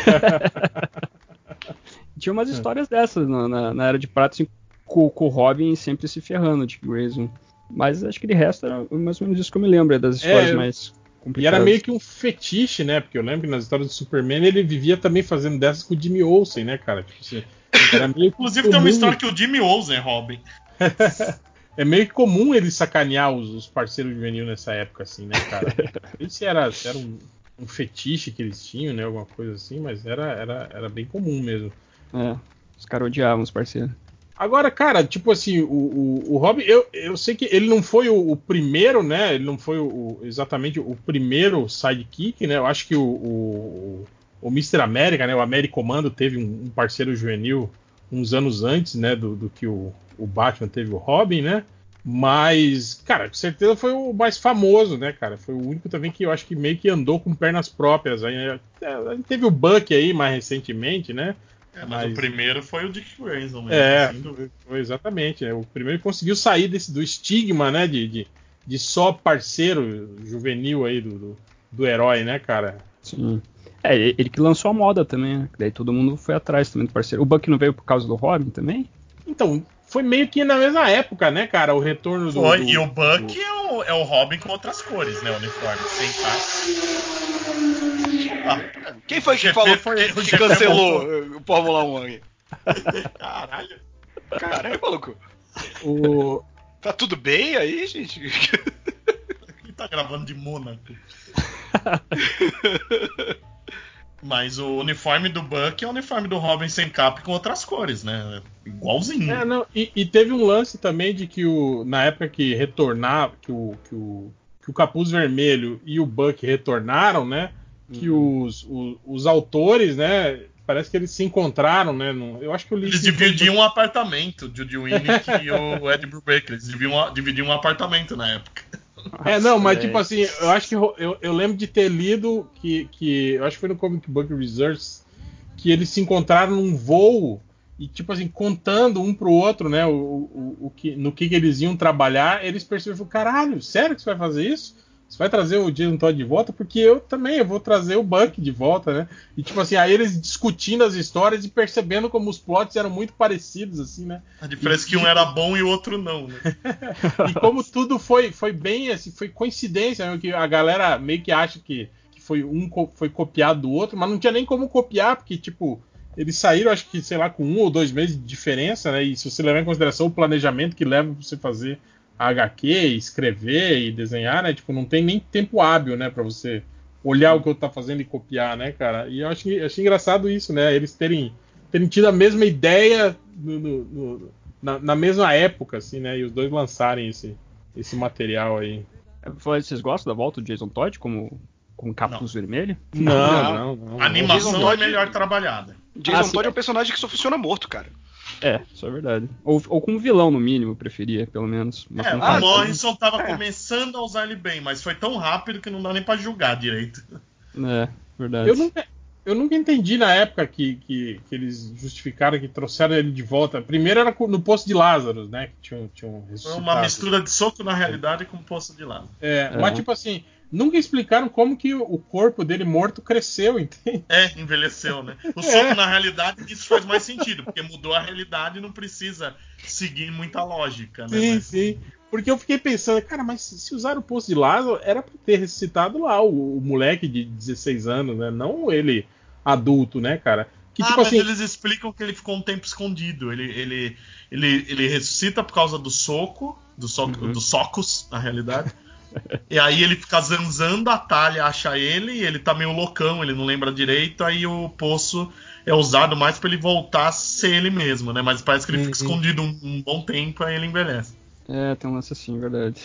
Tinha umas histórias dessas na, na, na Era de Prata, assim, com, com o Robin sempre se ferrando, Dick Grayson. Mas acho que de resto era mais ou menos isso que eu me lembro, é das histórias é, mais complicadas. E era meio que um fetiche, né? Porque eu lembro que nas histórias do Superman ele vivia também fazendo dessas com o Jimmy Olsen, né, cara? Tipo assim, (laughs) Inclusive tem uma história que o Jimmy Olsen é Robin. (laughs) é meio que comum ele sacanear os, os parceiros juvenil nessa época, assim, né, cara? (laughs) Não sei se era, se era um, um, fetiche que eles tinham, né? Alguma coisa assim, mas era, era, era bem comum mesmo. É, os caras odiavam os parceiros. Agora, cara, tipo assim, o, o, o Robin, eu, eu sei que ele não foi o, o primeiro, né? Ele não foi o, exatamente o primeiro sidekick, né? Eu acho que o, o, o Mr. América, né? O Américo Comando teve um, um, parceiro juvenil uns anos antes, né, do, do que o, o Batman teve o Robin, né? Mas, cara, com certeza foi o mais famoso, né, cara? Foi o único também que eu acho que meio que andou com pernas próprias. Aí, é, teve o Buck aí mais recentemente, né? É, mas, mas, o primeiro foi o Dick Grayson mesmo. É, assim, foi exatamente. Né? O primeiro conseguiu sair desse, do estigma, né? De, de, de só parceiro juvenil aí do, do, do, herói, né, cara? Sim. É, ele que lançou a moda também, né? Daí todo mundo foi atrás também do parceiro. O Buck não veio por causa do Robin também? Então, foi meio que na mesma época, né, cara? O retorno do. Foi, do, e o Buck do... é, o, é o Robin com outras cores, né? O uniforme, sem ah, (laughs) quem foi que falou foi, que, que cancelou o Fórmula 1 aí? (laughs) Caralho. Caralho, maluco. O... Tá tudo bem aí, gente? Quem tá gravando de Mônaco? (laughs) Mas o uniforme do Buck é o uniforme do Robin sem cap com outras cores, né? Igualzinho. É, não, e, e, teve um lance também de que o, na época que retornava, que o, que o, que o Capuz Vermelho e o Buck retornaram, né? Que uhum. os, os, os, autores, né? Parece que eles se encontraram, né? No, eu acho que eu li Eles dividiam um apartamento, Judy Winnick e o (laughs) Ed Brubaker. Eles dividiam, dividiam um apartamento na época. É, não, mas tipo assim, eu acho que eu, eu lembro de ter lido que, que. Eu acho que foi no Comic Book Research que eles se encontraram num voo e, tipo assim, contando um pro outro, né? O, o, o que, no que, que eles iam trabalhar, eles perceberam, caralho, sério que você vai fazer isso? Você vai trazer o Jason Todd de volta? Porque eu também, eu vou trazer o Buck de volta, né? E tipo assim, aí eles discutindo as histórias e percebendo como os plots eram muito parecidos, assim, né? A diferença e, é que um era bom e o outro não, né? (laughs) e como tudo foi, foi bem, assim, foi coincidência, né? Que a galera meio que acha que, que foi um foi copiado do outro, mas não tinha nem como copiar, porque, tipo, eles saíram, acho que, sei lá, com um ou dois meses de diferença, né? E se você levar em consideração o planejamento que leva pra você fazer HQ, escrever e desenhar, né? Tipo, não tem nem tempo hábil, né, para você olhar o que eu tá fazendo e copiar, né, cara? E eu acho, achei engraçado isso, né? Eles terem, terem tido a mesma ideia no, no, no, na, na, mesma época, assim, né? E os dois lançarem esse, esse material aí. É, vocês gostam da volta do Jason Todd como, como capuz não. vermelho? Não, não, não. A animação é melhor trabalhada. Jason ah, Todd é um personagem que só funciona morto, cara. É, isso é verdade. Ou, ou como vilão, no mínimo, preferia, pelo menos. Mas é, o Morrison tava é. começando a usar ele bem, mas foi tão rápido que não dá nem pra julgar direito. É, verdade. Eu nunca, eu nunca entendi na época que, que, que, eles justificaram que trouxeram ele de volta. Primeiro era no Poço de Lázaro, né? Que tinham, tinham Foi uma mistura de soco na realidade com o Poço de Lázaro. É, é, mas tipo assim, nunca explicaram como que o corpo dele morto cresceu, (laughs) entende? É, envelheceu, né? O soco, (laughs) é. na realidade, isso faz mais sentido, porque mudou a realidade e não precisa seguir muita lógica, né? Sim, mas... sim. Porque eu fiquei pensando, cara, mas se usar o poço de Lázaro, era pra ter ressuscitado lá o, o, moleque de 16 anos, né? Não ele adulto, né, cara? Que, ah, tipo mas assim... eles explicam que ele ficou um tempo escondido. Ele, ele, ele, ele ressuscita por causa do soco, do soco uhum. dos socos, na realidade. E aí ele fica zanzando, a Talha acha ele, e ele tá meio loucão, ele não lembra direito, aí o poço é usado mais para ele voltar a ser ele mesmo, né? Mas parece que ele fica uhum. escondido um, um, bom tempo, aí ele envelhece. É, tem um lance assim, verdade.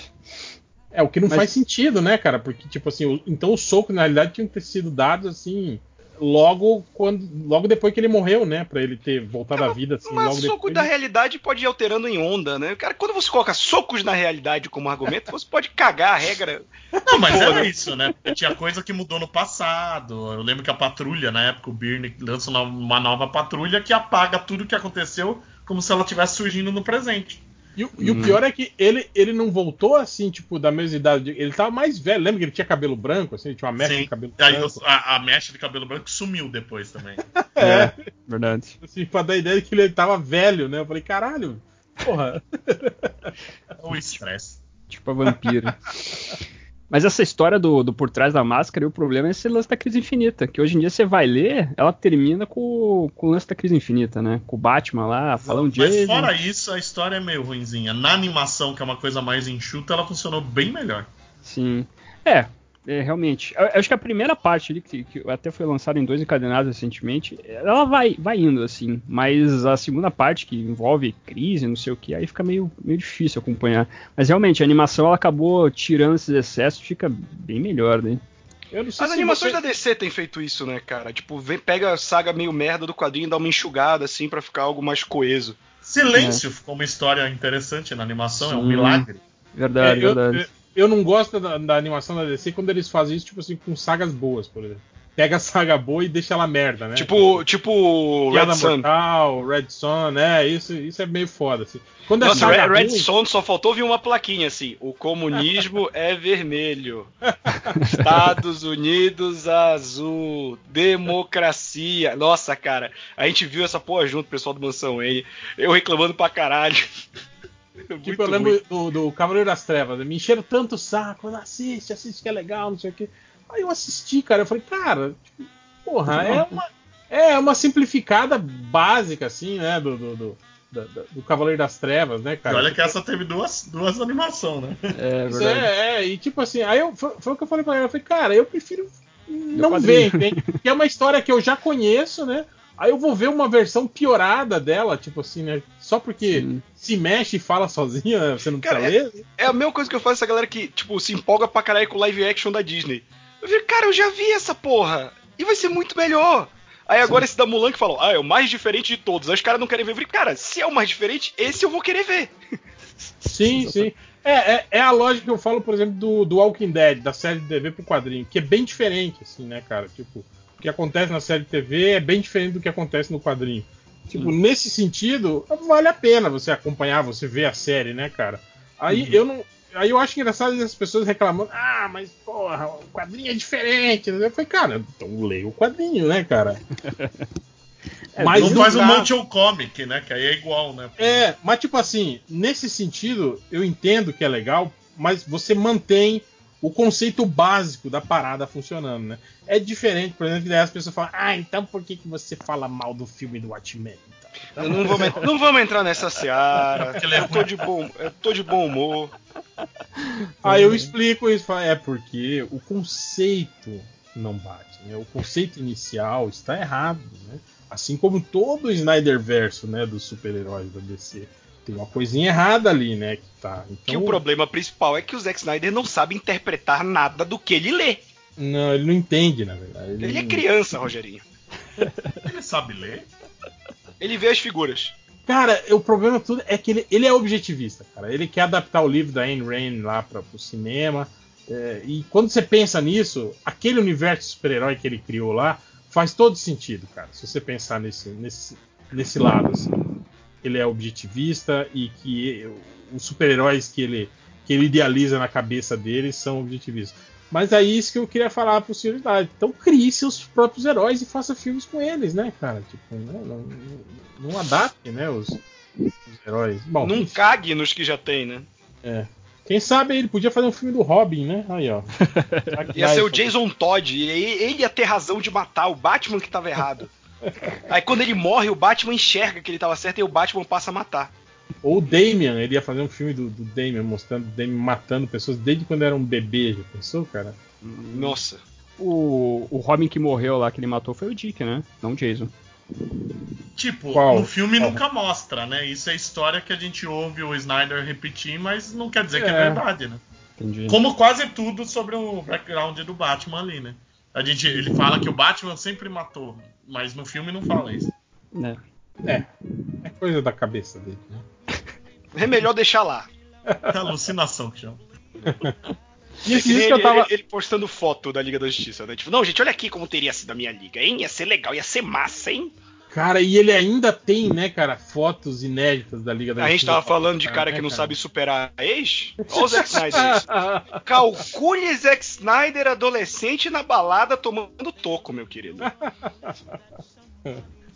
É, o que não Mas... faz sentido, né, cara? Porque, tipo assim, o, então o soco, na realidade, tinha que ter sido dado assim logo quando logo depois que ele morreu, né, para ele ter voltado à vida assim, mas logo soco depois. da realidade pode ir alterando em onda, né? Cara, quando você coloca socos na realidade como argumento, você pode cagar a regra. Não, mas era isso, né? Porque tinha coisa que mudou no passado. Eu lembro que a patrulha, na época, o Byrne lança uma nova patrulha que apaga tudo que aconteceu como se ela estivesse surgindo no presente. E, hum. e, o hum. pior é que ele, ele não voltou assim, tipo, da mesma idade. Ele tava mais velho. Lembra que ele tinha cabelo branco, assim? Ele tinha uma mecha Sim. de cabelo Aí, branco. A, a, mecha de cabelo branco sumiu depois também. (laughs) é, é, verdade. Assim, pra dar a ideia de que ele tava velho, né? Eu falei, caralho, porra. o (laughs) estresse. Tipo a vampira. (laughs) Mas essa história do, do por trás da máscara, e o problema é esse lance da crise infinita. Que hoje em dia você vai ler, ela termina com, com o lance da crise infinita, né? Com o Batman lá, falando de. Mas fora isso, a história é meio ruinzinha. Na animação, que é uma coisa mais enxuta, ela funcionou bem melhor. Sim. É, é, realmente. Eu, eu, acho que a primeira parte ali, que, que até foi lançada em dois encadenados recentemente, ela vai, vai indo, assim. Mas a segunda parte, que envolve crise, não sei o que, aí fica meio, meio difícil acompanhar. Mas realmente, a animação ela acabou tirando esses excessos fica bem melhor, né? As animações você... da DC têm feito isso, né, cara? Tipo, vem, pega a saga meio merda do quadrinho e dá uma enxugada, assim, para ficar algo mais coeso. Silêncio é. ficou uma história interessante na animação, Sim. é um milagre. Verdade, é, verdade. Eu, não gosto da, da, animação da DC quando eles fazem isso, tipo assim, com sagas boas, por exemplo pega a saga boa e deixa ela merda, né? Tipo, tipo Red Sun. Mortal, Red Sun, né? Isso, isso é meio foda, assim. Quando Nossa, Red, ruim... Red Sun só faltou vir uma plaquinha assim: o comunismo (laughs) é vermelho. Estados Unidos azul. Democracia. Nossa, cara, a gente viu essa porra junto, pessoal do Mansão N. Eu reclamando pra caralho. (laughs) tipo, eu lembro do, do, Cavaleiro das Trevas. Me encheram tanto o saco. Assiste, assiste que é legal, não sei o quê. Aí eu assisti, cara, eu falei, cara, tipo, porra, é uma, é uma simplificada básica, assim, né, do, do, do, do, do Cavaleiro das Trevas, né, cara? E olha que essa teve duas, duas animações, né? É, verdade. É, é, e tipo assim, aí eu, foi, foi o que eu falei pra ela, eu falei, cara, eu prefiro não ver, entende? (laughs) Que é uma história que eu já conheço, né? Aí eu vou ver uma versão piorada dela, tipo assim, né? Só porque Sim. se mexe e fala sozinha, (laughs) você não cara, precisa ler. É, é, a mesma coisa que eu faço essa galera que, tipo, se empolga pra caralho com o live action da Disney. Eu vi, cara, eu já vi essa porra. E vai ser muito melhor. Aí agora sim. esse da Mulan que falou, ah, é o mais diferente de todos. Aí os caras não querem ver. Eu falei, cara, se é o mais diferente, esse eu vou querer ver. (laughs) Sim, sim. É, é, é, a lógica que eu falo, por exemplo, do, do Walking Dead, da série de TV pro quadrinho, que é bem diferente, assim, né, cara? Tipo, que acontece na série de TV é bem diferente do que acontece no quadrinho. Tipo, sim. nesse sentido, vale a pena você acompanhar, você ver a série, né, cara? Aí uhum. eu não Aí eu acho engraçado as pessoas reclamando, ah, mas porra, o quadrinho é diferente. Eu falei, cara, então leia o quadrinho, né, cara? (laughs) É, mas não faz um motion comic, né? Que aí é igual, né? É, mas tipo assim, nesse sentido, eu entendo que é legal, mas você mantém o conceito básico da parada funcionando, né? É diferente, por exemplo, que daí as pessoas falam, ah, então por que, que você fala mal do filme do Watchmen? Então, não, vamos, (laughs) não vamos entrar nessa seara. Eu tô de bom, eu tô de bom humor. Aí eu explico isso, é porque o conceito não bate, né? O conceito inicial está errado, né? Assim como todo o Snyder verso, né, dos super-heróis da DC. Tem uma coisinha errada ali, né, que tá. Então... Que o problema principal é que o Zack Snyder não sabe interpretar nada do que ele lê. Não, ele não entende, na verdade. Ele, ele é criança, Rogerinho. (laughs) ele sabe ler? Ele vê as figuras. Cara, o problema tudo é que ele, ele é objetivista, cara. Ele quer adaptar o livro da Ayn Rand lá para o cinema. É, e quando você pensa nisso, aquele universo super-herói que ele criou lá faz todo sentido, cara. Se você pensar nesse, nesse, nesse lado, assim. Ele é objetivista e que os super-heróis que ele, que ele idealiza na cabeça dele são objetivistas. Mas é isso que eu queria falar pro Sr. Então crie seus próprios heróis e faça filmes com eles, né, cara? Tipo, né? não, não, não, adapte, né, os, os heróis. Bom, não enfim. cague nos que já tem, né? É. Quem sabe ele podia fazer um filme do Robin, né? Aí, ó. (laughs) ia ser o Jason Todd, e ele ia ter razão de matar o Batman que tava errado. Aí quando ele morre, o Batman enxerga que ele tava certo e o Batman passa a matar. Ou o Damian, ele ia fazer um filme do, do Damian, mostrando o Damian matando pessoas desde quando era um bebê, já pensou, cara? Nossa. O, o Robin que morreu lá, que ele matou, foi o Dick, né? Não o Jason. Tipo, Qual? no filme Qual? nunca mostra, né? Isso é história que a gente ouve o Snyder repetir, mas não quer dizer é. que é verdade, né? Entendi. Como quase tudo sobre o background do Batman ali, né? A gente, ele fala que o Batman sempre matou, mas no filme não fala isso. É. É. É coisa da cabeça dele, né? É melhor deixar lá. É alucinação que chama. E esse ele, eu tava... ele, ele, postando foto da Liga da Justiça, né? Tipo, não, gente, olha aqui como teria sido a minha liga, hein? Ia ser legal, ia ser massa, hein? Cara, e ele ainda tem, né, cara, fotos inéditas da Liga da Justiça. A gente tava falando de cara que não sabe superar a ex? Olha o Zack Snyder. (laughs) Calcule Zack Snyder adolescente na balada tomando toco, meu querido. (laughs)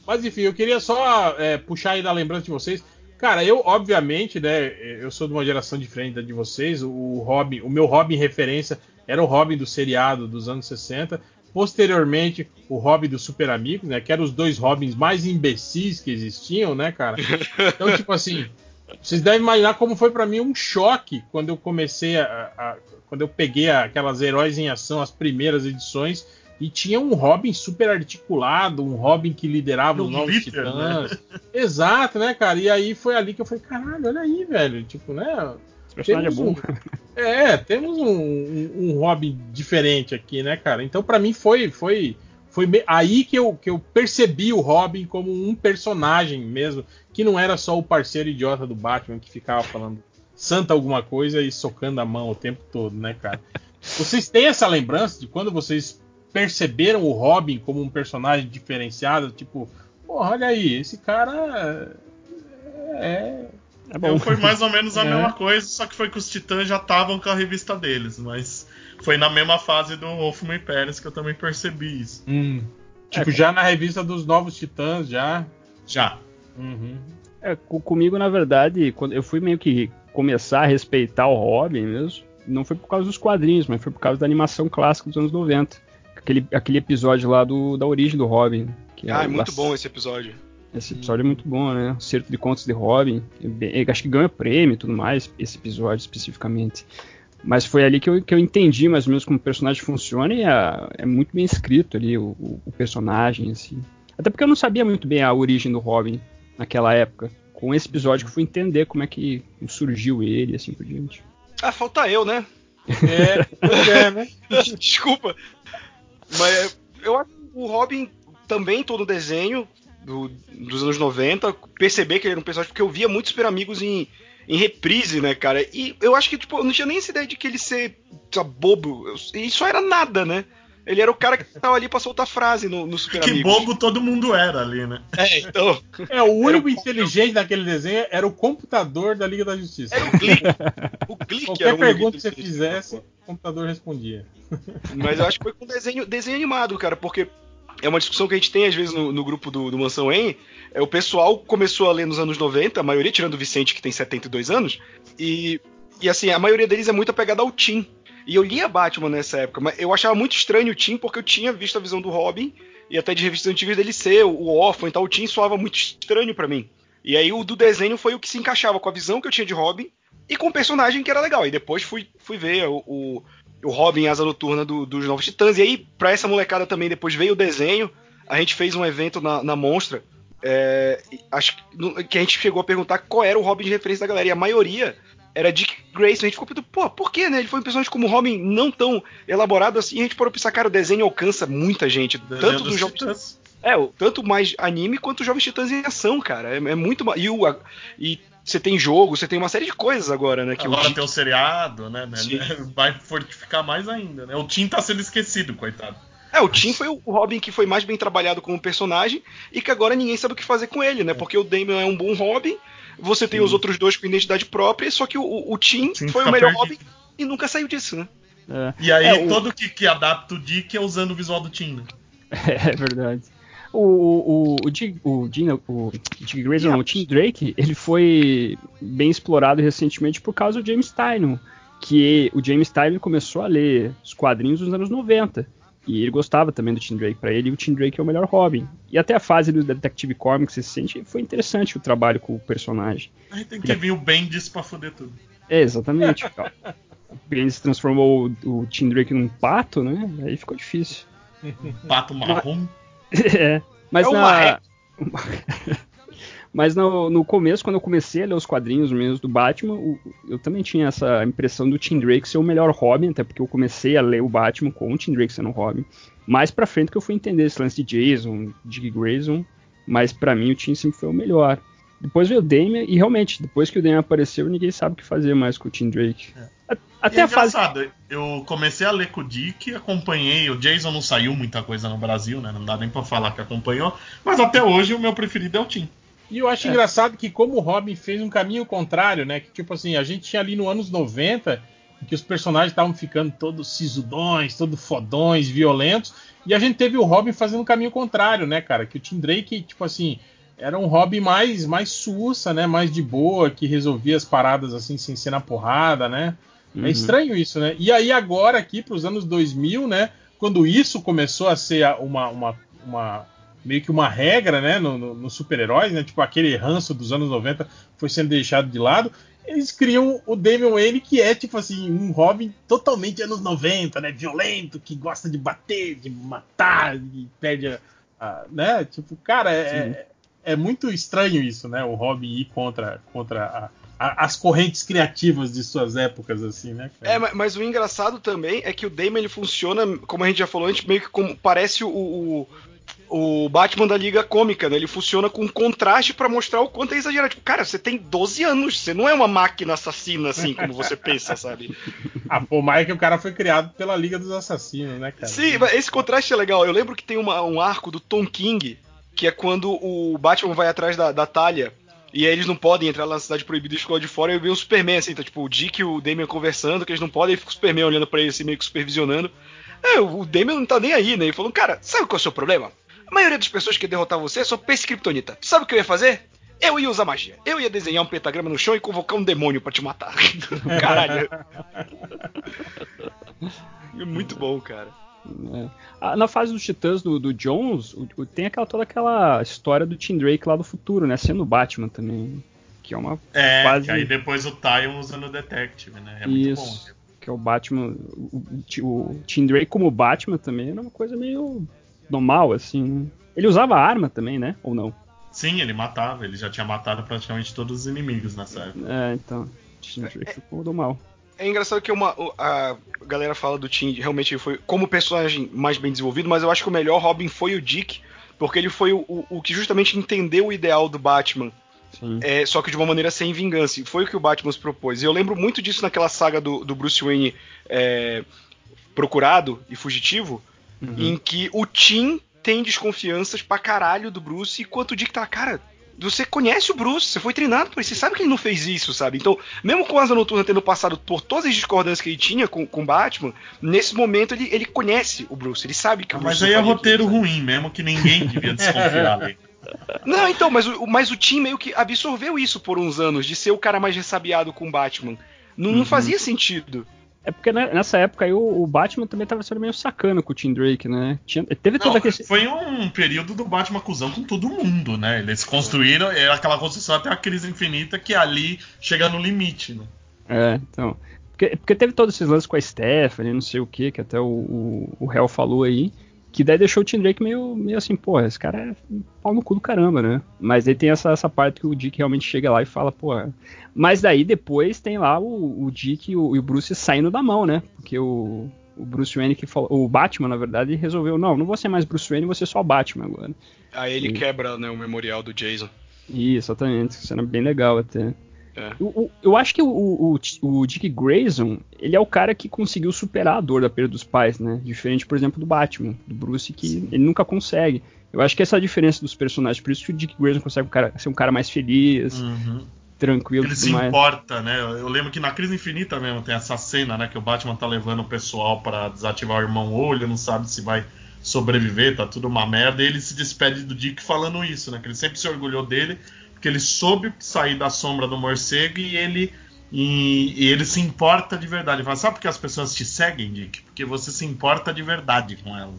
Mas enfim, eu queria só é, puxar aí da lembrança de vocês. Cara, eu, obviamente, né, eu sou de uma geração diferente da de vocês. O Robin, o meu Robin referência era o Robin do seriado dos anos 60. Posteriormente, o Robin dos Super Amigos, né? Que eram os dois Robins mais imbecis que existiam, né, cara? Então, tipo assim, vocês devem imaginar como foi para mim um choque quando eu comecei a, a, quando eu peguei aquelas heróis em ação, as primeiras edições e tinha um Robin super articulado, um Robin que liderava os novos glitter, titãs. Né? Exato, né, cara? E aí foi ali que eu falei, caralho, olha aí, velho. Tipo, né? Esse personagem é bom. Um, é, temos um, um, um Robin diferente aqui, né, cara? Então, para mim, foi, foi, foi aí que eu, que eu percebi o Robin como um personagem mesmo, que não era só o parceiro idiota do Batman que ficava falando santa alguma coisa e socando a mão o tempo todo, né, cara? Vocês têm essa lembrança de quando vocês perceberam o Robin como um personagem diferenciado? Tipo, porra, olha aí, esse cara é. É bom. foi mais ou menos a (laughs) é. mesma coisa, só que foi que os Titãs já estavam com a revista deles, mas foi na mesma fase do Wolfman Pérez que eu também percebi isso. Hum. Tipo, é, já na revista dos Novos Titãs, já? Já. Uhum. É, comigo, na verdade, quando eu fui meio que começar a respeitar o Robin mesmo, não foi por causa dos quadrinhos, mas foi por causa da animação clássica dos anos 90. Aquele, aquele episódio lá do, da origem do Robin. ah, é, é muito bom esse episódio. Esse episódio é muito bom, né? O Certo de Contos de Robin. É acho que ganha prêmio e tudo mais, esse episódio especificamente. Mas foi ali que eu, que eu entendi mais ou menos como o personagem funciona e é, é muito bem escrito ali o, o, personagem, assim. Até porque eu não sabia muito bem a origem do Robin naquela época. Com esse episódio que eu fui entender como é que surgiu ele e assim por diante. Ah, falta eu, né? (laughs) É, é né? (laughs) Desculpa. Mas eu acho que o Robin também todo o desenho do, dos anos 90, perceber que ele era um personagem, porque eu via muitos Super Amigos em, em reprise, né, cara? E eu acho que, tipo, eu não tinha nem essa ideia de que ele ser sabe, bobo. E isso era nada, né? Ele era o cara que tava ali pra soltar frase no, no Super que Amigos. Que bobo todo mundo era ali, né? É, então. É, o único inteligente daquele desenho era o computador da Liga da Justiça. Era o Glick. O Glick Qualquer era o pergunta que você fizesse, o computador respondia. Mas eu acho que foi com desenho, desenho animado, cara, porque é uma discussão que a gente tem às vezes no, no grupo do, do Mansão En. É, o pessoal começou a ler nos anos 90, a maioria tirando o Vicente, que tem 72 anos, e, e assim, a maioria deles é muito apegada ao Tim. E eu lia Batman nessa época, mas eu achava muito estranho o Tim, porque eu tinha visto a visão do Robin, e até de revistas antigas dele ser o órfão e tal, o Tim soava muito estranho para mim. E aí o do desenho foi o que se encaixava com a visão que eu tinha de Robin e com o personagem que era legal. E depois fui, fui ver o, o, o Robin Asa Noturna do, dos Novos Titãs. E aí, pra essa molecada também, depois veio o desenho. A gente fez um evento na, na Monstra. É, acho que a gente chegou a perguntar qual era o Robin de referência da galera. E a maioria era Dick Grayson. A gente ficou pensando, pô, por que, né? Ele foi um personagem como Robin não tão elaborado assim. E a gente parou pensar, cara, o desenho alcança muita gente. tanto dos Jovens Titãs. É, tanto mais anime quanto os Jovens Titãs em ação, cara. É, é muito. E, o, e você tem jogo, você tem uma série de coisas agora, né? Que agora o tem o seriado, né? né vai fortificar mais ainda, né? O Tim tá sendo esquecido, coitado. É, o Tim foi o Robin que foi mais bem trabalhado como personagem e que agora ninguém sabe o que fazer com ele, né? Porque o Damian é um bom Robin, você tem Sim. os outros dois com identidade própria, só que o, o Tim, o Tim foi o melhor perdido. Robin e nunca saiu disso, né? É. E aí, é, todo o... que, que adapta o Dick é usando o visual do Tim, né? (laughs) É verdade. O, o, o, Dick, o, Gina, o Dick Grayson, yeah. o Tim Drake, ele foi bem explorado recentemente por causa do James Tynion, que o James Tynion começou a ler os quadrinhos nos anos 90. E ele gostava também do Tim Drake. Para ele, o Tim Drake é o melhor Robin. E até a fase do Detective Comics recente foi interessante o trabalho com o personagem. Aí tem que vir o Bendis pra foder tudo. É, exatamente. o (laughs) Bendis transformou o, o Tim Drake num pato, né? Aí ficou difícil. pato marrom. (laughs) É, mas é na. (laughs) mas no, no, começo, quando eu comecei a ler os quadrinhos mesmo do Batman, o, eu também tinha essa impressão do Tim Drake ser o melhor Robin, até porque eu comecei a ler o Batman com o Tim Drake sendo o Robin. Mais pra frente que eu fui entender esse lance de Jason, Dick Grayson, mas para mim o Tim sempre foi o melhor. Depois veio o Damian, e realmente, depois que o Damian apareceu, ninguém sabe o que fazer mais com o Tim Drake. É. Até é a fase. Eu comecei a ler com o Dick, acompanhei. O Jason não saiu muita coisa no Brasil, né? Não dá nem pra falar que acompanhou. Mas até hoje o meu preferido é o Tim. E eu acho é. engraçado que, como o Robin fez um caminho contrário, né? Que tipo assim, a gente tinha ali no anos 90 que os personagens estavam ficando todos sisudões, todos fodões, violentos. E a gente teve o Robin fazendo um caminho contrário, né, cara? Que o Tim Drake, tipo assim, era um hobby mais mais sussa, né? Mais de boa, que resolvia as paradas assim sem ser na porrada, né? É uhum. É estranho isso, né? E aí agora aqui para os anos 2000, né? Quando isso começou a ser uma, uma, uma meio que uma regra, né? No, no, no super-heróis, né? Tipo aquele ranço dos anos 90 foi sendo deixado de lado. Eles criam o Damian Wayne, que é tipo assim, um Robin totalmente anos 90, né? Violento, que gosta de bater, de matar, e perde a, a né? Tipo, cara, é, é muito estranho isso, né? O Robin ir contra, contra a, as correntes criativas de suas épocas, assim, né? Cara? É, mas, mas, o engraçado também é que o Damon ele funciona, como a gente já falou antes, meio que como parece o, o, o Batman da Liga Cômica, né? Ele funciona com contraste para mostrar o quanto é exagerado. Tipo, cara, você tem 12 anos, você não é uma máquina assassina assim como você pensa, sabe? (laughs) ah, pô, mais que o cara foi criado pela Liga dos Assassinos, né, cara? Sim, mas esse contraste é legal. Eu lembro que tem uma, um arco do Tom King, que é quando o Batman vai atrás da, da Talia e aí eles não podem entrar lá na cidade proibida e ficam de fora. E eu vi o Superman, assim, tá tipo o Dick e o Damian conversando, que eles não podem, e fica o Superman olhando para ele assim, meio que supervisionando. É, o Damian não tá nem aí, né? E falou, cara, sabe qual é o seu problema? A maioria das pessoas que derrotar você são pense kryptonita. Sabe o que eu ia fazer? Eu ia usar magia. Eu ia desenhar um pentagrama no chão e convocar um demônio para te matar. (laughs) Caralho. (laughs) Muito bom, cara. É. Na fase dos Titãs do, do Jones, o, o, tem aquela, toda aquela história do Tim Drake lá do futuro, né? Sendo Batman também. Que é uma é, fase... aí depois o Tyon usando o Detective, né? É muito Isso, bom. Que é o Batman. O, o, Tim Drake como Batman também era uma coisa meio normal, assim. Ele usava arma também, né? Ou não? Sim, ele matava. Ele já tinha matado praticamente todos os inimigos nessa época. É, então. Tim Drake ficou do mal. É engraçado que uma, a galera fala do Tim, realmente foi como personagem mais bem desenvolvido, mas eu acho que o melhor Robin foi o Dick, porque ele foi o, o, o que justamente entendeu o ideal do Batman. É, só que de uma maneira sem vingança. Foi o que o Batman se propôs. E eu lembro muito disso naquela saga do, do Bruce Wayne é, procurado e fugitivo, uhum. em que o Tim tem desconfianças pra caralho do Bruce, enquanto o Dick tá, cara, você conhece o Bruce, você foi treinado por ele, você sabe que ele não fez isso, sabe? Então, mesmo com o Asa Noturna tendo passado por todas as discordâncias que ele tinha com o Batman, nesse momento ele, ele conhece o Bruce, ele sabe que o Bruce Mas aí é roteiro ruim, mesmo que ninguém devia desconfiar (laughs) dele. Não, então, mas o, mas o Tim meio que absorveu isso por uns anos, de ser o cara mais ressabiado com o Batman. Não, uhum. não fazia sentido. É porque né, nessa época aí o, Batman também tava sendo meio sacana com o Tim Drake, né? Tinha, teve todo aquele... Foi um período do Batman acusão com todo mundo, né? Eles construíram é aquela construção até a crise infinita que ali chega no limite, né? É, então. Porque, porque teve todos esses lances com a Stephanie, não sei o que, que até o, o, o Hell falou aí. Que daí deixou o Tim Drake meio, meio assim, pô, esse cara é pau no cu do caramba, né? Mas aí tem essa, essa parte que o Dick realmente chega lá e fala, pô. Mas daí depois tem lá o, o Dick e o, e o Bruce saindo da mão, né? Porque o, o Bruce Wayne que falou, o Batman, na verdade, resolveu, não, não vou ser mais Bruce Wayne, vou ser só Batman agora. Aí ele e... quebra, né, o memorial do Jason. Isso, exatamente, era bem legal até. É. Eu, eu, acho que o, o, o, Dick Grayson, ele é o cara que conseguiu superar a dor da perda dos pais, né? Diferente, por exemplo, do Batman, do Bruce, que Sim. ele nunca consegue. Eu acho que essa é a diferença dos personagens, por isso que o Dick Grayson consegue um cara, ser um cara mais feliz, uhum. tranquilo. Ele se mais. importa, né? Eu lembro que na Crise Infinita mesmo tem essa cena, né? Que o Batman tá levando o pessoal para desativar o irmão olho, não sabe se vai sobreviver, tá tudo uma merda, e ele se despede do Dick falando isso, né? Que ele sempre se orgulhou dele porque ele soube sair da sombra do morcego e ele e, e, ele se importa de verdade. Ele fala, sabe por que as pessoas te seguem, Dick? Porque você se importa de verdade com elas.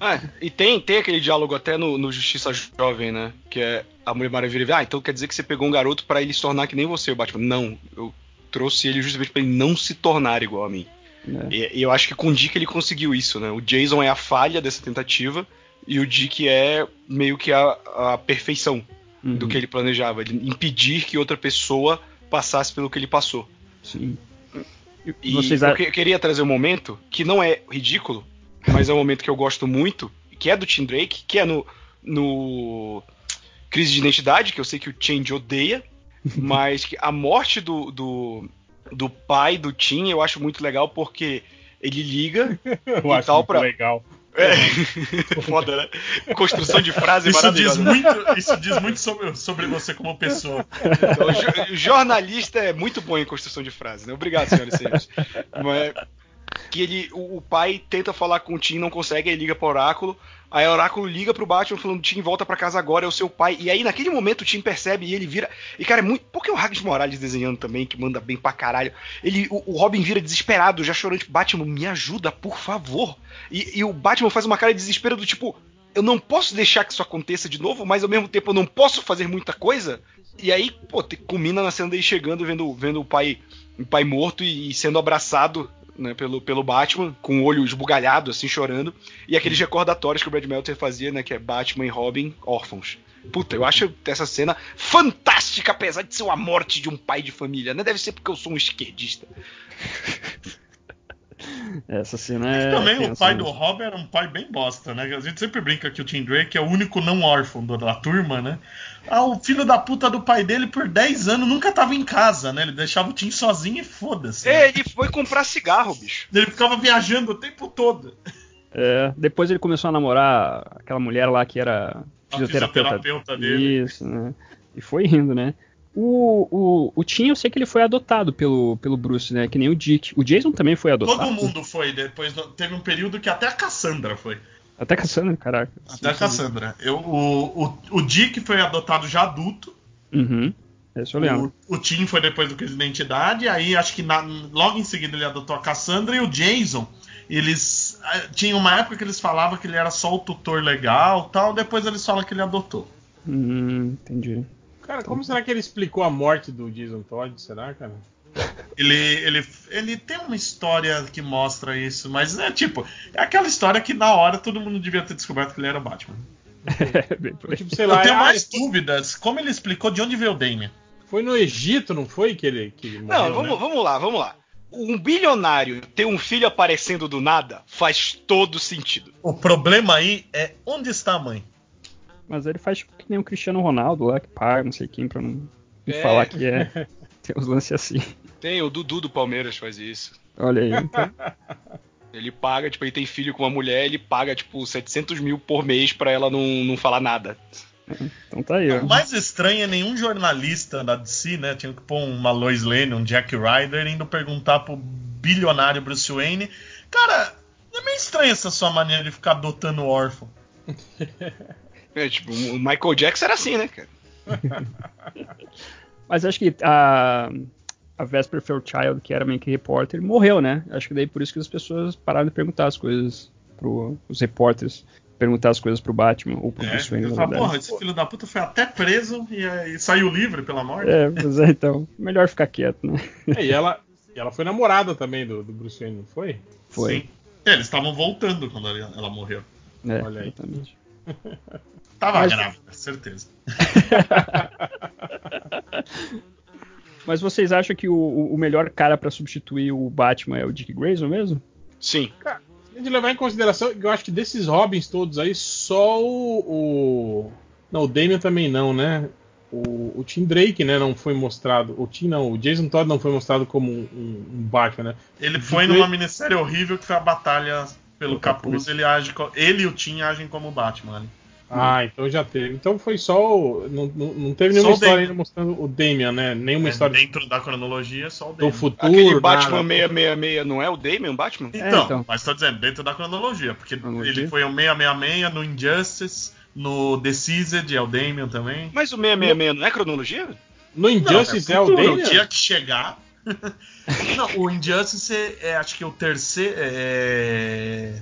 É, e tem, tem aquele diálogo até no, no, Justiça Jovem, né? Que é a Mulher Maravilha. Ah, então quer dizer que você pegou um garoto para ele se tornar que nem você, o Batman. Não, eu trouxe ele justamente para ele não se tornar igual a mim. É. E, e, eu acho que com o Dick ele conseguiu isso, né? O Jason é a falha dessa tentativa e o Dick é meio que a, a perfeição uhum. do que ele planejava. Ele impedir que outra pessoa passasse pelo que ele passou. Sim. E Vocês... eu, que, queria trazer um momento que não é ridículo, mas é um momento que eu gosto muito, que é do Tim Drake, que é no, no Crise de Identidade, que eu sei que o Change odeia, (laughs) mas que a morte do, do, do pai do Tim eu acho muito legal porque ele liga (laughs) eu e tal para legal. É. (laughs) Foda, né? Construção de frase isso diz muito Isso diz muito sobre, sobre você como pessoa. Então, o jornalista é muito bom em construção de frase, né? Obrigado, senhoras e senhores. Mas, que ele, o, o, pai tenta falar com o Tim, não consegue, aí liga pro Oráculo. Aí o Oráculo liga pro Batman falando: Tim, volta para casa agora, é o seu pai. E aí, naquele momento, o Tim percebe e ele vira. E, cara, é muito. Porque o Ragnar Morales desenhando também, que manda bem pra caralho. Ele, o, o Robin vira desesperado, já chorando, tipo, Batman, me ajuda, por favor. E, e o Batman faz uma cara de desespero do tipo: eu não posso deixar que isso aconteça de novo, mas ao mesmo tempo eu não posso fazer muita coisa. E aí, pô, culmina na cena dele chegando, vendo, vendo o pai, o pai morto e sendo abraçado né, pelo, pelo Batman, com o olho esbugalhado, assim, chorando, e aqueles recordatórios que o Brad Meltzer fazia, né, que é Batman e Robin órfãos. Puta, eu acho essa cena fantástica, apesar de ser a morte de um pai de família, né? Deve ser porque eu sou um esquerdista. Essa cena é. também o pai do Robin era um pai bem bosta, né? A gente sempre brinca que o Tim Drake é o único não órfão da turma, né? Ah, o filho da puta do pai dele por 10 anos nunca tava em casa, né? Ele deixava o Tim sozinho e foda-se. É, né? ele foi comprar cigarro, bicho. Ele ficava viajando o tempo todo. É, depois ele começou a namorar aquela mulher lá que era fisioterapeuta, fisioterapeuta dele. Isso, né? E foi indo, né? O, o, o Tim, eu sei que ele foi adotado pelo, pelo Bruce, né? Que nem o Dick. O Jason também foi adotado. Todo mundo foi. Depois teve um período que até a Cassandra foi. Até a Cassandra, caraca. Até a Cassandra. Eu, o, o, o Dick foi adotado já adulto. Uhum. Esse eu lembro. O, o Tim foi depois do Crise de Identidade. Aí acho que na, logo em seguida ele adotou a Cassandra e o Jason. Eles. Eh, tinha uma época que eles falavam que ele era só o tutor legal tal. Depois eles falam que ele adotou. Hum, entendi. Cara, como será que ele explicou a morte do Jason Todd? Será, cara? Ele, ele, ele tem uma história que mostra isso, mas é tipo, é aquela história que na hora todo mundo devia ter descoberto que ele era Batman. (laughs) É, tipo, sei lá, Eu tenho ah, mais dúvidas. Como ele explicou de onde veio o Damien? Foi no Egito, não foi? Que ele, que ele morreu, Não, vamos, né? vamos lá, vamos lá. Um bilionário ter um filho aparecendo do nada faz todo sentido. O problema aí é onde está a mãe? Mas ele faz tipo, que nem o Cristiano Ronaldo lá, que paga não sei quem pra não, É. falar que é. (laughs) Tem uns lances assim. Tem, o Dudu do Palmeiras faz isso. Olha aí. Então, (laughs) Ele paga, tipo, ele tem filho com uma mulher, ele paga, tipo, 700 mil por mês pra ela não, não falar nada. então tá aí, ó. O mais estranho é nenhum jornalista da DC, né? Tinha que pôr uma Lois Lane, um Jack Ryder, indo perguntar pro bilionário Bruce Wayne. Cara, é meio estranha essa sua maneira de ficar adotando órfão. (laughs) É, tipo, o Michael Jackson era assim, né, cara? (laughs) Mas acho que a, a Vesper Fairchild, que era meio que repórter, morreu, né? Acho que daí por isso que as pessoas pararam de perguntar as coisas pro, os repórteres. Perguntar as coisas pro Batman ou pro É, Bruce Wayne, falo, porra, esse filho da puta foi até preso e, e saiu livre pela morte. É, mas é, então, melhor ficar quieto, né? É, e ela, ela foi namorada também do, do Bruce Wayne, não foi? Foi. Sim. É, eles estavam voltando quando ela, ela morreu. É, Olha aí. exatamente. (laughs) Tava Mas- grávida, certeza. (laughs) Mas vocês acham que o, o- melhor cara pra substituir o Batman é o Dick Grayson mesmo? Sim. Tem de levar em consideração que eu acho que desses Robins todos aí, só o. o- não, o Damian também não, né? O, o Tim Drake, né, não foi mostrado. O Tim não, o Jason Todd não foi mostrado como um, um- um Batman, né? Ele foi numa minissérie horrível que foi a batalha pelo O capuz. capuz. Ele, age, ele e o Tim agem como Batman ali. Ah, então já teve. Então foi só. o- Não, não, não teve nenhuma Só o história ainda mostrando o Damian, né? Nenhuma É, história Dentro da cronologia, só o do Damian. futuro. Aquele Batman nada. 666 não é o Damian Batman? Então, É, então. mas tô dizendo, dentro da cronologia, porque Cronologia. ele foi o 666 no Injustice, no Decised é o Damian também. Mas o 666 não é cronologia? No Injustice é, o futuro, Damian? Tinha que chegar. (laughs) Não, o Injustice é, é, acho que o terceiro. é,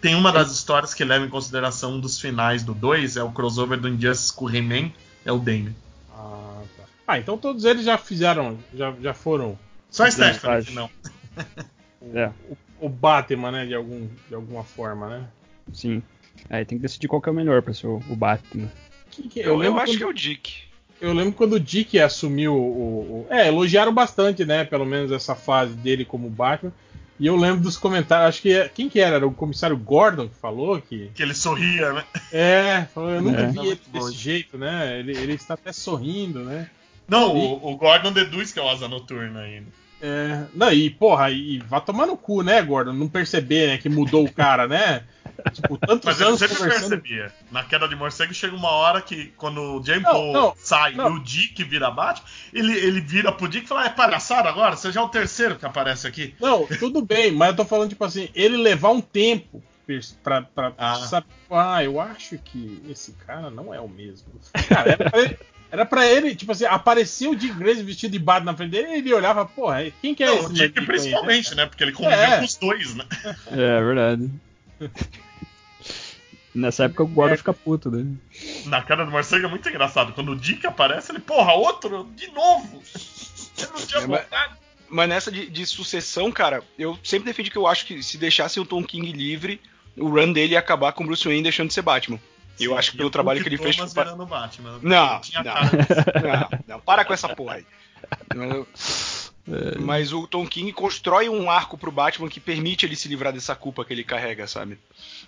Tem uma das histórias que leva em consideração um dos finais do 2, é o crossover do Injustice com o He-Man, é o Damian. Ah, tá. Ah, então todos eles já fizeram. Já, já foram Só a Stephanie que não. É, o Batman, né? De, algum, de alguma forma, né? sim. Aí tem que decidir qual que é o melhor pra ser o, o Batman. Que- que- Eu, eu lembro acho quando- que é o Dick. Eu lembro quando o Dick assumiu o, o- É, elogiaram bastante, né? Pelo menos essa fase dele como Batman. E eu lembro dos comentários, acho que. é- Quem que era? Era o comissário Gordon que falou que. Que ele sorria, né? É, falou, eu nunca É. vi ele desse jeito, né? Ele, ele está até sorrindo, né? Não, o, o Gordon deduz que é o Asa Noturna ainda. É, não, e porra, e vá tomar no cu, né, Gordon? Não perceber, né, que mudou o cara, né? Tipo, tantos Mas ele anos sempre conversando. percebia. Na queda de morcego chega uma hora que, quando o James Paul sai não. e o Dick vira Batman, ele, ele vira pro Dick e fala: É palhaçada agora? Você já é o terceiro que aparece aqui. Não, tudo bem, mas eu tô falando, tipo assim, ele levar um tempo pra, pra Ah. saber, ah, eu acho que esse cara não é o mesmo. Cara, era pra ele, era pra ele, tipo assim, apareceu o Dick Grayson vestido de Batman na frente dele e ele olhava, porra, quem que é Não, esse o Dick maldito aí, principalmente, né? Porque ele conviveu É. com os dois, né? É, verdade. (laughs) Nessa época o Gordon fica puto, né? Na queda do morcego é muito engraçado. Quando o Dick aparece, ele, porra, outro? De novo! Eu não tinha É, mas- mas nessa de, de, sucessão, cara, eu sempre defendi que eu acho que se deixasse o Tom King livre, o run dele ia acabar com o Bruce Wayne deixando de ser Batman. Sim, eu acho que pelo trabalho que ele fez. Thomas virando Batman. Não, não, (laughs) não, não, para com essa porra aí. (laughs) É. Mas o Tom King constrói um arco pro Batman que permite ele se livrar dessa culpa que ele carrega, sabe?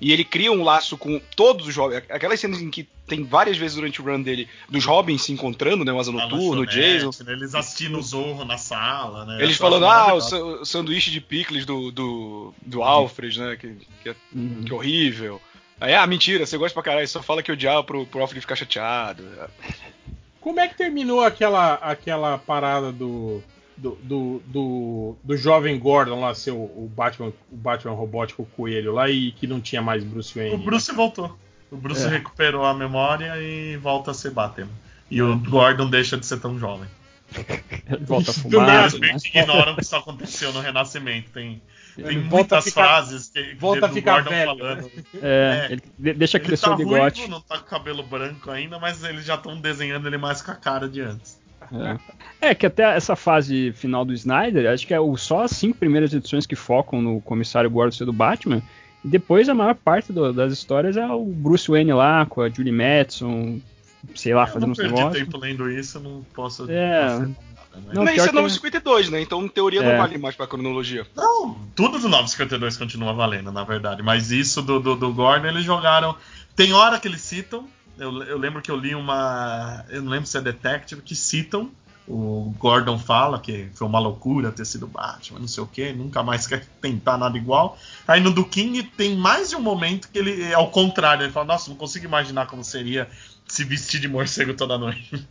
E ele cria um laço com todos os Robins. Aquelas cenas em que tem várias vezes durante o run dele dos Robins se encontrando, né? O Asa Noturno, o Jason. Né? Eles assistindo o Zorro na sala, né? Eles falando, ah, o, sanduíche de picles do, do, do Alfred, né? Que, que, é, uhum. que horrível. Aí, ah, mentira, você gosta pra caralho, só fala que odiava pro, pro Alfred ficar chateado. Como é que terminou aquela, aquela parada do do, do, do, do, jovem Gordon lá ser o, o, Batman, o Batman robótico coelho lá e que não tinha mais Bruce Wayne. O Bruce né? voltou. O Bruce é. recuperou a memória e volta a ser Batman. E o Gordon deixa de ser tão jovem. volta a fumar. Né? ignoram que isso aconteceu no Renascimento. Tem, tem muitas ficar, frases que, volta a ficar Gordon velho. falando. É, é, ele deixa crescer tá o bigode. Ruivo, não tá com cabelo branco ainda, mas eles já estão desenhando ele mais com a cara de antes. É. é. que até essa fase final do Snyder, acho que é o, só as cinco primeiras edições que focam no comissário Gordon ser do Batman. E depois a maior parte do, das histórias é o Bruce Wayne lá, com a Julie Madison, sei lá, fazendo uns negócios. Eu tempo lendo isso, não posso. É. Né? Não, isso é 952, né? Então, em teoria, é. não vale mais pra cronologia. Não, tudo do 952 continua valendo, na verdade. Mas isso do, do, do Gordon, eles jogaram. Tem hora que eles citam, eu, eu lembro que eu li uma. Eu não lembro se é Detective, que citam. O Gordon fala que foi uma loucura ter sido Batman, não sei o que, nunca mais quer tentar nada igual. Aí no do King tem mais de um momento que ele é ao contrário, ele fala, nossa, não consigo imaginar como seria se vestir de morcego toda noite.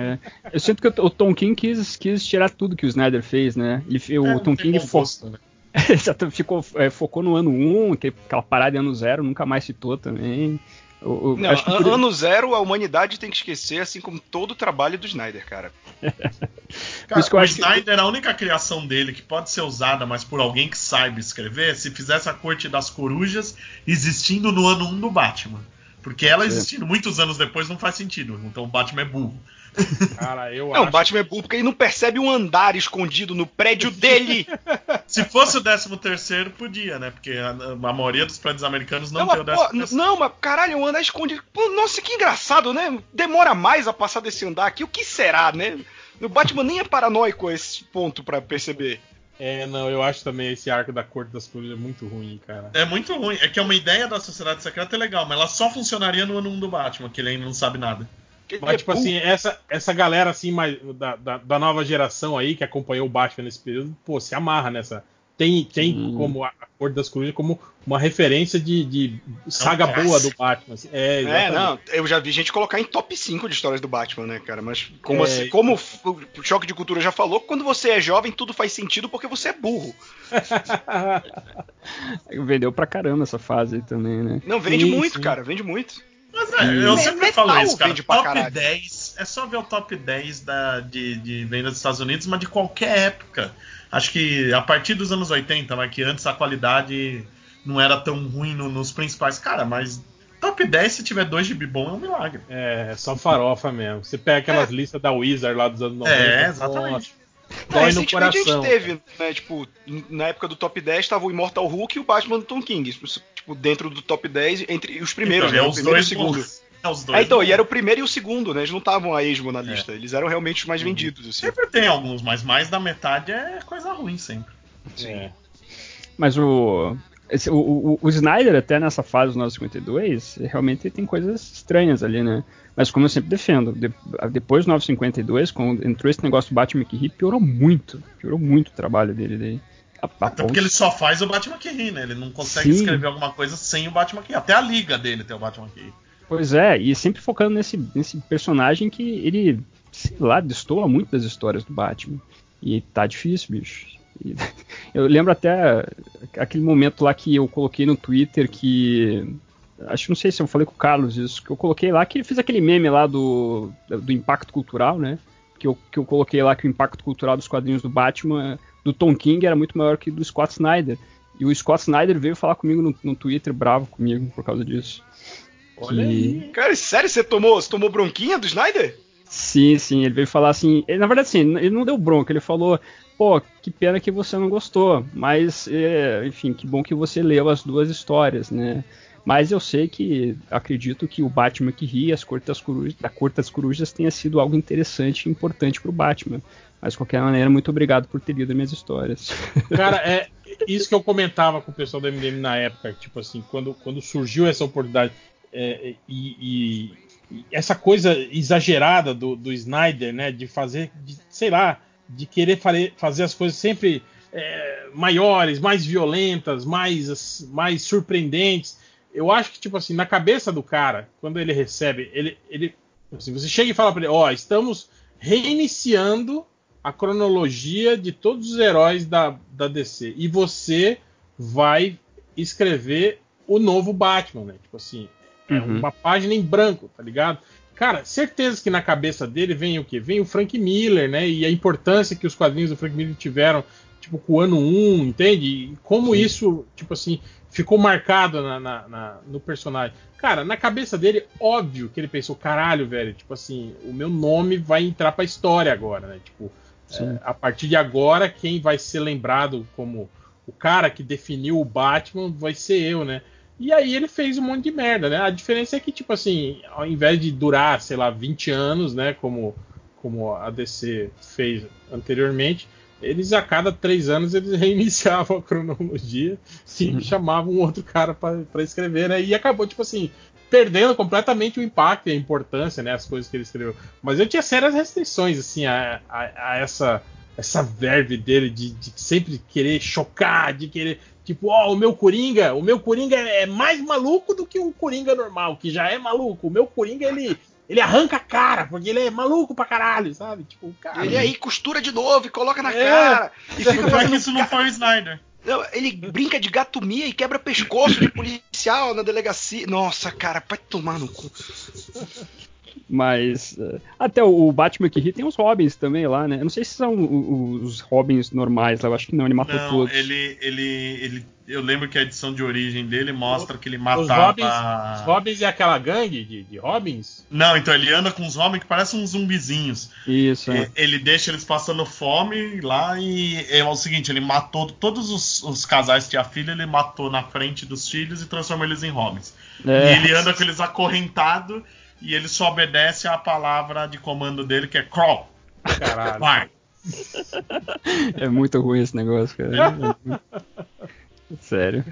É. Eu sinto que o Tom King quis, quis tirar tudo que o Snyder fez, né? Ele, o é, Tom King fo... né? (laughs) ficou, é, focou no ano 1, aquela parada em ano 0, nunca mais citou também. O, não, por... ano zero a humanidade tem que esquecer, assim como todo o trabalho do Snyder, cara. (laughs) cara o Snyder, que... a única criação dele que pode ser usada, mas por alguém que saiba escrever, se fizesse a Corte das Corujas existindo no ano 1 do Batman. Porque ela existindo muitos anos depois não faz sentido. Então o Batman é burro. Cara, eu não, acho. o Batman é burro porque ele não percebe um andar escondido no prédio (laughs) dele. Se fosse o 13 terceiro, podia, né? Porque a, a, maioria dos prédios americanos não, não tem o 13 terceiro. Não, mas caralho, um andar escondido. Pô, nossa, que engraçado, né? Demora mais a passar desse andar aqui. O que será, né? O Batman nem é paranoico a esse ponto para perceber. É, não, eu acho também esse arco da Corte das Corujas muito ruim, cara. É muito ruim. É que é uma ideia da Sociedade Secreta é legal, mas ela só funcionaria no ano 1 do Batman, que ele ainda não sabe nada. Mas, tipo assim, essa, essa galera assim, mais, da, da, da, nova geração aí, que acompanhou o Batman nesse período, pô, se amarra nessa. Tem, tem hum. como a Cor das Corujas como uma referência de, de saga é boa do Batman. Assim. É, é, não, eu já vi gente colocar em top 5 de histórias do Batman, né, cara? Mas como, é, assim, como o Choque de Cultura já falou, quando você é jovem, tudo faz sentido porque você é burro. (laughs) Vendeu pra caramba essa fase aí também, né? Não, vende sim, muito, sim. cara, vende muito. Mas é, eu sempre falo isso, cara. Top 10, é só ver o top 10 da, de, de venda dos Estados Unidos, mas de qualquer época. Acho que a partir dos anos 80, mas que antes a qualidade não era tão ruim no, nos principais. Cara, mas top 10, se tiver dois de bibom, é um milagre. É, é só farofa mesmo. Você pega aquelas é. listas da Wizard lá dos anos 90. É, exatamente. Dói no coração. a gente teve, né, tipo, na época do top 10 tava o Immortal Hulk e o Batman do Tom King. Tipo, dentro do top 10, entre os primeiros, então, né? É os primeiro dois e o segundo. É, os dois é, então, e era o primeiro e o segundo, né? Eles não estavam a esmo na é. lista. É. Eles eram realmente os mais uhum. vendidos. Assim. Sempre tem alguns, mas mais da metade é coisa ruim sempre. Sim. É. Mas o, esse, o, o, o, Snyder, até nessa fase do 952, realmente tem coisas estranhas ali, né? Mas como eu sempre defendo, de, depois do 952, quando entrou esse negócio do Batman que ri, piorou muito. Piorou muito o trabalho dele daí. A, a Até porque ele só faz o Batman que ri, né? Ele não consegue Sim. escrever alguma coisa sem o Batman que ri. Até a liga dele tem o Batman que ri. Pois é, e sempre focando nesse, nesse personagem que ele, sei lá, destoa muito das histórias do Batman. E tá difícil, bicho. E, (laughs) eu lembro até aquele momento lá que eu coloquei no Twitter que acho que não sei se eu falei com o Carlos isso, que eu coloquei lá que ele fez aquele meme lá do, do impacto cultural, né? Que eu, que eu coloquei lá que o impacto cultural dos quadrinhos do Batman, do Tom King, era muito maior que do Scott Snyder. E o Scott Snyder veio falar comigo no, no Twitter, bravo comigo por causa disso. Olha que... aí. Cara, sério, você tomou, você tomou bronquinha do Snyder? Sim, sim, ele veio falar assim. Ele, na verdade, sim, ele não deu bronca, ele falou: pô, que pena que você não gostou, mas, é, enfim, que bom que você leu as duas histórias, né? Mas eu sei que acredito que o Batman que ri, as Corte das Corujas, da Corte das Corujas tenha sido algo interessante e importante pro Batman. Mas de qualquer maneira, muito obrigado por ter lido minhas histórias. (laughs) Cara, é isso que eu comentava com o pessoal do MDM na época, tipo assim, quando, quando surgiu essa oportunidade é, e, e, e, essa coisa exagerada do, do Snyder, né, de fazer, de, sei lá, de querer fazer as coisas sempre é, maiores, mais violentas, mais, mais surpreendentes. Eu acho que, tipo assim, na cabeça do cara, quando ele recebe, ele. ele assim, você chega e fala para ele: Ó, oh, estamos reiniciando a cronologia de todos os heróis da, da DC. E você vai escrever o novo Batman, né? Tipo assim, é uhum. uma página em branco, tá ligado? Cara, certeza que na cabeça dele vem o quê? Vem o Frank Miller, né? E a importância que os quadrinhos do Frank Miller tiveram, tipo, com o ano 1, entende? E como Sim. isso, tipo assim, ficou marcado na, na, na, no personagem. Cara, na cabeça dele, óbvio que ele pensou, caralho, velho, tipo assim, o meu nome vai entrar pra história agora, né? Tipo, é, a partir de agora, quem vai ser lembrado como o cara que definiu o Batman vai ser eu, né? E aí ele fez um monte de merda, né? A diferença é que, tipo assim, ao invés de durar, sei lá, 20 anos, né? Como, como a DC fez anteriormente, eles a cada três anos eles (laughs) reiniciavam a cronologia sim, chamavam um outro cara para escrever, né? E acabou, tipo assim, perdendo completamente o impacto e a importância, né? As coisas que ele escreveu. Mas eu tinha sérias restrições, assim, a, a, a essa essa verve dele de, de, sempre querer chocar, de querer Tipo, ó, o meu Coringa, o meu Coringa é mais maluco do que o Coringa normal, que já é maluco. O meu Coringa, ele, ele arranca a cara, porque ele é maluco pra caralho, sabe? Tipo, cara. Ele aí costura de novo e coloca na é. cara. E fica fazendo isso não foi o Snyder. Ele brinca de gatomia e quebra pescoço de policial na delegacia. Nossa, cara, vai tomar no cu. Mas uh, até o, Batman que ri tem os Robins também lá, né? Eu não sei se são os Robins normais lá, eu acho que não, ele matou não, todos. Ele, ele, ele, eu lembro que a edição de origem dele mostra que ele matava. Os Robins, os Robins é aquela gangue de, de Robins? Não, então ele anda com os Robins que parecem uns zumbizinhos. Isso. É. Ele deixa eles passando fome lá e é o seguinte: ele matou todos os, os casais que tinha filha, ele matou na frente dos filhos e transformou eles em Robins. É. E ele anda com eles acorrentados e ele só obedece à palavra de comando dele, que é crawl. Caralho. Vai. É muito ruim esse negócio, cara. (laughs) Sério.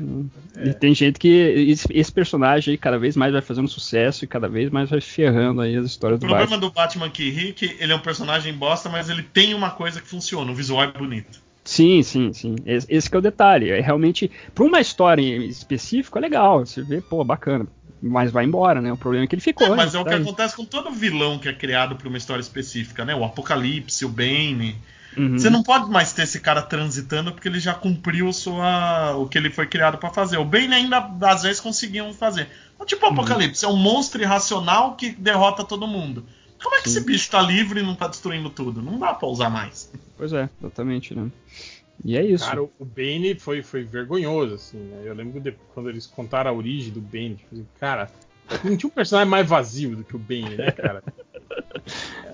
É. E tem gente que. Esse personagem aí cada vez mais vai fazendo sucesso e cada vez mais vai ferrando aí as histórias do Batman. O problema do Batman que Rick, ele é um personagem bosta, mas ele tem uma coisa que funciona, o visual é bonito. Sim, sim, sim. Esse, esse é o detalhe. É realmente, para uma história específica, é legal. Você vê, pô, bacana mas vai embora, né? O problema é que ele ficou. É, mas é o que tá acontece com todo vilão que é criado para uma história específica, né? O Apocalipse, o Bane. Uhum. Você não pode mais ter esse cara transitando porque ele já cumpriu sua, o que ele foi criado para fazer. O Bane ainda às vezes conseguiam fazer. Mas, tipo o uhum. Apocalipse, uhum. é um monstro irracional que derrota todo mundo. Como é que Sim. esse bicho tá livre e não tá destruindo tudo? Não dá pra usar mais. Pois é, exatamente, né? E é isso. Cara, o Bane foi, foi vergonhoso, assim, né? Eu lembro de, quando eles contaram a origem do Bane. Tipo assim, cara, não tinha um personagem mais vazio do que o Bane, né, cara? (laughs)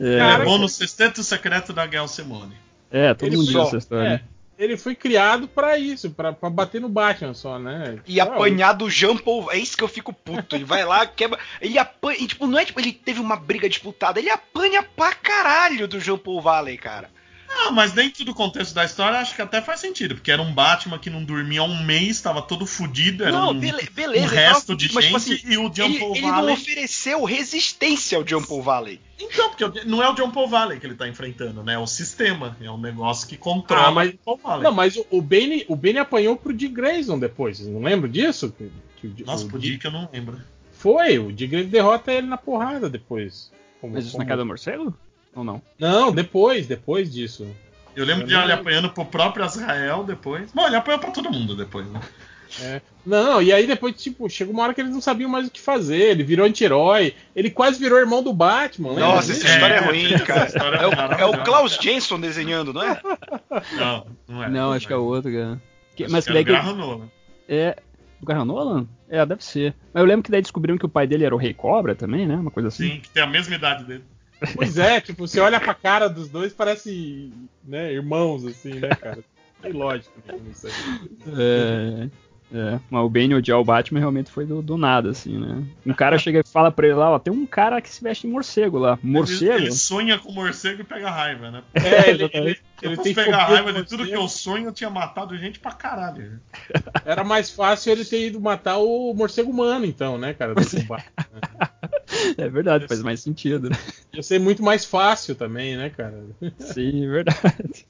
É, cara, é bom no sexteto secreto da Gail Simone. É, todo mundo diz essa história. É, ele foi criado para isso, para bater no Batman só, né? E apanhar do Jean Paul. É isso que eu fico puto. Ele vai lá, quebra. Ele apanha. E, tipo, não é tipo, ele teve uma briga disputada. Ele apanha pra caralho do Jean Paul Valley, cara. Ah, mas dentro do contexto da história, acho que até faz sentido, porque era um Batman que não dormia há um mês, estava todo fodido, era não, um, beleza, um resto tava, de mas, tipo gente, tipo assim, e o John ele, Paul ele Valley... não ofereceu resistência ao John Paul Valley. Então, porque não é o John Paul Valley que ele tá enfrentando, né? É o sistema, é um negócio que controla ah, mas, o Paul Valley. Não, mas o Bane, o Bane apanhou pro Dick Grayson depois, não lembram disso? Que, que Nossa, o, pro Dick eu não lembro. Foi, o Dick Grayson derrota ele na porrada depois. Como, mas isso como... na casa do morcego? Ou não? Não, depois, depois disso. Eu lembro eu de ele apanhando pro próprio Israel depois. Bom, ele apanhou pra todo mundo depois, né? É. Não, e aí depois, tipo, chegou uma hora que eles não sabiam mais o que fazer. Ele virou anti-herói. Ele quase virou irmão do Batman. Nossa, essa história é, é ruim, cara. É, o, é, o, Klaus Jensen desenhando, não é? Não, não é. Não, acho que é o outro, cara. Que, mas que daí que. É. Do Garra Nolan? É, deve ser. Mas eu lembro que daí descobriram que o pai dele era o Rei Cobra também, né? Uma coisa assim. Sim, que tem a mesma idade dele. Pois é, tipo, você olha pra cara dos dois, parece, né, irmãos, assim, né, cara? Tem lógica nisso aí. É. É, mas o Bane odiar o Batman realmente foi do, do, nada, assim, né? Um cara chega e fala pra ele lá, ó, tem um cara que se veste em morcego lá. Morcego? Ele, ele sonha com morcego e pega raiva, né? É, ele, ele, ele tem pegar raiva de tudo que eu sonho, eu tinha matado gente pra caralho. Era mais fácil ele ter ido matar o morcego humano, então, né, cara? Do (laughs) Batman, né? É verdade, faz mais sentido, né? Ia ser muito mais fácil também, né, cara? Sim, é verdade.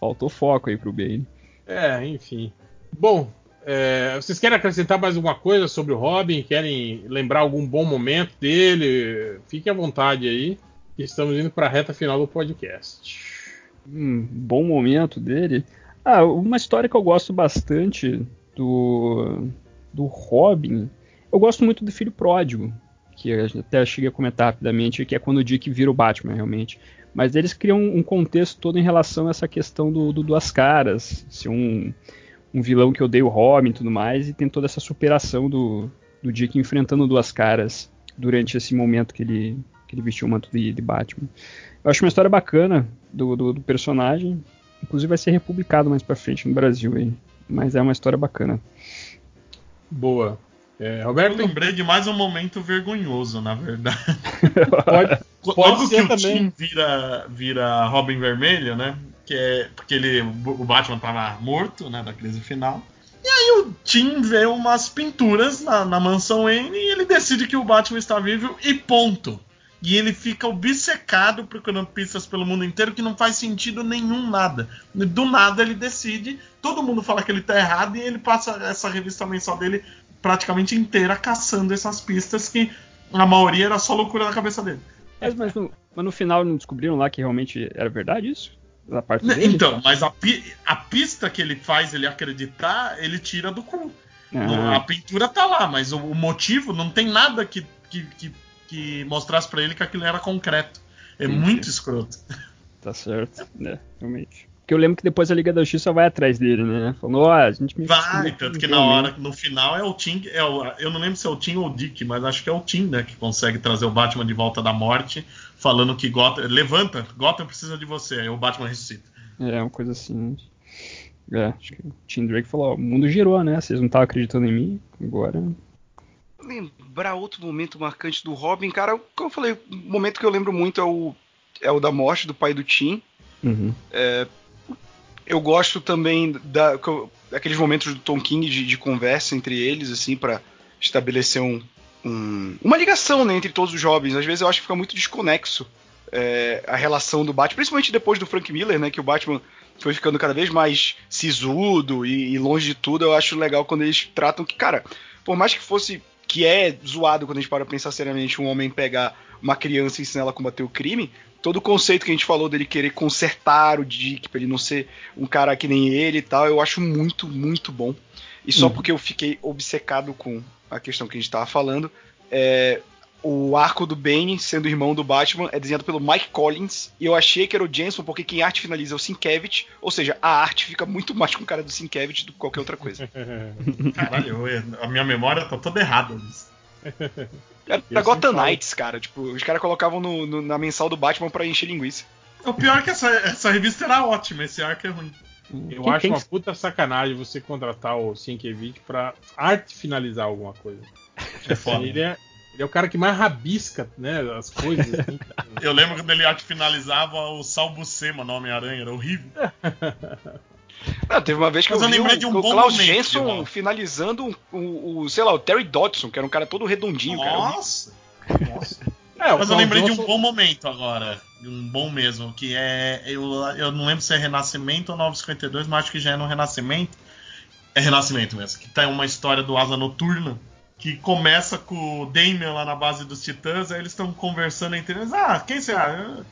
Faltou foco aí pro Bane. É, enfim. Bom, é, vocês querem acrescentar mais alguma coisa sobre o Robin? Querem lembrar algum bom momento dele? Fiquem à vontade aí. Estamos indo para a reta final do podcast. Hum, bom momento dele. Ah, uma história que eu gosto bastante do, do Robin. Eu gosto muito do Filho Pródigo, que até cheguei a comentar rapidamente, que é quando o Dick vira o Batman, realmente. Mas eles criam um contexto todo em relação a essa questão do, do Duas Caras. Se um um vilão que odeia o Robin e tudo mais, e tem toda essa superação do, do Dick enfrentando duas caras durante esse momento que ele, que ele vestiu o manto de, de Batman. Eu acho uma história bacana do, do, do, personagem, inclusive vai ser republicado mais pra frente no Brasil aí, mas é uma história bacana. Boa. É, Roberto? Eu lembrei de mais um momento vergonhoso, na verdade. (laughs) pode, pode Logo ser que também. o Tim vira, vira Robin Vermelho, né? que é porque ele, o Batman tava morto, né, da crise final. E aí o Tim vê umas pinturas na, na mansão Wayne e ele decide que o Batman está vivo e ponto. E ele fica obcecado procurando pistas pelo mundo inteiro que não faz sentido nenhum nada. Do nada ele decide, todo mundo fala que ele tá errado e ele passa essa revista mensal dele praticamente inteira caçando essas pistas que a maioria era só loucura na cabeça dele. Mas, mas, no, mas no final não descobriram lá que realmente era verdade isso? da parte dele? Então, mas a, a, pista que ele faz ele acreditar, ele tira do cu. Ah. A pintura tá lá, mas o, o, motivo não tem nada que, que, que, que mostrasse para ele que aquilo era concreto. É muito escroto. Tá certo, né? Realmente. Porque eu lembro que depois a Liga da Justiça vai atrás dele, né? Falou, ó, a gente me. Vai, tanto que na hora, no final é o Tim. É o, eu não lembro se é o Tim ou o Dick, mas acho que é o Tim, né? Que consegue trazer o Batman de volta da morte, falando que Gotham. Levanta, Gotham precisa de você. Aí o Batman ressuscita. É, uma coisa assim. É, acho que o Tim Drake falou, ó, o mundo girou, né? Vocês não estavam acreditando em mim, agora. Lembrar outro momento marcante do Robin, cara, como eu falei, o momento que eu lembro muito é o, é o da morte do pai do Tim. Uhum. É, eu gosto também da, daqueles momentos do Tom King de, de conversa entre eles, assim, para estabelecer um, um, uma ligação né, entre todos os jovens. Às vezes eu acho que fica muito desconexo é, a relação do Batman, principalmente depois do Frank Miller, né, que o Batman foi ficando cada vez mais sisudo e, e longe de tudo. Eu acho legal quando eles tratam que, cara, por mais que fosse que é zoado quando a gente para pensar seriamente um homem pegar uma criança e ensinar ela a combater o crime, todo o conceito que a gente falou dele querer consertar o Dick pra ele não ser um cara que nem ele e tal, eu acho muito, muito bom. E só uhum. porque eu fiquei obcecado com a questão que a gente tava falando, é, o arco do Bane, sendo irmão do Batman, é desenhado pelo Mike Collins. E eu achei que era o Jensen, porque quem arte finaliza é o Sienkiewicz. Ou seja, a arte fica muito mais com o cara do Sienkiewicz do que qualquer outra coisa. (laughs) Caralho, a minha memória tá toda errada nisso. Era Gotham Knights, cara. Tipo, os caras colocavam no, no, na mensal do Batman pra encher linguiça. O pior é que essa, essa revista era ótima, esse arco é ruim. Eu Quem acho uma puta sacanagem você contratar o Sienkiewicz pra arte finalizar alguma coisa. É foda. Ele é, ele é o cara que mais rabisca, né, as coisas. Assim. (laughs) Eu lembro quando ele arte finalizava o Salbucema no Homem-Aranha, era horrível. (laughs) Não, teve uma vez que Mas eu, eu vi de um o bom Klaus momento, Jensen finalizando o, o, sei lá, o Terry Dodson, que era um cara todo redondinho, Nossa. cara. Nossa! É, Mas eu lembrei de um bom momento agora. Um bom mesmo. Que é. Eu, eu não lembro se é Renascimento ou 952, mas acho que já é no Renascimento. É Renascimento mesmo. Que tem uma história do Asa Noturna. Que começa com o Damian lá na base dos Titãs. Aí eles estão conversando entre eles. Ah, quem você,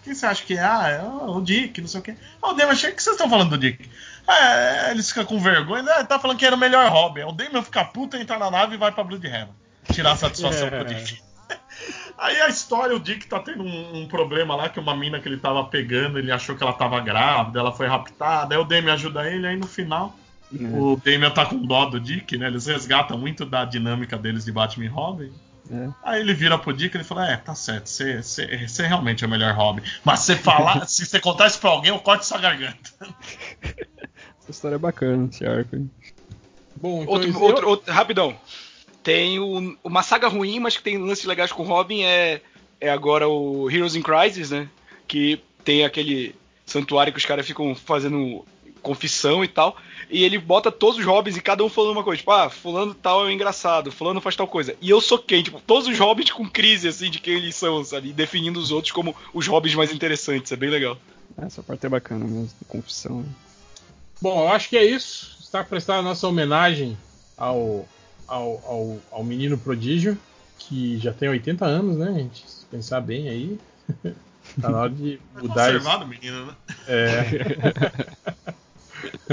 quem você acha que é? Ah, é o Dick, não sei o quê. Ah, o Damian, achei que vocês estão falando do Dick. É, eles ficam com vergonha. Ah, tá falando que era o melhor Robin. O Damian fica puto, entra na nave e vai pra Bloodhaven. Tirar satisfação (laughs) pro Dick. Aí a história, o Dick tá tendo um, um, problema lá, que uma mina que ele tava pegando, ele achou que ela tava grávida, ela foi raptada, aí o Damian ajuda ele, aí no final é. o Damian tá com dó do Dick, né? Eles resgatam muito da dinâmica deles de Batman e Robin. É. Aí ele vira pro Dick e ele fala: É, tá certo, você realmente é o melhor Robin. Mas se você falar, (laughs) se você contar isso pra alguém, eu corto sua garganta. (laughs) Essa história é bacana, esse arco. Bom, então outro, outro, outro, rapidão. Tem o, uma saga ruim, mas que tem lances legais com o Robin é, é agora o Heroes in Crisis, né? Que tem aquele santuário que os caras ficam fazendo confissão e tal. E ele bota todos os Robins e cada um falando uma coisa. Tipo, ah, fulano tal é engraçado, fulano faz tal coisa. E eu sou quem? Tipo, todos os Robins com crise, assim, de quem eles são, sabe? E definindo os outros como os Robins mais interessantes. É bem legal. Essa parte é bacana mesmo, confissão. Bom, eu acho que é isso. Está prestada a nossa homenagem ao, ao, ao, ao menino prodígio, que já tem 80 anos, né, gente? Se pensar bem aí. (laughs) tá na hora de tá mudar. É conservado, esse... menino, né? É.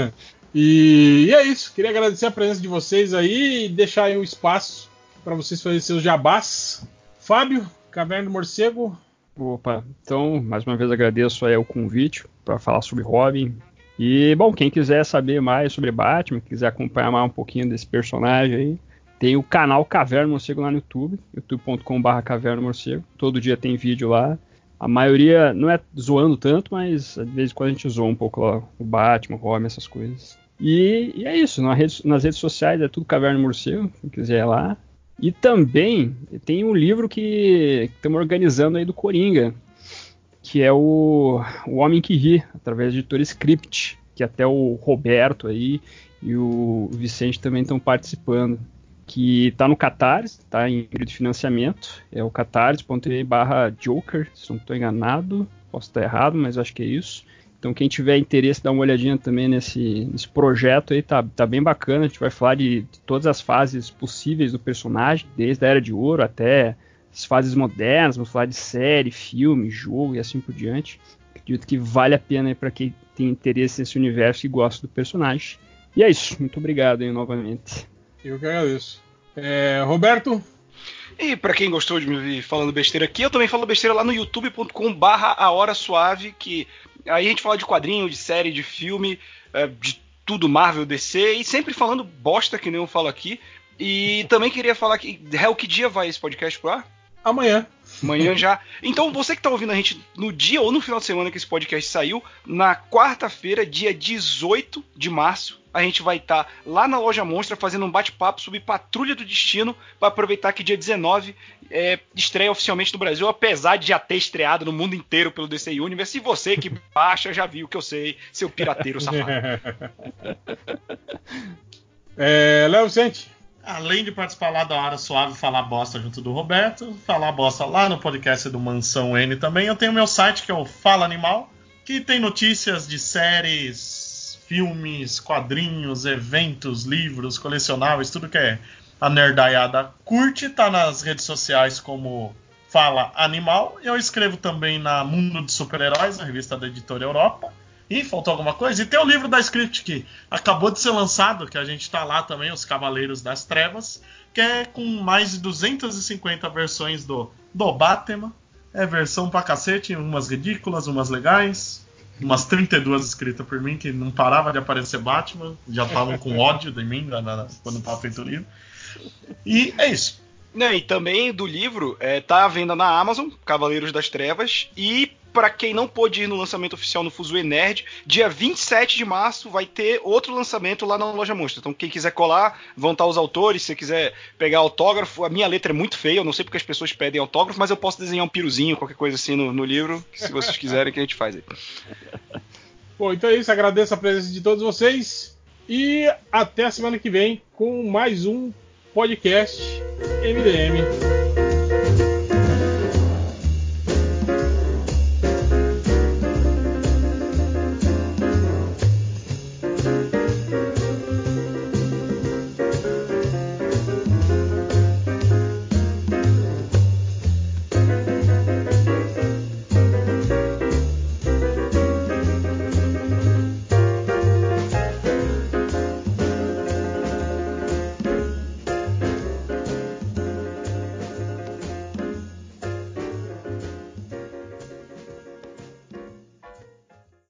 (laughs) e, e, é isso. Queria agradecer a presença de vocês aí e deixar aí um espaço para vocês fazerem seus jabás. Fábio, Caverna do Morcego. Opa, então, mais uma vez agradeço aí o convite para falar sobre Robin. E, bom, quem quiser saber mais sobre Batman, quiser acompanhar mais um pouquinho desse personagem aí, tem o canal Caverna Morcego lá no YouTube, youtube.com.br Caverna Morcego. Todo dia tem vídeo lá. A maioria não é zoando tanto, mas de vez em quando a gente zoa um pouco lá o Batman, o Robin, essas coisas. E, e é isso, nas redes, nas redes, sociais é tudo Caverna Morcego, quem quiser ir lá. E também tem um livro que estamos organizando aí do Coringa, que é o, o Homem que Ri, através da editora Script, que até o Roberto aí e o Vicente também estão participando que está no Catarse, está em período de financiamento, é o catarse.me barra Joker, se não estou enganado, posso estar errado, mas acho que é isso. Então quem tiver interesse, dá uma olhadinha também nesse, nesse projeto aí, tá, tá bem bacana, a gente vai falar de, de todas as fases possíveis do personagem, desde a Era de Ouro até as fases modernas, vamos falar de série, filme, jogo e assim por diante. Acredito que vale a pena para quem tem interesse nesse universo e gosta do personagem. E é isso, muito obrigado aí novamente. Eu que agradeço. É, Roberto? E para quem gostou de me ouvir falando besteira aqui, eu também falo besteira lá no youtube.com barra a hora suave, que aí a gente fala de quadrinho, de série, de filme, é, de tudo Marvel, DC, e sempre falando bosta que nem eu falo aqui. E também queria falar que, Hell, que dia vai esse podcast pro ar? Amanhã. Amanhã já. Então, você que está ouvindo a gente no dia ou no final de semana que esse podcast saiu, na quarta-feira, dia 18 de março, a gente vai estar tá lá na Loja Monstra fazendo um bate-papo sobre Patrulha do Destino, para aproveitar que dia 19 é, estreia oficialmente no Brasil, apesar de já ter estreado no mundo inteiro pelo DC Universe. E você que (laughs) baixa já viu que eu sei, seu pirateiro safado. (laughs) é, Léo Vicente. Além de participar lá da Hora Suave falar bosta junto do Roberto, falar bosta lá no podcast do Mansão N também, eu tenho meu site que é o Fala Animal, que tem notícias de séries, filmes, quadrinhos, eventos, livros, colecionáveis, tudo que é a nerdaiada curte, tá nas redes sociais como Fala Animal. Eu escrevo também na Mundo de Super-Heróis, a revista da Editora Europa. Faltou alguma coisa? E tem o livro da Script que acabou de ser lançado, que a gente está lá também, Os Cavaleiros das Trevas, que é com mais de 250 versões do, do Batman. É versão pra cacete, umas ridículas, umas legais, umas 32 escritas por mim, que não parava de aparecer Batman, já estavam com ódio de mim quando estava feito o livro. E é isso. Né, e também do livro, é, tá à venda na Amazon, Cavaleiros das Trevas, e para quem não pôde ir no lançamento oficial no Fuzue Nerd, dia 27 de março vai ter outro lançamento lá na loja Monstro. Então, quem quiser colar, vão estar os autores. Se você quiser pegar autógrafo, a minha letra é muito feia, eu não sei porque as pessoas pedem autógrafo, mas eu posso desenhar um piruzinho, qualquer coisa assim no, no livro, se vocês quiserem, que a gente faz aí. (laughs) Bom, então é isso. Agradeço a presença de todos vocês. E até a semana que vem com mais um podcast MDM.